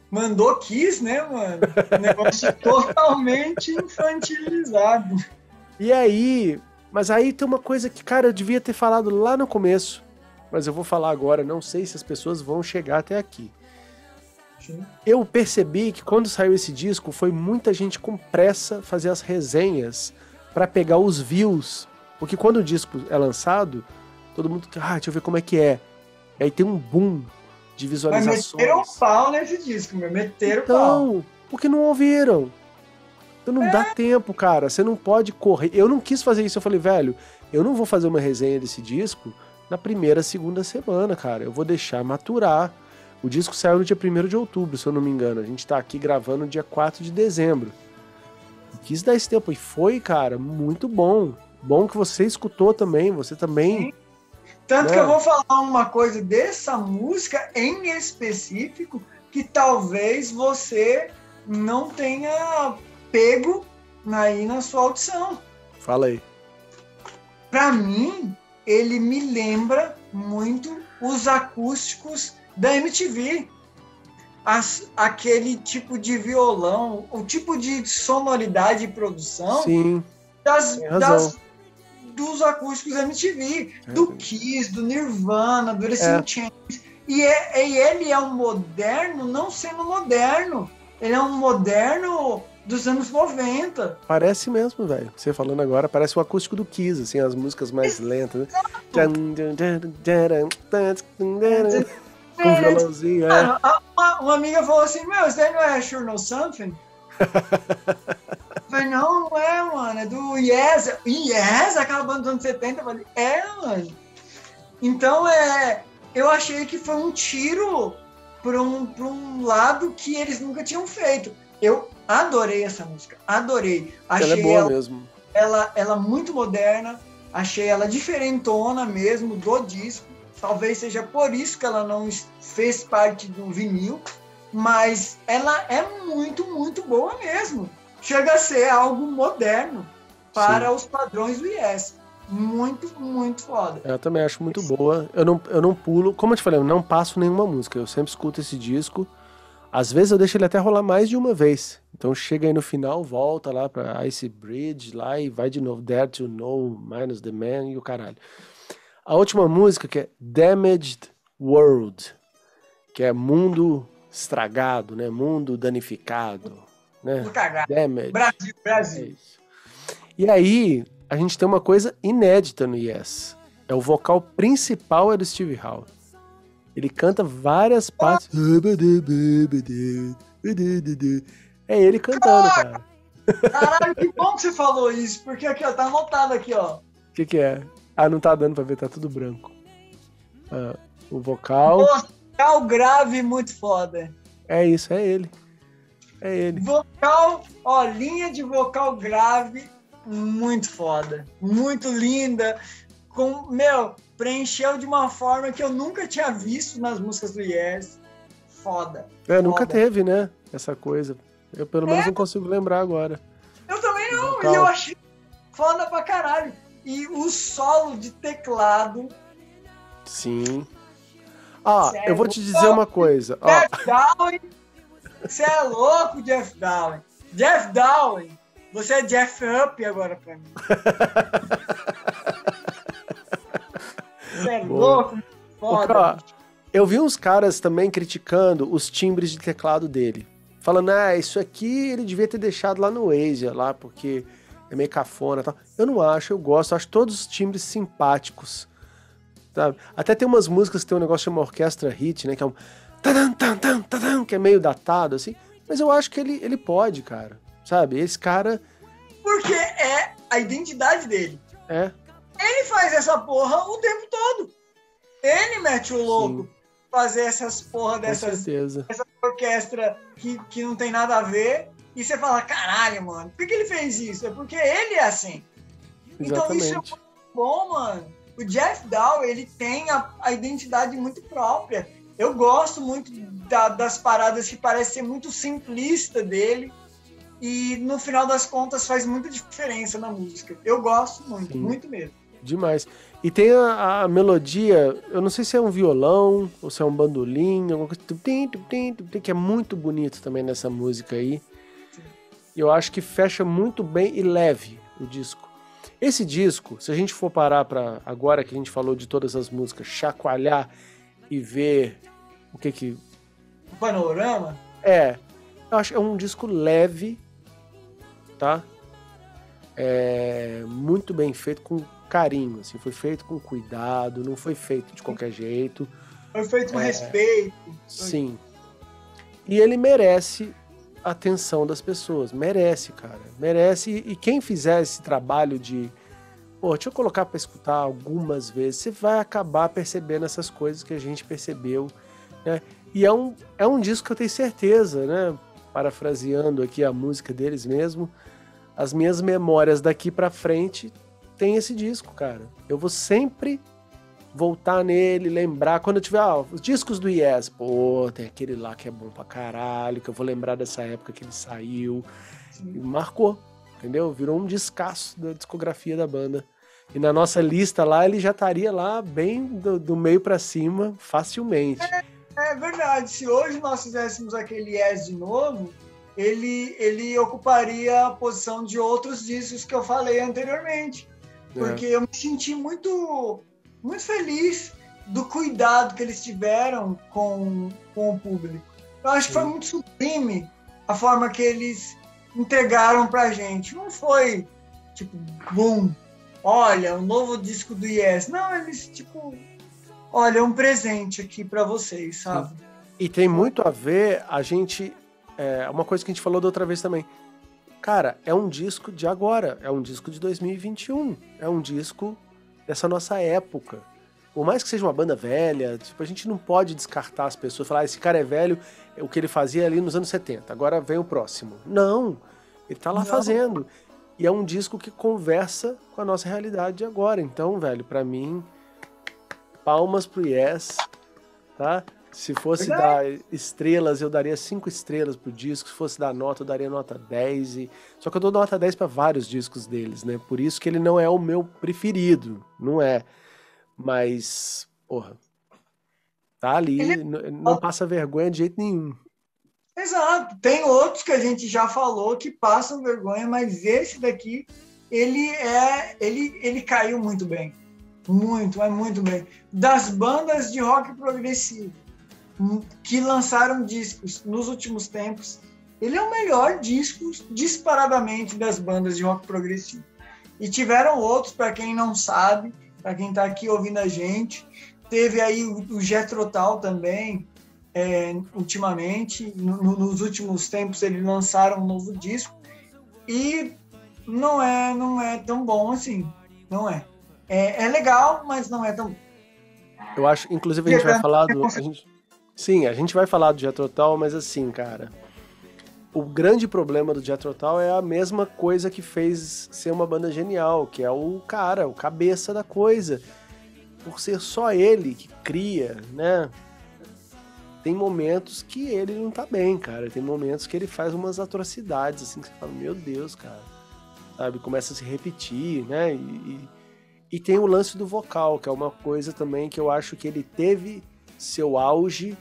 Mandou quis, né, mano? negócio totalmente infantilizado. E aí, mas aí tem uma coisa que, cara, eu devia ter falado lá no começo, mas eu vou falar agora, não sei se as pessoas vão chegar até aqui. Sim. Eu percebi que quando saiu esse disco, foi muita gente com pressa fazer as resenhas para pegar os views, porque quando o disco é lançado, todo mundo, ah, deixa eu ver como é que é. E aí tem um boom de visualizações. Mas meteram pau nesse disco, meu. Meteram então, pau. porque não ouviram. Então não é. dá tempo, cara. Você não pode correr. Eu não quis fazer isso. Eu falei, velho, eu não vou fazer uma resenha desse disco na primeira, segunda semana, cara. Eu vou deixar maturar. O disco saiu no dia 1 de outubro, se eu não me engano. A gente tá aqui gravando no dia 4 de dezembro. Eu quis dar esse tempo. E foi, cara, muito bom. Bom que você escutou também. Você também Sim. Tanto que eu vou falar uma coisa dessa música em específico que talvez você não tenha pego aí na sua audição. Fala aí. Para mim, ele me lembra muito os acústicos da MTV. As, aquele tipo de violão, o tipo de sonoridade e produção Sim, das, das dos acústicos MTV, é. do Kiss, do Nirvana, do Alice é. Chains. E, é, e ele é um moderno não sendo moderno. Ele é um moderno dos anos 90. Parece mesmo, velho. Você falando agora, parece o acústico do Kiss, assim, as músicas mais lentas, né? Com violãozinho, é. Uma, uma, amiga falou assim, meu, isso aí não é Sure Know Something? falei, não, não é, mano, é do Yes. Yes, aquela banda dos anos 70. Eu falei, é, mano. Então, é, eu achei que foi um tiro para um, pra um lado que eles nunca tinham feito. Eu adorei essa música, adorei. Achei ela é boa ela, mesmo. Ela, ela muito moderna, achei ela diferentona mesmo do disco. Talvez seja por isso que ela não fez parte do vinil, mas ela é muito, muito boa mesmo. Chega a ser algo moderno para Sim. os padrões do Yes. Muito, muito foda. Eu também acho muito boa. Eu não, eu não pulo, como eu te falei, eu não passo nenhuma música. Eu sempre escuto esse disco. Às vezes eu deixo ele até rolar mais de uma vez. Então chega aí no final, volta lá pra Ice Bridge lá e vai de novo. Dare to Know, Minus the Man e o caralho. A última música que é Damaged World, que é Mundo estragado, né? Mundo danificado, né? Cagar. Damage. Brasil, É Brasil. isso. E aí, a gente tem uma coisa inédita no Yes. É o vocal principal é do Steve Howe. Ele canta várias partes. É ele cantando, cara. Caralho, que bom que você falou isso, porque aqui, ó, tá anotado aqui, ó. O que, que é? Ah, não tá dando pra ver, tá tudo branco. Ah, o vocal. Vocal grave muito foda. É isso, é ele. É ele. Vocal, ó, linha de vocal grave muito foda. Muito linda. Com, meu, preencheu de uma forma que eu nunca tinha visto nas músicas do Yes. Foda. É, nunca Foda. teve, né? Essa coisa. Eu pelo menos não consigo lembrar agora. Eu também não, Vocal. e eu achei foda pra caralho. E o solo de teclado, Sim. Ah, Sério? eu vou te dizer uma coisa. Ó. Você é louco, Jeff Dowling. Jeff Dowling, você é Jeff Up agora pra mim. Você é Boa. louco, foda. Eu vi uns caras também criticando os timbres de teclado dele. Falando, ah, isso aqui ele devia ter deixado lá no Asia, lá, porque é meio cafona e tal. Eu não acho, eu gosto, eu acho todos os timbres simpáticos. Sabe? Até tem umas músicas que tem um negócio chamado orquestra hit, né? Que é um. Tadam, tam, tadam, Que é meio datado, assim. Mas eu acho que ele, ele pode, cara. Sabe? Esse cara Porque é a identidade dele. é. Ele faz essa porra o tempo todo. Ele mete o louco fazer essas porra Com dessas certeza. orquestra que, que não tem nada a ver. E você fala, caralho, mano, por que, que ele fez isso? É porque ele é assim. Então isso é Exatamente. bom, mano. O Jeff Dow, ele tem a, a identidade muito própria. Eu gosto muito da- das paradas que parecem ser muito simplista dele. E no final das contas faz muita diferença na música. Eu gosto muito, Sim. muito mesmo. Demais. E tem a, a melodia, eu não sei se é um violão ou se é um bandolim, alguma coisa, que é muito bonito também nessa música aí. Eu acho que fecha muito bem e leve o disco. Esse disco, se a gente for parar para agora que a gente falou de todas as músicas, chacoalhar e ver o que que O panorama, é, eu acho que é um disco leve, tá? É muito bem feito, com carinho, assim, foi feito com cuidado, não foi feito de qualquer jeito, foi feito com É. respeito. sim. E ele merece a atenção das pessoas, merece, cara, merece. E quem fizer esse trabalho de, pô, deixa eu colocar pra escutar algumas vezes, você vai acabar percebendo essas coisas que a gente percebeu, né? E é um, é um disco que eu tenho certeza, né? Parafraseando aqui a música deles mesmo, as minhas memórias daqui pra frente tem esse disco, cara. Eu vou sempre voltar nele, lembrar. Quando eu tiver, ah, os discos do Yes, pô, tem aquele lá que é bom pra caralho, que eu vou lembrar dessa época que ele saiu. E marcou, entendeu? Virou um descasso da discografia da banda. E na nossa lista lá, ele já estaria lá bem do, do meio pra cima, facilmente. É verdade. Se hoje nós fizéssemos aquele Yes de novo, ele, ele ocuparia a posição de outros discos que eu falei anteriormente. Porque eu me senti muito, muito feliz do cuidado que eles tiveram com, com o público. Eu acho que foi Sim. muito sublime a forma que eles entregaram pra gente. Não foi tipo, boom, olha, o novo disco do Yes. Não, eles, tipo, olha, é um presente aqui pra vocês, sabe? E tem muito a ver, a gente. É uma coisa que a gente falou da outra vez também. Cara, é um disco de agora, é um disco de 2021, é um disco dessa nossa época. Por mais que seja uma banda velha, tipo, a gente não pode descartar as pessoas, falar, ah, esse cara é velho, o que ele fazia ali nos anos 70, agora vem o próximo. Não, ele tá lá Não. fazendo. E é um disco que conversa com a nossa realidade de agora. Então, velho, pra mim, palmas pro Yes, tá? Se fosse dar estrelas, eu daria cinco estrelas pro disco. Se fosse dar nota, eu daria nota 10. E... Só que eu dou nota 10 para vários discos deles, né? Por isso que ele não é o meu preferido. Não é. Mas, porra. Tá ali, Ele- não passa vergonha de jeito nenhum. Exato. Tem outros que a gente já falou que passam vergonha, mas esse daqui, ele é. Ele, ele caiu muito bem. Muito, é muito bem. Das bandas de rock progressivo. que lançaram discos nos últimos tempos, ele é o melhor disco disparadamente das bandas de rock progressivo. E tiveram outros, para quem não sabe, para quem está aqui ouvindo a gente. Teve aí o, Getrotal também, é, ultimamente. No, nos últimos tempos eles lançaram um novo disco. E não é, não é tão bom assim. Não é. É, é legal, mas não é tão Eu acho, inclusive a gente vai falar do. A gente, sim, a gente vai falar do Jetrotal, mas assim, cara. O grande problema do Jetrotal é a mesma coisa que fez ser uma banda genial, que é o cara, o cabeça da coisa. Por ser só ele que cria, né? Tem momentos que ele não tá bem, cara. Tem momentos que ele faz umas atrocidades, assim, que você fala, meu Deus, cara. Sabe? Começa a se repetir, né? E, e, e tem o lance do vocal, que é uma coisa também que eu acho que ele teve seu auge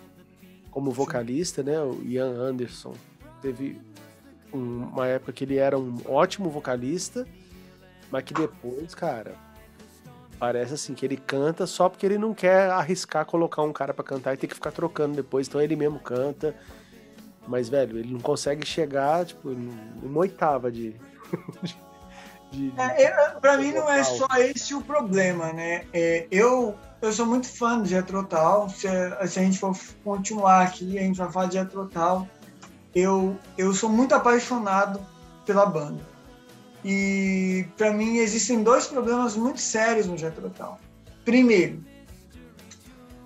como vocalista, né? O Ian Anderson teve uma época que ele era um ótimo vocalista, mas que depois, cara, parece assim que ele canta só porque ele não quer arriscar colocar um cara para cantar e ter que ficar trocando depois, então ele mesmo canta. Mas, velho, ele não consegue chegar, tipo, numa oitava de. de, de é, pra mim não é só esse o problema, né? É, eu, eu sou muito fã de Jetro Tal. Se, se, a gente for continuar aqui, a gente vai falar de Jetro Tal eu, eu sou muito apaixonado pela banda. E para mim existem dois problemas muito sérios no Jethro Primeiro,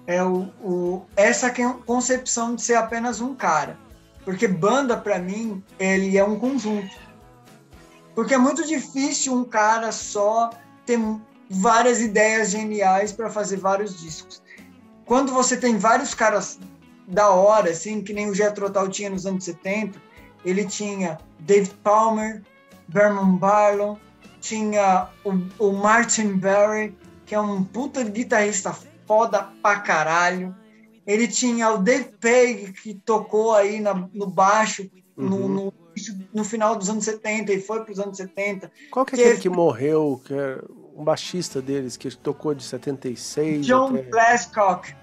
é o, o, essa concepção de ser apenas um cara. Porque banda, para mim, ele é um conjunto. Porque é muito difícil um cara só ter várias ideias geniais para fazer vários discos. Quando você tem vários caras da hora, assim, que nem o Jethro Tull tinha nos anos 70. Ele tinha Dave Palmer, Berman Barlow, tinha o, o Martin Barry, que é um puta guitarrista foda pra caralho. Ele tinha o Dave Pegg, que tocou aí na, no baixo uhum. no, no, no, final dos anos 70 e foi para os anos 70. Qual que é aquele que morreu, que é um baixista deles, que tocou de 76? John até... Glasscock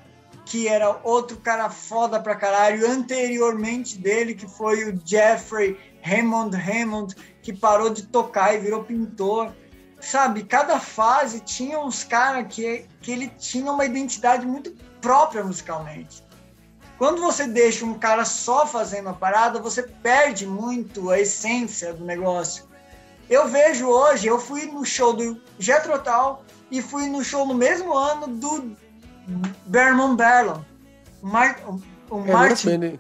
que era outro cara foda pra caralho, anteriormente dele, que foi o Jeffrey Hammond Hammond, que parou de tocar e virou pintor. Sabe, cada fase tinha uns caras que, que ele tinha uma identidade muito própria musicalmente. Quando você deixa um cara só fazendo a parada, você perde muito a essência do negócio. Eu vejo hoje, eu fui no show do Jethro Tull e fui no show no mesmo ano do Berman Barlow. Mar, o, o é, Martin,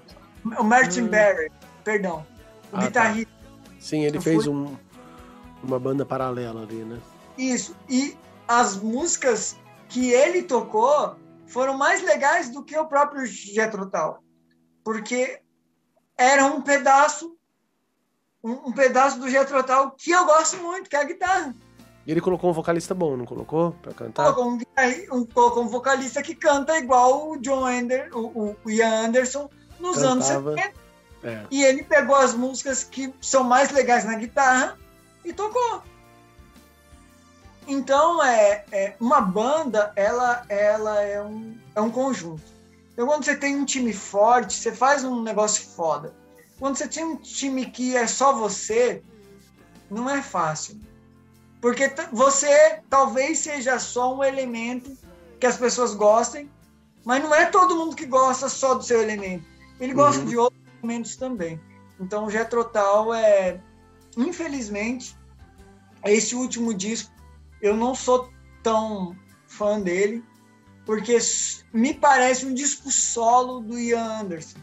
o Martin hum. Barry, perdão. O ah, tá. guitarrista. Tá. Sim, ele fez fui... um, uma banda paralela ali, né? Isso. E as músicas que ele tocou foram mais legais do que o próprio Jethro Tull. Porque era um pedaço um, um pedaço do Jethro Tull que eu gosto muito, que é a guitarra. E ele colocou um vocalista bom, não colocou? Pra cantar? Colocou um, colocou um vocalista que canta igual o John Ander, o, o Ian Anderson nos Cantava. anos 70. É. E ele pegou as músicas que são mais legais na guitarra e tocou. Então, é, é uma banda, ela, ela é, um, é um conjunto. Então, quando você tem um time forte, você faz um negócio foda. Quando você tem um time que é só você, não é fácil. Porque você talvez seja só um elemento que as pessoas gostem, mas não é todo mundo que gosta só do seu elemento. Ele gosta uhum. de outros elementos também. Então, o Jetrotal é, infelizmente, esse último disco, eu não sou tão fã dele, porque me parece um disco solo do Ian Anderson.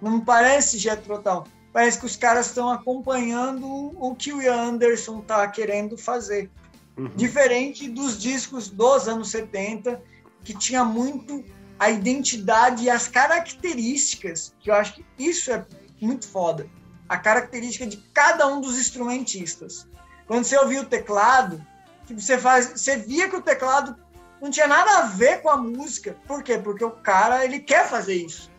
Não me parece Jetrotal parece que os caras estão acompanhando o que o Ian Anderson está querendo fazer. Uhum. Diferente dos discos dos anos 70, que tinha muito a identidade e as características, que eu acho que isso é muito foda. A característica de cada um dos instrumentistas. Quando você ouvia o teclado, você, faz, você via que o teclado não tinha nada a ver com a música. Por quê? Porque o cara ele quer fazer isso.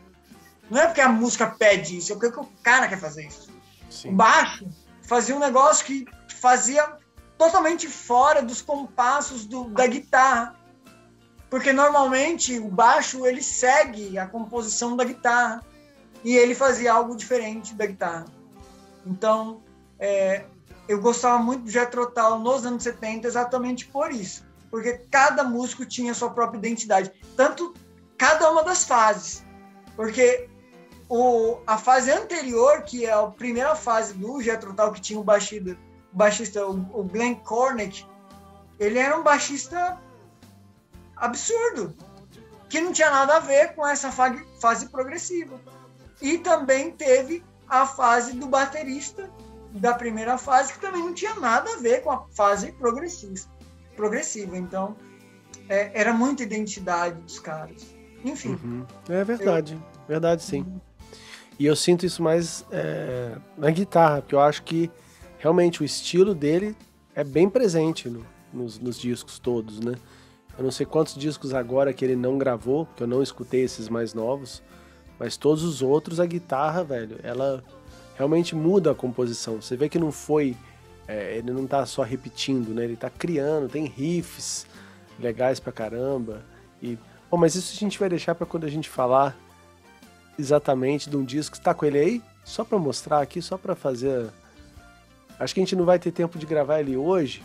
Não é porque a música pede isso, é porque o cara quer fazer isso. Sim. O baixo fazia um negócio que fazia totalmente fora dos compassos do, da guitarra. Porque normalmente o baixo ele segue a composição da guitarra e ele fazia algo diferente da guitarra. Então, é, eu gostava muito do Jethro Tull nos anos 70 exatamente por isso, porque cada músico tinha sua própria identidade, tanto cada uma das fases. Porque o, a fase anterior, que é a primeira fase do Jethro Tull, que tinha o baixista, o, baixista, o, o Glenn Cornick, ele era um baixista absurdo, que não tinha nada a ver com essa fase, fase progressiva. E também teve a fase do baterista da primeira fase, que também não tinha nada a ver com a fase progressista, progressiva. Então, é, era muita identidade dos caras. Enfim. Uhum. É verdade, eu... verdade sim. Uhum. E eu sinto isso mais é, na guitarra, porque eu acho que realmente o estilo dele é bem presente no, nos, nos discos todos, né? Eu não sei quantos discos agora que ele não gravou, que eu não escutei esses mais novos, mas todos os outros, a guitarra, velho, ela realmente muda a composição. Você vê que não foi. É, ele não tá só repetindo, né? Ele tá criando, tem riffs legais pra caramba. E, bom, mas isso a gente vai deixar para quando a gente falar exatamente de um disco. Você tá com ele aí? Só para mostrar aqui, só para fazer. Acho que a gente não vai ter tempo de gravar ele hoje,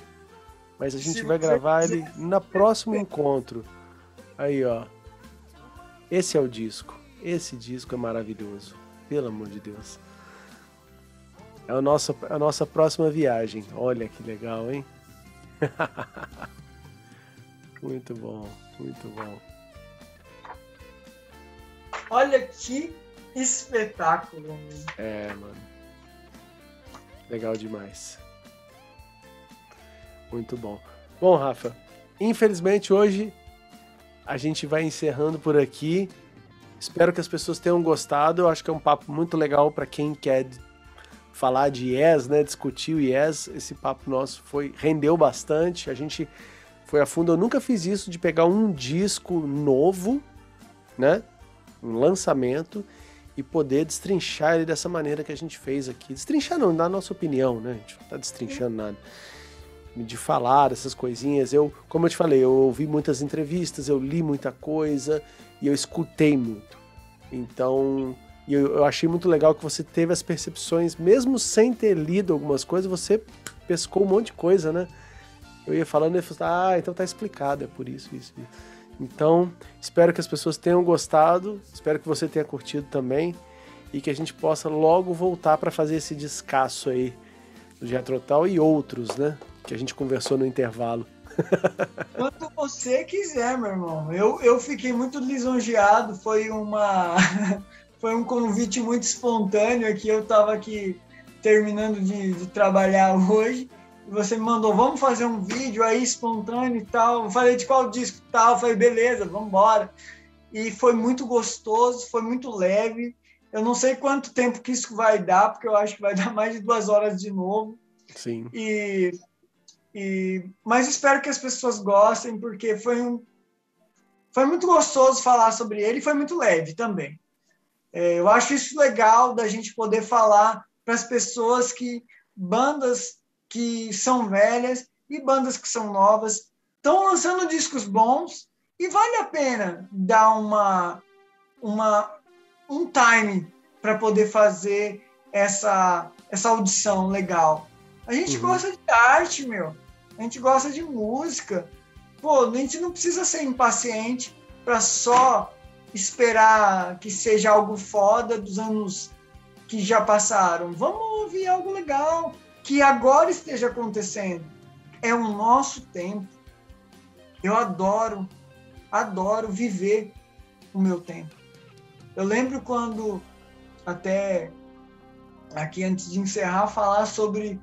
mas a gente vai gravar ele no próximo encontro. Aí, ó. Esse é o disco. Esse disco é maravilhoso. Pelo amor de Deus. É a nossa, a nossa próxima viagem. Olha que legal, hein? muito bom, muito bom. Olha que espetáculo. É, mano. Legal demais. Muito bom. Bom, Rafa, infelizmente hoje a gente vai encerrando por aqui. Espero que as pessoas tenham gostado. Eu acho que é um papo muito legal para quem quer falar de Yes, né? Discutir o Yes. Esse papo nosso foi rendeu bastante. A gente foi a fundo. Eu nunca fiz isso de pegar um disco novo, né? Um lançamento e poder destrinchar ele dessa maneira que a gente fez aqui. Destrinchar não, na nossa opinião, né? A gente não tá destrinchando nada de falar essas coisinhas. Eu, como eu te falei, eu ouvi muitas entrevistas, eu li muita coisa e eu escutei muito. Então, eu, eu achei muito legal que você teve as percepções, mesmo sem ter lido algumas coisas, você pescou um monte de coisa, né? Eu ia falando e falei, ah, então tá explicado, é por isso, isso, isso. Então, espero que as pessoas tenham gostado, espero que você tenha curtido também e que a gente possa logo voltar para fazer esse descasso aí do Jetrotal e outros, né? que a gente conversou no intervalo. Quando você quiser, meu irmão. Eu, eu fiquei muito lisonjeado. Foi uma foi um convite muito espontâneo aqui. Eu estava aqui terminando de, de, trabalhar hoje. E você me mandou, vamos fazer um vídeo aí espontâneo e tal. Eu falei de qual disco tal. Eu falei, beleza, vamos embora. E foi muito gostoso, foi muito leve. Eu não sei quanto tempo que isso vai dar, porque eu acho que vai dar mais de duas horas de novo. Sim. E e, mas espero que as pessoas gostem, porque foi, um, foi muito gostoso falar sobre ele e foi muito leve também. É, eu acho isso legal da gente poder falar para as pessoas que bandas que são velhas e bandas que são novas estão lançando discos bons e vale a pena dar uma, uma um time para poder fazer essa, essa audição legal. A gente uhum. gosta de arte, meu a gente gosta de música. Pô, a gente não precisa ser impaciente para só esperar que seja algo foda dos anos que já passaram. Vamos ouvir algo legal que agora esteja acontecendo. É o nosso tempo. Eu adoro, adoro viver o meu tempo. Eu lembro quando, até aqui antes de encerrar, falar sobre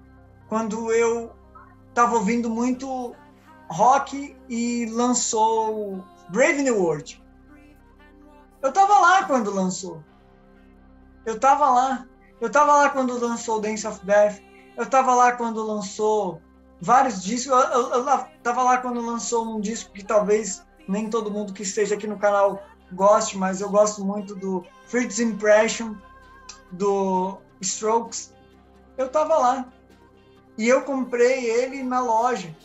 quando eu estava ouvindo muito rock e lançou Brave New World. Eu estava lá quando lançou. Eu estava lá. Eu estava lá quando lançou Dance of Death. Eu estava lá quando lançou vários discos. Eu, eu, eu tava lá quando lançou um disco que talvez nem todo mundo que esteja aqui no canal goste, mas eu gosto muito do First Impression, do Strokes. Eu estava lá. E eu comprei ele na loja.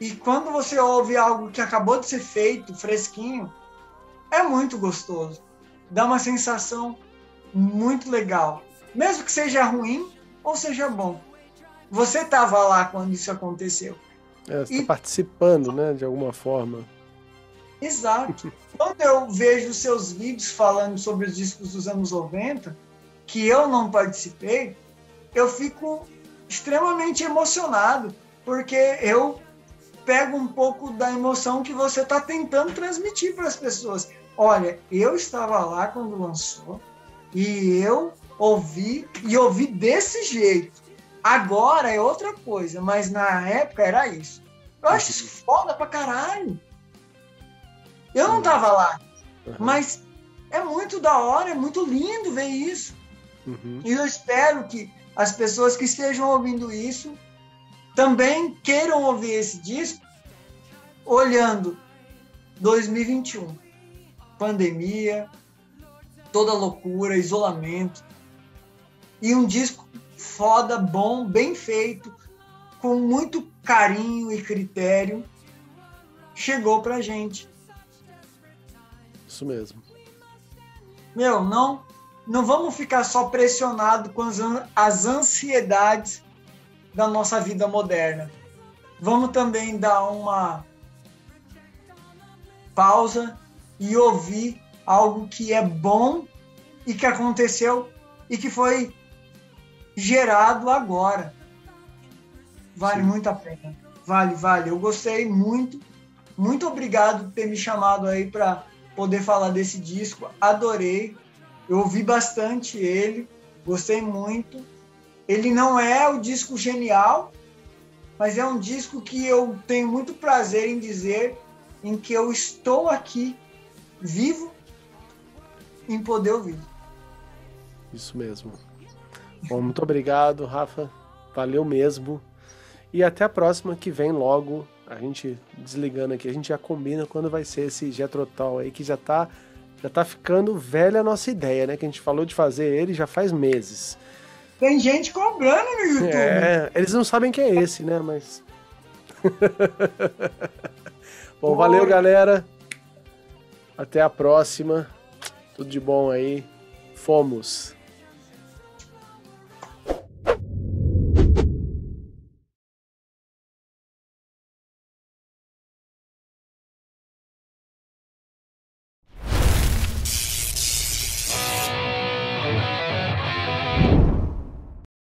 E quando você ouve algo que acabou de ser feito, fresquinho, é muito gostoso. Dá uma sensação muito legal. Mesmo que seja ruim ou seja bom. Você estava lá quando isso aconteceu. É, você está e... participando, né, de alguma forma. Exato. Quando eu vejo seus vídeos falando sobre os discos dos anos 90, que eu não participei, eu fico extremamente emocionado, porque eu pego um pouco da emoção que você está tentando transmitir para as pessoas. Olha, eu estava lá quando lançou e eu ouvi e ouvi desse jeito. Agora é outra coisa, mas na época era isso. Eu acho isso foda pra caralho. Eu não tava lá, mas é muito da hora, é muito lindo ver isso. Uhum. E eu espero que as pessoas que estejam ouvindo isso também queiram ouvir esse disco olhando 2021. Pandemia, toda loucura, isolamento. E um disco foda, bom, bem feito, com muito carinho e critério, chegou pra gente. Isso mesmo. Meu, não, não vamos ficar só pressionado com as, as ansiedades da nossa vida moderna. Vamos também dar uma pausa e ouvir algo que é bom e que aconteceu e que foi gerado agora. Vale Sim. muito a pena. Vale, vale. Eu gostei muito. Muito obrigado por ter me chamado aí para poder falar desse disco. Adorei. Eu ouvi bastante ele, gostei muito. Ele não é o disco genial, mas é um disco que eu tenho muito prazer em dizer em que eu estou aqui vivo em poder ouvir. Isso mesmo. Bom, muito obrigado, Rafa. Valeu mesmo. E até a próxima que vem logo a gente desligando aqui, a gente já combina quando vai ser esse Jetrotal aí, que já tá, já tá ficando velha a nossa ideia, né? Que a gente falou de fazer ele já faz meses. Tem gente cobrando no YouTube. É, eles não sabem que é esse, né? Mas. bom, Oi. valeu, galera. Até a próxima. Tudo de bom aí. Fomos.